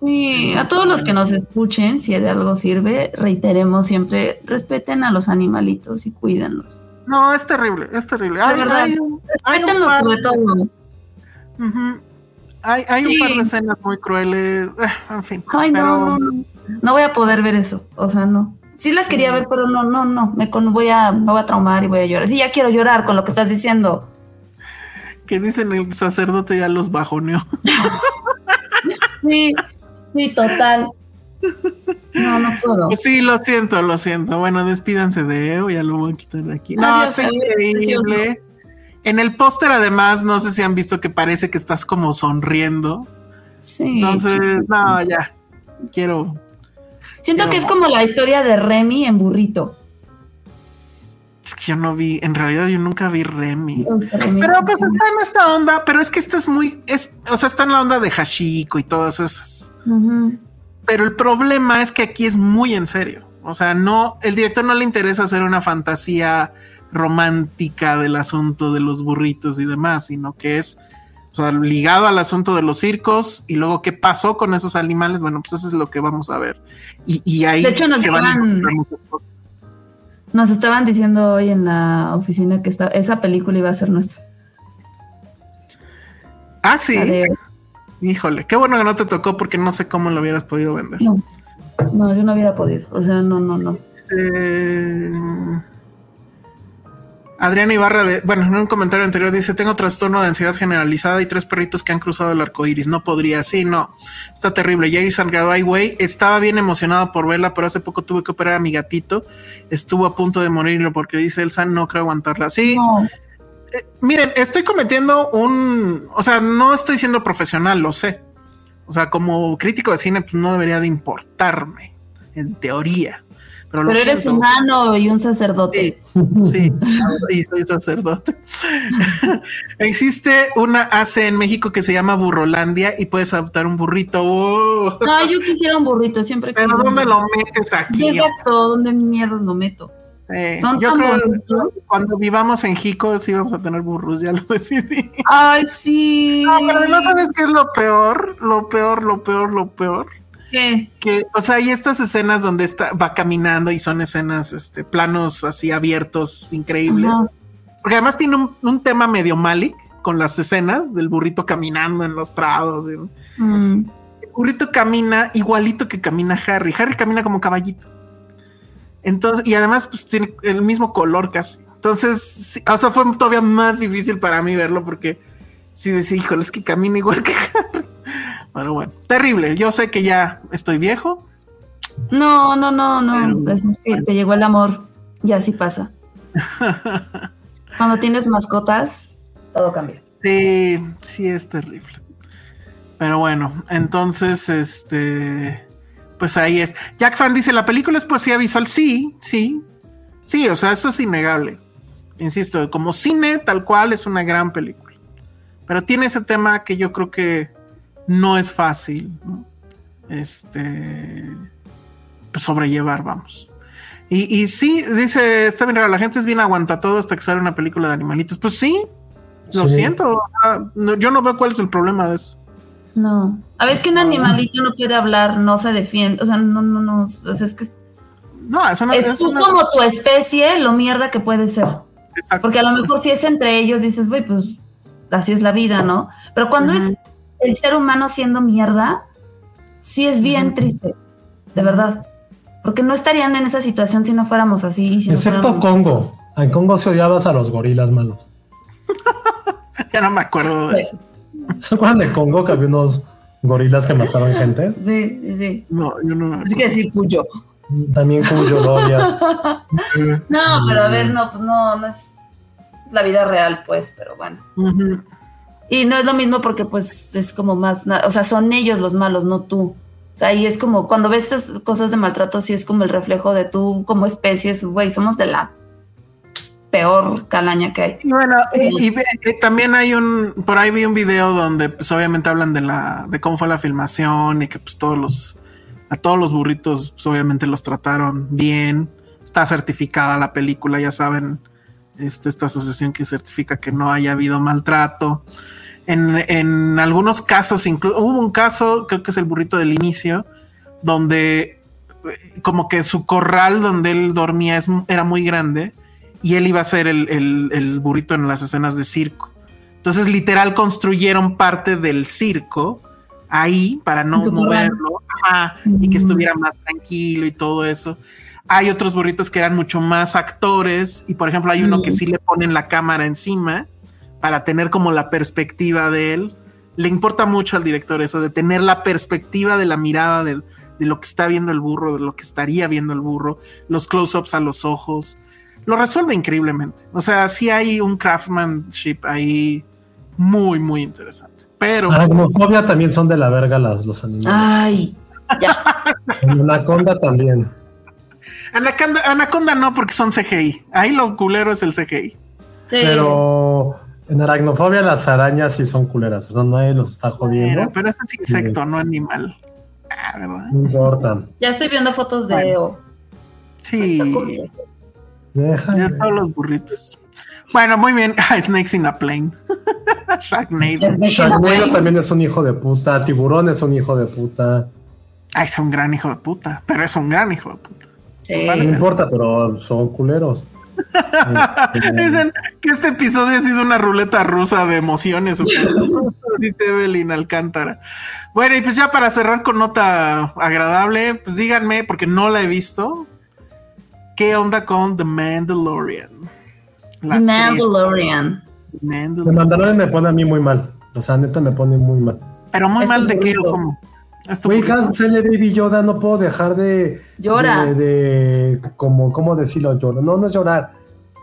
Sí, a todos los que nos escuchen, si de algo sirve, reiteremos siempre, respeten a los animalitos y cuídenlos. No, es terrible, es terrible. De Hay, verdad. hay un, hay un Respétenlos par- sobre todo. ujú. Hay- hay Sí. un par de escenas muy crueles. eh, En fin. Ay, pero- no, no, voy a poder ver eso. O sea, no. Sí la quería ver, pero no, no, no. Me con- voy a, me voy a traumar y voy a llorar. Sí, ya quiero llorar con lo que estás diciendo. Que dicen el sacerdote ya los bajoneó. Sí, sí, total. No, no puedo. Pues sí, lo siento, lo siento. Bueno, despídanse de Eo, ya lo voy a quitar de aquí. No, Adiós, está increíble. En el póster, además, no sé si han visto que parece que estás como sonriendo. Sí. Entonces, no, ya. Quiero. Siento que es como la historia de Remy en burrito. Es que yo no vi, en realidad yo nunca vi Remy. Pero pues está en esta onda, pero es que esta es muy, es, o sea, está en la onda de Hashiko y todas esas. Pero el problema es que aquí es muy en serio. O sea, no, el director no le interesa hacer una fantasía romántica del asunto de los burritos y demás, sino que es, o sea, ligado al asunto de los circos y luego qué pasó con esos animales. Bueno, pues eso es lo que vamos a ver. Y, y ahí De hecho, nos se van a llevan- muchas cosas. Nos estaban diciendo hoy en la oficina que esta, esa película iba a ser nuestra. Ah, sí. Híjole, qué bueno que no te tocó porque no sé cómo lo hubieras podido vender. No, no, yo no hubiera podido. O sea, no, no, no. Eh, Adriana Ibarra, de, bueno, en un comentario anterior dice: Tengo trastorno de ansiedad generalizada y tres perritos que han cruzado el arco iris. No podría, sí, no. Está terrible. Jerry Salgado, ay, güey, estaba bien emocionado por verla, pero hace poco tuve que operar a mi gatito. Estuvo a punto de morirlo porque dice Elsa: No creo aguantarla. Sí, No, eh, miren, estoy cometiendo un. O sea, no estoy siendo profesional, lo sé. O sea, como crítico de cine, pues no debería de importarme, en teoría. Pero, eres siento. humano y un sacerdote. Sí, y soy sacerdote. Existe una AC en México que se llama Burrolandia y puedes adoptar un burrito. ¡Oh! No, yo quisiera un burrito, siempre Pero ¿dónde lo metes aquí? Exacto, ¿dónde mierdas lo meto? Eh, Son yo creo que cuando vivamos en Jico sí vamos a tener burros, ya lo decidí. Ay, sí. No, pero no sabes qué es lo peor, lo peor, lo peor, lo peor. ¿Qué? Que, o sea, hay estas escenas donde está, va caminando y son escenas, este, planos así abiertos, increíbles. Ajá. Porque además tiene un, un tema medio Malik con las escenas del burrito caminando en los prados. y- Mm. El burrito camina igualito que camina Harry. Harry camina como caballito. Entonces, y además, pues tiene el mismo color casi. Entonces, sí, o sea, fue todavía más difícil para mí verlo porque sí decía, híjole, es que camina igual que Harry. Pero bueno, terrible. Yo sé que ya estoy viejo. No, no, no, no. Pero- Es, es que te llegó el amor. Y así pasa. Cuando tienes mascotas, todo cambia. Sí, sí es terrible. Pero bueno, entonces, este, pues ahí es. Jack Fan dice, la película es poesía visual. Sí, sí, sí, o sea, eso es innegable. Insisto, como cine tal cual es una gran película. Pero tiene ese tema que yo creo que no es fácil, ¿no? este, pues, sobrellevar, vamos. Y, y sí, dice, está bien raro, la gente es bien aguanta todo hasta que sale una película de animalitos. Pues sí, lo Sí. siento, o sea, no- yo no veo cuál es el problema de eso. No. A veces que un animalito no puede hablar, no se defiende. O sea, no, no, no. O sea, es que es, No, es una... es es tú una- como tu especie, lo mierda que puede ser. exacto. Porque a lo mejor si es entre ellos, dices, güey, pues así es la vida, ¿no? Pero cuando es el ser humano siendo mierda, sí es bien triste, de verdad. Porque no estarían en esa situación si no fuéramos así. y si no Excepto fuéramos- Congo. En Congo se odiabas a los gorilas malos. ya no me acuerdo de eso. ¿Se acuerdan de Congo que había unos gorilas que mataron gente? Sí, sí, sí. No, yo no Así que decir cuyo. También Cuyo lo odias. No, pero a ver, no, pues no, no es, es la vida real, pues, pero bueno. Ujú. Y no es lo mismo porque pues es como más, o sea, son ellos los malos, no tú. O sea, y es como cuando ves esas cosas de maltrato, sí es como el reflejo de tú como especies, güey, somos de la peor calaña que hay. Y bueno, y, y ve- eh, también hay un, por ahí vi un video donde pues obviamente hablan de la, de cómo fue la filmación y que pues todos los, a todos los burritos pues, obviamente los trataron bien. Está certificada la película, ya saben, este, esta asociación que certifica que no haya habido maltrato. En, en algunos casos, inclu- hubo un caso, creo que es el burrito del inicio, donde eh, como que su corral donde él dormía es, era muy grande y él iba a ser el, el- el burrito en las escenas de circo. Entonces, literal, construyeron parte del circo ahí para no moverlo ajá, y que Mm. estuviera más tranquilo y todo eso. Hay otros burritos que eran mucho más actores y, por ejemplo, hay uno que Mm. sí le ponen la cámara encima para tener como la perspectiva de él. Le importa mucho al director eso, de tener la perspectiva de la mirada del- de lo que está viendo el burro, de lo que estaría viendo el burro, los close-ups a los ojos. Lo resuelve increíblemente. O sea, sí hay un craftsmanship ahí muy, muy interesante. Pero Aracnofobia también son de la verga las, los animales. Ay, ya. En Anaconda también. Anaconda, Anaconda no, porque son CGI. Ahí lo culero es el CGI. Sí. Pero en aracnofobia las arañas sí son culeras. O sea, nadie los está jodiendo. Pero, pero este es insecto, no animal. Ah, ¿verdad? No importa. Ya estoy viendo fotos de Eo. Sí. Deja. ya todos los burritos. Bueno, muy bien. Ah, Snakes in a Plane. Sharknado. Sharknado también es un hijo de puta. Tiburón es un hijo de puta. Ay, es un gran hijo de puta. Pero es un gran hijo de puta. Sí. No importa, pero son culeros. Este, Dicen que este episodio ha sido una ruleta rusa de emociones. Dice Evelyn Alcántara. Bueno, y pues ya para cerrar con nota agradable, pues díganme, porque no la he visto, ¿qué onda con The Mandalorian? La The Mandalorian. de Mandalorian. Mandalorian me pone a mí muy mal. O sea, neta me pone muy mal. Pero muy Es mal de qué, o cómo? Güey, cada vez que sale Baby Yoda no puedo dejar de. Llora. De, de- como, ¿cómo decirlo? Llorar. No, no es llorar.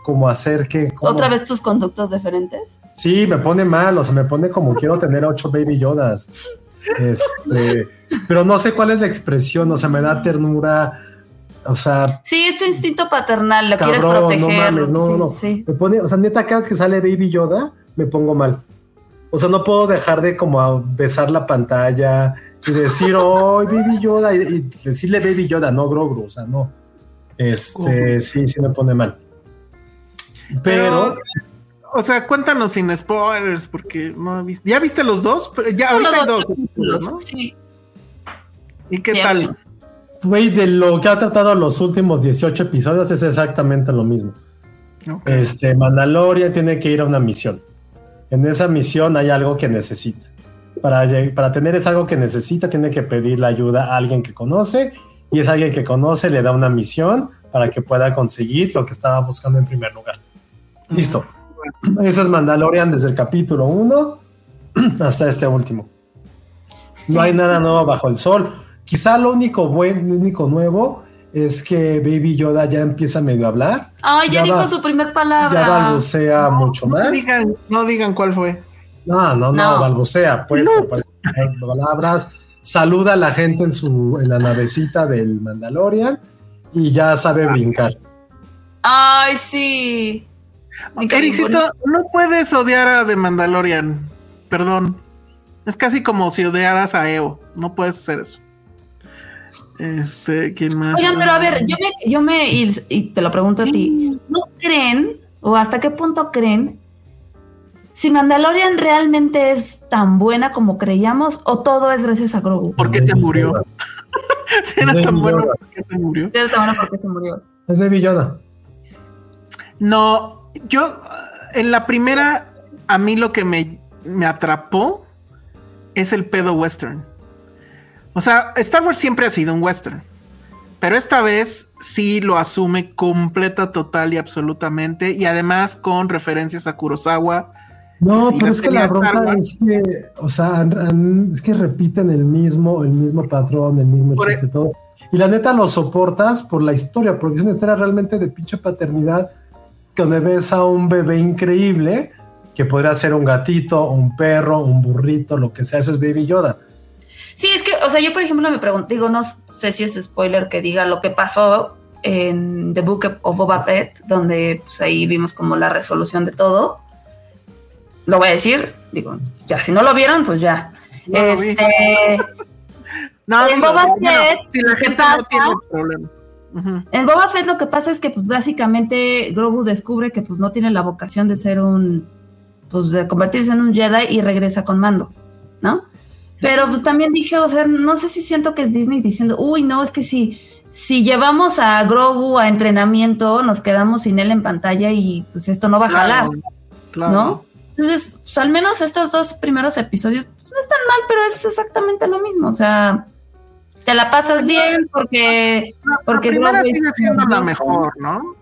Como hacer que. como- ¿Otra vez tus conductos diferentes? Sí, me pone mal. O sea, me pone como quiero tener ocho Baby Yodas. Este. pero no sé cuál es la expresión. O sea, me da ternura. O sea, Sí, es tu instinto paternal, lo quieres proteger. no mames, no, sí, no. sí. Me pone, o sea, neta, cada vez que sale Baby Yoda, me pongo mal. O sea, no puedo dejar de como besar la pantalla y decir, oh, Baby Yoda, y, y decirle Baby Yoda, no Grogu, o sea, no. Este, sí, sí me pone mal. Pero, o sea, cuéntanos sin spoilers, porque no he visto. ¿Ya viste los dos? Ya ahorita hay Los dos, capítulos, ¿no? sí. ¿Y qué Bien. tal? güey, de lo que ha tratado los últimos 18 episodios es exactamente lo mismo. Ok. Este, Mandalorian tiene que ir a una misión. En esa misión hay algo que necesita. Para, tener es algo que necesita, tiene que pedir la ayuda a alguien que conoce y es alguien que conoce, le da una misión para que pueda conseguir lo que estaba buscando en primer lugar. Listo. Eso es Mandalorian desde el capítulo 1 hasta este último. No hay nada nuevo bajo el sol. Quizá lo único, buen, lo único nuevo es que Baby Yoda ya empieza medio a hablar. Ay, ya, Ya dijo va- su primer Ya palabra. balbucea mucho No más. digan, no digan cuál fue. No, no, no, No. balbucea, pues, me parece que hay palabras. Saluda a la gente en su en la navecita del Mandalorian y ya sabe brincar. Ay, sí. Ericito, no puedes odiar a The Mandalorian. Perdón. Es casi como si odiaras a EO. No puedes hacer eso. Este, ¿quién más? Oigan, pero a ver, yo me, yo me y, y te lo pregunto a ti, ¿no creen o hasta qué punto creen si Mandalorian realmente es tan buena como creíamos o todo es gracias a Grogu? ¿Por qué se murió? Si era Baby tan bueno, Yoda. ¿por qué se murió? Es tan bueno porque se murió. Es Baby Yoda. No, yo en la primera, a mí lo que me, me atrapó es el pedo western. O sea, Star Wars siempre ha sido un western. Pero esta vez sí lo asume completa, total y absolutamente. Y además con referencias a Kurosawa No, si pero es que la bronca Wars- es que, o sea, es que repiten el mismo, el mismo patrón, el mismo Por e- chiste, todo. Y la neta lo soportas por la historia, porque es una historia realmente de pinche paternidad, donde ves a un bebé increíble que podría ser un gatito, un perro, un burrito, lo que sea, eso es Baby Yoda. Sí, es que, o sea, yo por ejemplo me pregunto, digo, no sé si es spoiler que diga lo que pasó en The Book of Boba Fett, donde pues ahí vimos como la resolución de todo. Lo voy a decir, digo, ya, si no lo vieron, pues ya. No este, No, En Boba Fett, si la ¿qué gente pasa? no tiene problema. En Boba Fett lo que pasa es que pues básicamente Grogu descubre que pues no tiene la vocación de ser un pues de convertirse en un Jedi y regresa con mando, ¿no? Pero pues también dije, o sea, no sé si siento que es Disney diciendo, uy, no, es que si, si llevamos a Grogu a entrenamiento, nos quedamos sin él en pantalla y pues esto no va a jalar, Claro, claro. ¿no? Entonces, pues, al menos estos dos primeros episodios pues, no están mal, pero es exactamente lo mismo, o sea, te la pasas bien porque... porque la primera sigue siendo la mejor, ¿no?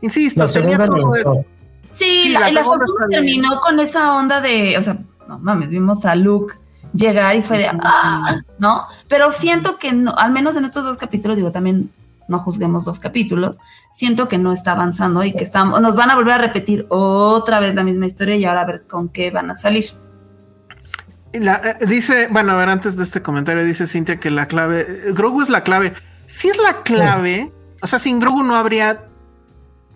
Insisto, La tenía segunda todo usó. Sí, Sí, la, la segunda bien. terminó con esa onda de, o sea, no mames, vimos a Luke llegar y fue de, ah, ¿no? Pero siento que no, al menos en estos dos capítulos, digo, también no juzguemos dos capítulos, siento que no está avanzando y que estamos, nos van a volver a repetir otra vez la misma historia y ahora a ver con qué van a salir. La- eh, dice, bueno, a ver, antes de este comentario, dice Cintia que la clave, eh, Grogu es la clave. Si es la clave, o sea, sin Grogu no habría,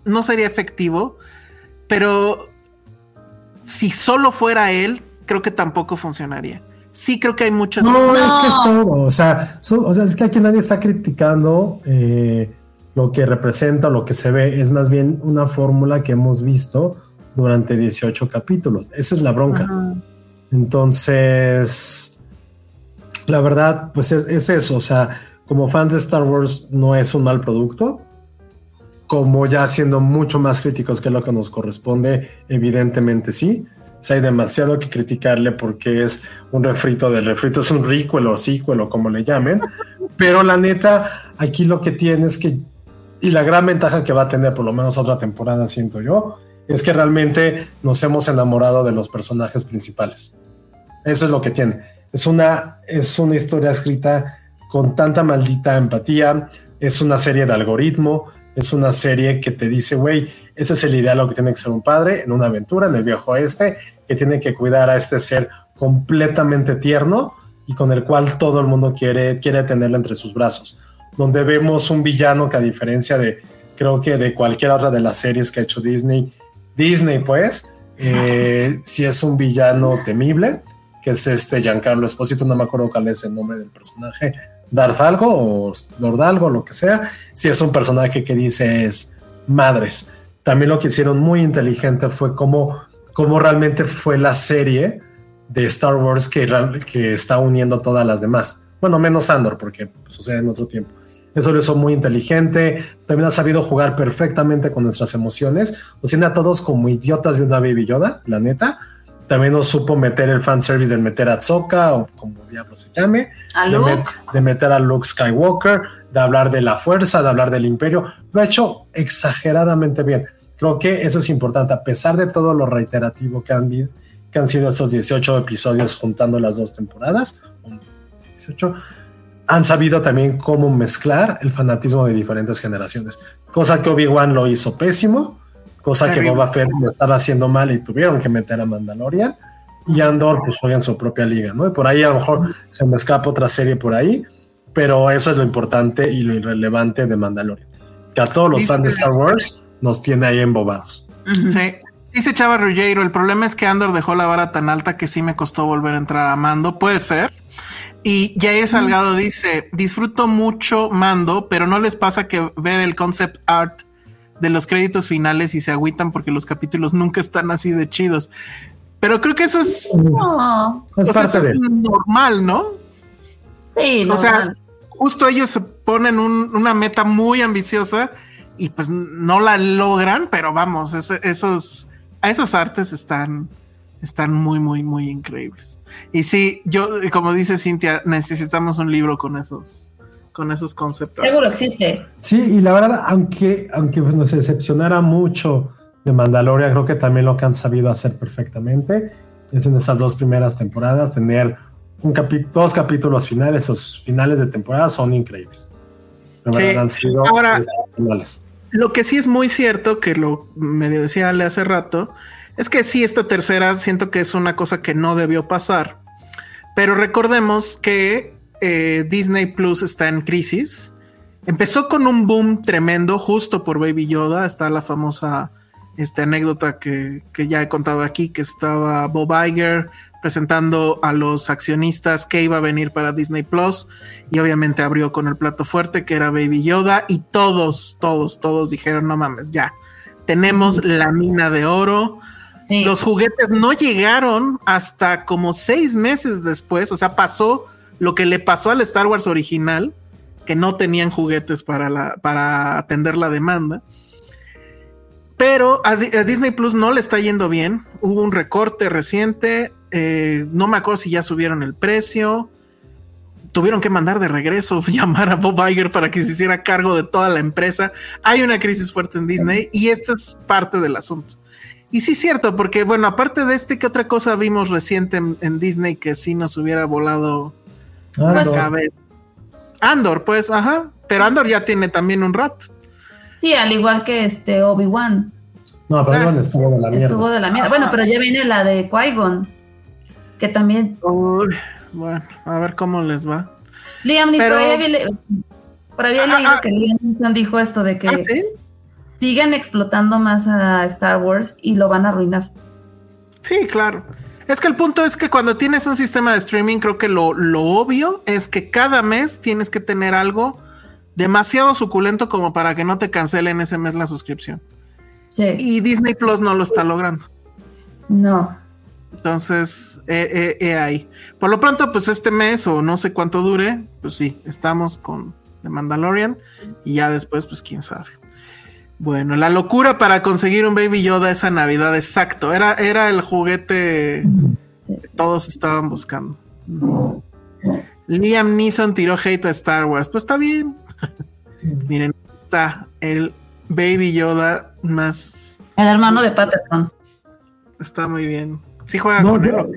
no sería efectivo, pero si solo fuera él, creo que tampoco funcionaría. Sí, creo que hay muchas. No, es que es No. todo. O sea, o sea, es que aquí nadie está criticando eh, lo que representa, lo que se ve. Es más bien una fórmula que hemos visto durante 18 capítulos. Esa es la bronca. Entonces, la verdad, pues es, es eso. O sea, como fans de Star Wars, no es un mal producto. Como ya siendo mucho más críticos que lo que nos corresponde, evidentemente sí. Sea, hay demasiado que criticarle porque es un refrito del refrito, es un requel o sequel o como le llamen. Pero la neta, aquí lo que tiene es que, y la gran ventaja que va a tener por lo menos otra temporada, siento yo, es que realmente nos hemos enamorado de los personajes principales. Eso es lo que tiene. Es una, es una historia escrita con tanta maldita empatía, es una serie de algoritmo, es una serie que te dice, güey, ese es el ideal lo que tiene que ser un padre en una aventura en el viejo oeste, que tiene que cuidar a este ser completamente tierno y con el cual todo el mundo quiere, quiere tenerlo entre sus brazos. Donde vemos un villano que a diferencia de, creo que de cualquier otra de las series que ha hecho Disney, Disney pues, eh, si es un villano temible, que es este Giancarlo Esposito, no me acuerdo cuál es el nombre del personaje, Darth algo o Lord algo, lo que sea, si es un personaje que dice es madres. También lo que hicieron muy inteligente fue cómo, cómo realmente fue la serie de Star Wars que, que está uniendo todas las demás. Bueno, menos Andor, porque sucede en otro tiempo. Eso lo hizo muy inteligente. También ha sabido jugar perfectamente con nuestras emociones. Nos tiene a todos como idiotas viendo a Baby Yoda, la neta. También nos supo meter el fanservice de meter a Tsoka o como diablo se llame A de, met- de meter a Luke Skywalker, de hablar de la fuerza, de hablar del imperio. Lo ha hecho exageradamente bien. Creo que eso es importante, a pesar de todo lo reiterativo que han, que han sido estos 18 episodios juntando las dos temporadas, o 18, han sabido también cómo mezclar el fanatismo de diferentes generaciones. Cosa que Obi-Wan lo hizo pésimo, cosa que. Boba Fett lo estaba haciendo mal y tuvieron que meter a Mandalorian. Y Andor, pues juega en su propia liga, ¿no? Y por ahí a lo mejor se me escapa otra serie por ahí, pero eso es lo importante y lo irrelevante de Mandalorian. Que a todos los fans de Star Wars nos tiene ahí embobados. Sí. Dice Chava Ruggiero, el problema es que Andor dejó la vara tan alta que sí me costó volver a entrar a Mando. Puede ser. Y Jair Salgado dice, disfruto mucho Mando, pero no les pasa que ver el concept art de los créditos finales y se agüitan porque los capítulos nunca están así de chidos. Pero creo que eso es, No, Es o sea, parte eso de es normal, ¿no? sí, O sea, normal. justo ellos se ponen un- una meta muy ambiciosa y pues no la logran, pero vamos, esos, a esos artes están, están muy, muy, muy increíbles. Y sí, yo, como dice Cintia, necesitamos un libro con esos, con esos conceptos. Seguro existe. Sí, y la verdad, aunque, aunque nos decepcionara mucho de Mandalorian creo que también lo que han sabido hacer perfectamente es en estas dos primeras temporadas tener un capi- dos capítulos finales, esos finales de temporada son increíbles. La Sí. verdad, han sido Ahora-. Lo que sí es muy cierto, que lo medio decía Ale hace rato, es que sí, esta tercera siento que es una cosa que no debió pasar. Pero recordemos que eh, Disney Plus está en crisis. Empezó con un boom tremendo justo por Baby Yoda. Está la famosa esta anécdota que, que ya he contado aquí, que estaba Bob Iger presentando a los accionistas que iba a venir para Disney Plus y obviamente abrió con el plato fuerte que era Baby Yoda y todos, todos, todos dijeron, no mames, ya, tenemos la mina de oro. Sí. Los juguetes no llegaron hasta como seis meses después, o sea, pasó lo que le pasó al Star Wars original, que no tenían juguetes para, para atender la demanda. Pero a, Di- a Disney Plus no le está yendo bien. Hubo un recorte reciente. eh, no me acuerdo si ya subieron el precio. Tuvieron que mandar de regreso, llamar a Bob Iger para que se hiciera cargo de toda la empresa. Hay una crisis fuerte en Disney y esto es parte del asunto. Y sí, cierto, porque bueno, aparte de este, ¿qué otra cosa vimos reciente en, en Disney que sí nos hubiera volado Ah, no. cabeza? Andor, pues, ajá. Pero Andor ya tiene también un rato. Sí, al igual que este Obi-Wan. No, pero Ah. bueno, estuvo de la mierda. Estuvo de la mierda. Bueno, pero ya viene la de Qui-Gon. Que también. Uy, bueno, a ver cómo les va. Liam Neeson. Pero- Por ahí había, Ah, leído ah. que Liam Neeson dijo esto de que Ah, ¿sí? sigan explotando más a Star Wars y lo van a arruinar. Sí, claro. Es que el punto es que cuando tienes un sistema de streaming, creo que lo, lo obvio es que cada mes tienes que tener algo demasiado suculento como para que no te cancelen ese mes la suscripción. Sí. Y Disney Plus no lo está logrando. No. Entonces, eh, eh, eh, ahí. Por lo pronto, pues este mes o no sé cuánto dure, pues sí, estamos con The Mandalorian y ya después, pues quién sabe. Bueno, la locura para conseguir un Baby Yoda esa Navidad, exacto. Era, era el juguete que todos estaban buscando. Liam Neeson tiró hate a Star Wars. Pues está bien. Miren, está el Baby Yoda más. El hermano de Patterson. Está muy bien. Sí juega No, con él. yo-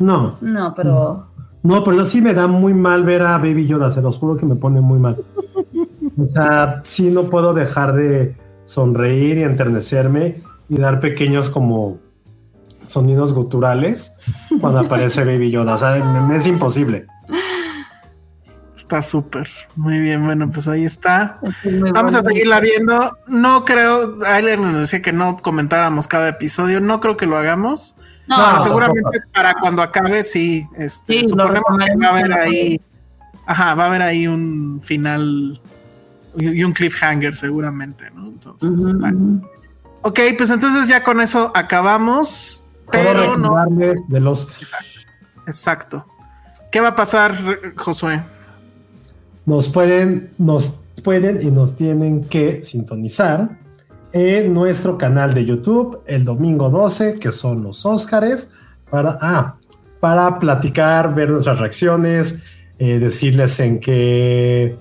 no, No, pero. no, pero sí me da muy mal ver a Baby Yoda, se los juro que me pone muy mal. O sea, sí no puedo dejar de sonreír y enternecerme y dar pequeños como sonidos guturales cuando aparece Baby Yoda. O sea, me, me es imposible. Está súper. Muy bien, bueno, pues ahí está. Vamos a seguirla viendo. No creo, alguien nos decía que no comentáramos cada episodio. No creo que lo hagamos. No, Pero seguramente para cuando acabe, sí. Este, Sí, suponemos que va a haber ahí. Ajá, va a haber ahí un final y un cliffhanger seguramente, ¿no? Entonces, ujú. Ok, pues entonces ya con eso acabamos. Pero no. de los Exacto. ¿Qué va a pasar, Josué? nos pueden, nos pueden y nos tienen que sintonizar en nuestro canal de YouTube el domingo 12, que son los Óscares, para, ah, para platicar, ver nuestras reacciones, eh, decirles en qué,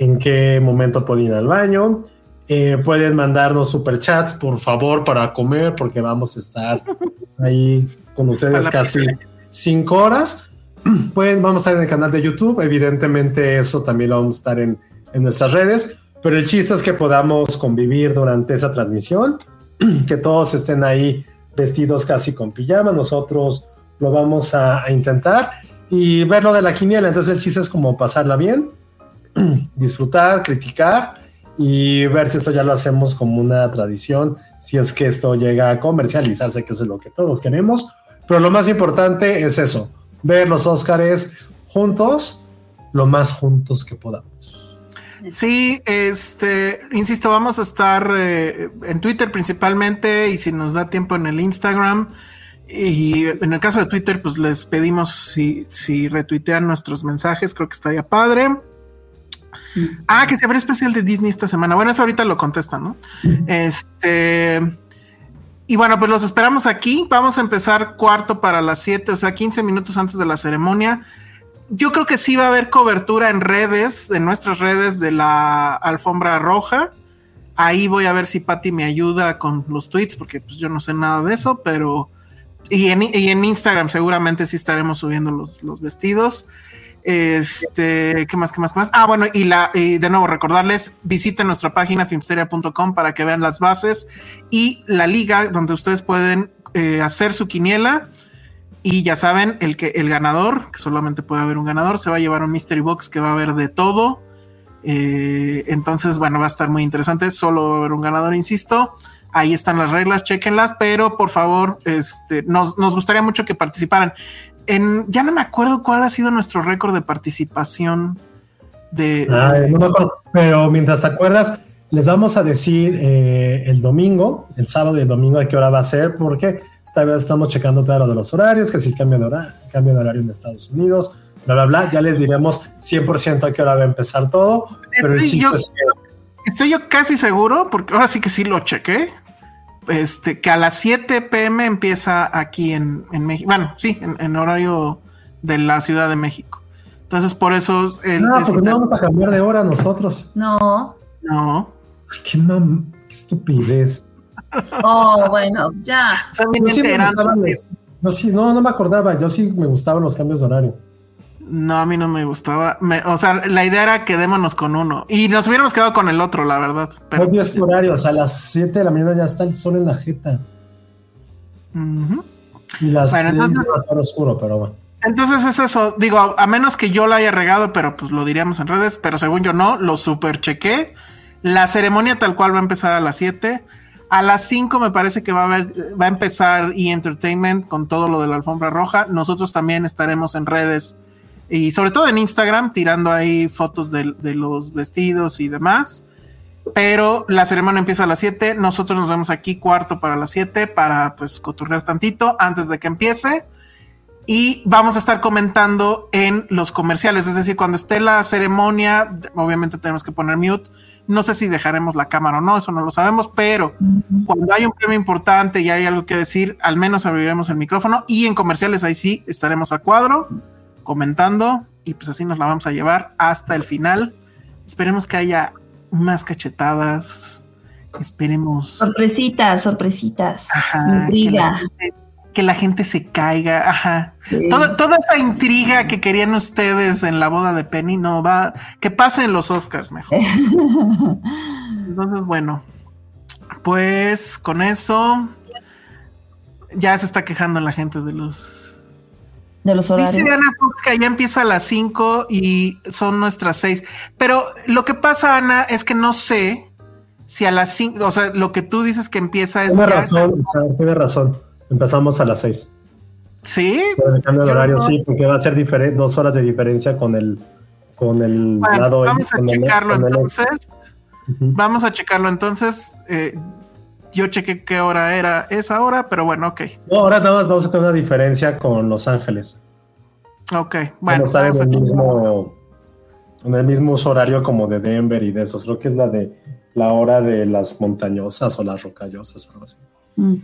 en qué momento pueden ir al baño. Eh, pueden mandarnos superchats, por favor, para comer, porque vamos a estar ahí con ustedes casi cinco horas. Pueden, vamos a estar en el canal de YouTube. Evidentemente, eso también lo vamos a estar en, en nuestras redes. Pero el chiste es que podamos convivir durante esa transmisión, que todos estén ahí vestidos casi con pijama. Nosotros lo vamos a, a intentar y ver lo de la quiniela. Entonces, el chiste es como pasarla bien, disfrutar, criticar y ver si esto ya lo hacemos como una tradición, si es que esto llega a comercializarse, que eso es lo que todos queremos. Pero lo más importante es eso, ver los Óscares juntos, lo más juntos que podamos. Sí, este, insisto, vamos a estar eh, en Twitter principalmente y si nos da tiempo en el Instagram. Y en el caso de Twitter, pues les pedimos si, si retuitean nuestros mensajes, creo que estaría padre. Ah, que se habrá especial de Disney esta semana. Bueno, eso ahorita lo contestan, ¿no? Este. Y bueno, pues los esperamos aquí. Vamos a empezar cuarto para las 7, o sea, 15 minutos antes de la ceremonia. Yo creo que sí va a haber cobertura en redes, en nuestras redes de la alfombra roja. Ahí voy a ver si Patty me ayuda con los tweets, porque pues, yo no sé nada de eso, pero. Y en, y en Instagram seguramente sí estaremos subiendo los, los vestidos. Este, ¿qué más, qué más, qué más? Ah, bueno, y la, y de nuevo recordarles, visiten nuestra página filmsteria.com para que vean las bases y la liga donde ustedes pueden eh, hacer su quiniela. Y ya saben, el que el ganador, que solamente puede haber un ganador, se va a llevar un mystery box que va a haber de todo. Eh, entonces, bueno, va a estar muy interesante. Solo va a haber un ganador, insisto. Ahí están las reglas, chequenlas, pero por favor, este, nos, nos gustaría mucho que participaran. En, ya no me acuerdo cuál ha sido nuestro récord de participación de. Ay, no me acuerdo, pero mientras te acuerdas, les vamos a decir eh, el domingo, el sábado y el domingo a qué hora va a ser, porque esta vez estamos checando todo lo de los horarios, que si cambio de, horario, cambio de horario en Estados Unidos, bla, bla, bla. Ya les diremos 100% a qué hora va a empezar todo. Pero el chiste yo- es que Estoy yo casi seguro, porque ahora sí que sí lo chequé. Este, que a las 7 pm empieza aquí en, en México. Bueno, sí, en, en horario de la Ciudad de México. Entonces, por eso. el- No, porque no vamos a cambiar de hora nosotros. No. no. Ay, qué, mam- qué estupidez. Oh, bueno, ya. Yo sí me enterando. gustaban los- yo sí, no, no me acordaba. Yo sí me gustaban los cambios de horario. No, a mí no me gustaba. Me- o sea, la idea era quedémonos con uno. Y nos hubiéramos quedado con el otro, la verdad. Pero, Odio este horario. O sea, a las 7 de la mañana ya está el sol en la jeta. Ujú. Y las Bueno, 6 entonces- va a estar oscuro, pero bueno. Entonces es eso. Digo, a, a menos que yo lo haya regado, pero pues lo diríamos en redes. Pero según yo no, lo super chequé. La ceremonia tal cual va a empezar a las 7. A las 5 me parece que va a haber, va a empezar E Entertainment con todo lo de la alfombra roja. Nosotros también estaremos en redes y sobre todo en Instagram tirando ahí fotos de, de los vestidos y demás. Pero la ceremonia empieza a las 7. Nosotros nos vemos aquí cuarto para las 7 para pues coturrear tantito antes de que empiece. Y vamos a estar comentando en los comerciales, es decir, cuando esté la ceremonia, obviamente tenemos que poner mute. No sé si dejaremos la cámara o no, eso no lo sabemos, pero cuando hay un premio importante y hay algo que decir, al menos abriremos el micrófono y en comerciales ahí sí estaremos a cuadro comentando y pues así nos la vamos a llevar hasta el final. Esperemos que haya más cachetadas. Esperemos Sorpresitas, sorpresitas. Ajá, que, la Intriga. gente, que la gente se caiga. Ajá. Sí. Toda, toda esa intriga que querían ustedes en la boda de Penny, no va. Que pase en los Oscars mejor. Entonces, bueno, pues con eso ya se está quejando la gente de los. De los horarios. Dice Ana Fox que ya empieza a las 5 y son nuestras 6. Pero lo que pasa, Ana, es que no sé si a las 5, o sea, lo que tú dices que empieza es. Tiene ya- razón, o sea, tiene razón. Empezamos a las 6. Sí, Pero el cambio de horario, no- sí, porque va a ser diferente, dos horas de diferencia con el, con el Bueno, lado. vamos a con el- checarlo con el- entonces. Ujú. Vamos a checarlo entonces. Eh, yo chequé qué hora era esa hora, pero bueno, ok. No, ahora nada más vamos a tener una diferencia con Los Ángeles. Ok, Vamos bueno. a estar en vamos a el mismo, en el mismo horario como de Denver y de esos. Creo que es la de la hora de las montañosas o las rocallosas, algo así. Mm.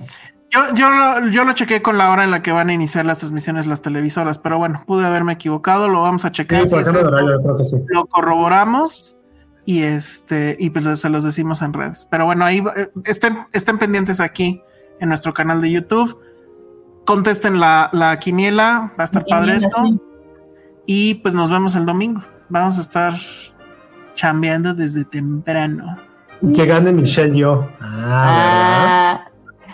Yo, yo, lo, yo lo chequé con la hora en la que van a iniciar las transmisiones las televisoras, pero bueno, pude haberme equivocado, lo vamos a checar. Sí, por si ejemplo, de eso, horario, yo creo que sí. lo corroboramos y este y pues se los decimos en redes. Pero bueno, ahí eh, estén, estén pendientes aquí en nuestro canal de YouTube. Contesten la, la quiniela, va a estar padre Quiniela, esto. sí. Y pues nos vemos el domingo. Vamos a estar chambeando desde temprano. Y que gane Michelle yo. Ah,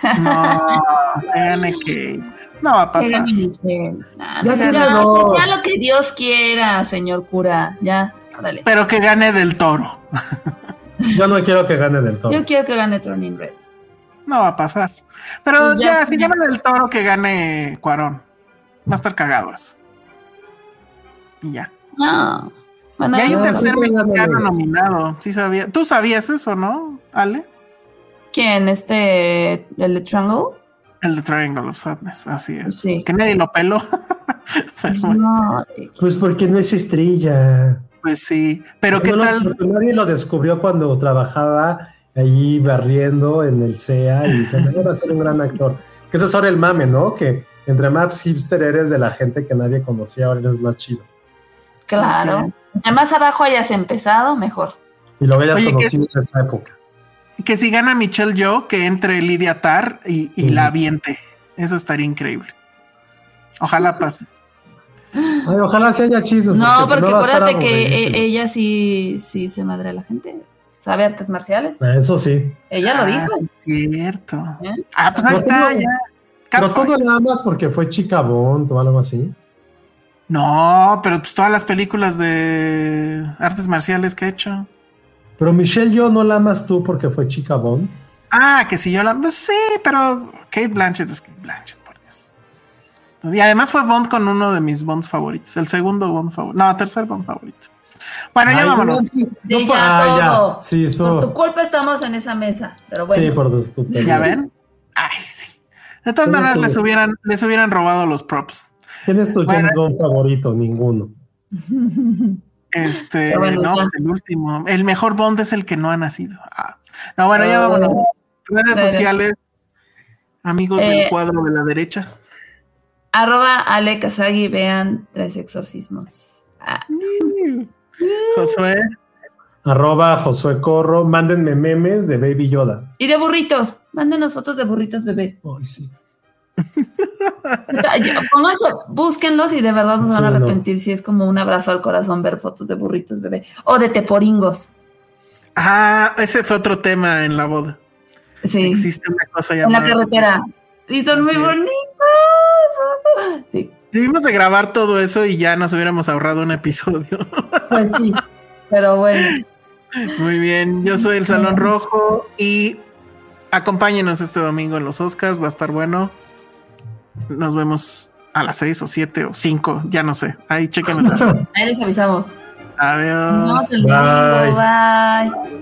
Ah, No, que gane Kate. No va a que pasar. gane Michelle. Ah, Ya no, que sea lo que Dios quiera, señor cura. Ya, Pero que gane del toro. Yo no quiero que gane del todo. Yo quiero que gane Turning Red. No va a pasar. Pero Pues ya ya, sí. si gana del toro, que gane Cuarón. Va a estar cagado eso. Y ya. No. Bueno, y hay un tercer mexicano sí. nominado. Sí sabía. Tú sabías eso, ¿no, Ale? ¿quién? Este, el de Triangle. El de Triangle of Sadness, así es. Sí. Que nadie lo peló. Pues no. Pues porque no es estrella. Pues sí. Pero qué No lo- tal. nadie lo descubrió cuando trabajaba ahí barriendo en el CEA y dijo, "No, va a ser un gran actor. Que eso es ahora el mame, ¿no? Que entre más hipster eres de la gente que nadie conocía, ahora eres más chido. Claro. Ok. Entre más abajo hayas empezado, mejor. Y lo hayas Oye, ¿qué- conocido en esa época. que si gana Michelle Yo, que entre Lidia Tar y, y la aviente. Eso estaría increíble. Ojalá pase. Ay, ojalá se haya chismes. No, porque estar acuérdate que e- ella sí, sí se madre a la gente. Sabe artes marciales. Eso sí. Ella lo Ah, dijo. Cierto. ¿Eh? Ah, pues ahí No está, tengo- ya. Pero Catfight. todo nada más porque fue chica Bond o algo así. No, pero pues todas las películas de artes marciales que he hecho. Pero Michelle, yo no la amas tú porque fue chica Bond. Ah, que si yo la. Pues sí, pero Kate Blanchett es Kate Blanchett. Entonces, y además fue Bond con uno de mis Bonds favoritos. El segundo Bond favorito. No, tercer Bond favorito. Bueno, ya vámonos. no, sí, De no, ya ah, ya. todo. Sí, Por tu culpa estamos en esa mesa. Pero bueno. Sí, por tu, tu- tu- ¿Ya ven? Ay, sí. De todas ¿Cómo maneras, les hubieran, les hubieran robado los props. ¿Quién es tu Bueno. James Bond favorito? Ninguno. Este, bueno, no, ya. pues el último. El mejor Bond es el que no ha nacido. Ah. No, bueno, ya Ah. vámonos. Redes sociales, amigos Eh, del cuadro de la derecha. Arroba Ale Kazagi, vean tres exorcismos. Ah, Josué, Arroba Josué Corro. Mándenme memes de Baby Yoda. Y de burritos. Mándenos fotos de burritos, bebé. Ay, sí. Pónganse, búsquenlos y de verdad nos van a no. arrepentir si es como un abrazo al corazón ver fotos de burritos, bebé. O de teporingos. Ah, ese fue otro tema en la boda. Sí. Existe una cosa En la llamada. carretera. Y son muy Sí. bonitos. Sí, Debimos de grabar todo eso y ya nos hubiéramos ahorrado un episodio. pues sí. Pero bueno. Muy bien, yo soy el Salón Rojo y acompáñenos este domingo en los Oscars, va a estar bueno. Nos vemos a las seis o siete o cinco, ya no sé. Ahí chequen. Ahí les avisamos. Nos Adiós. vemos el Bye. domingo. Bye.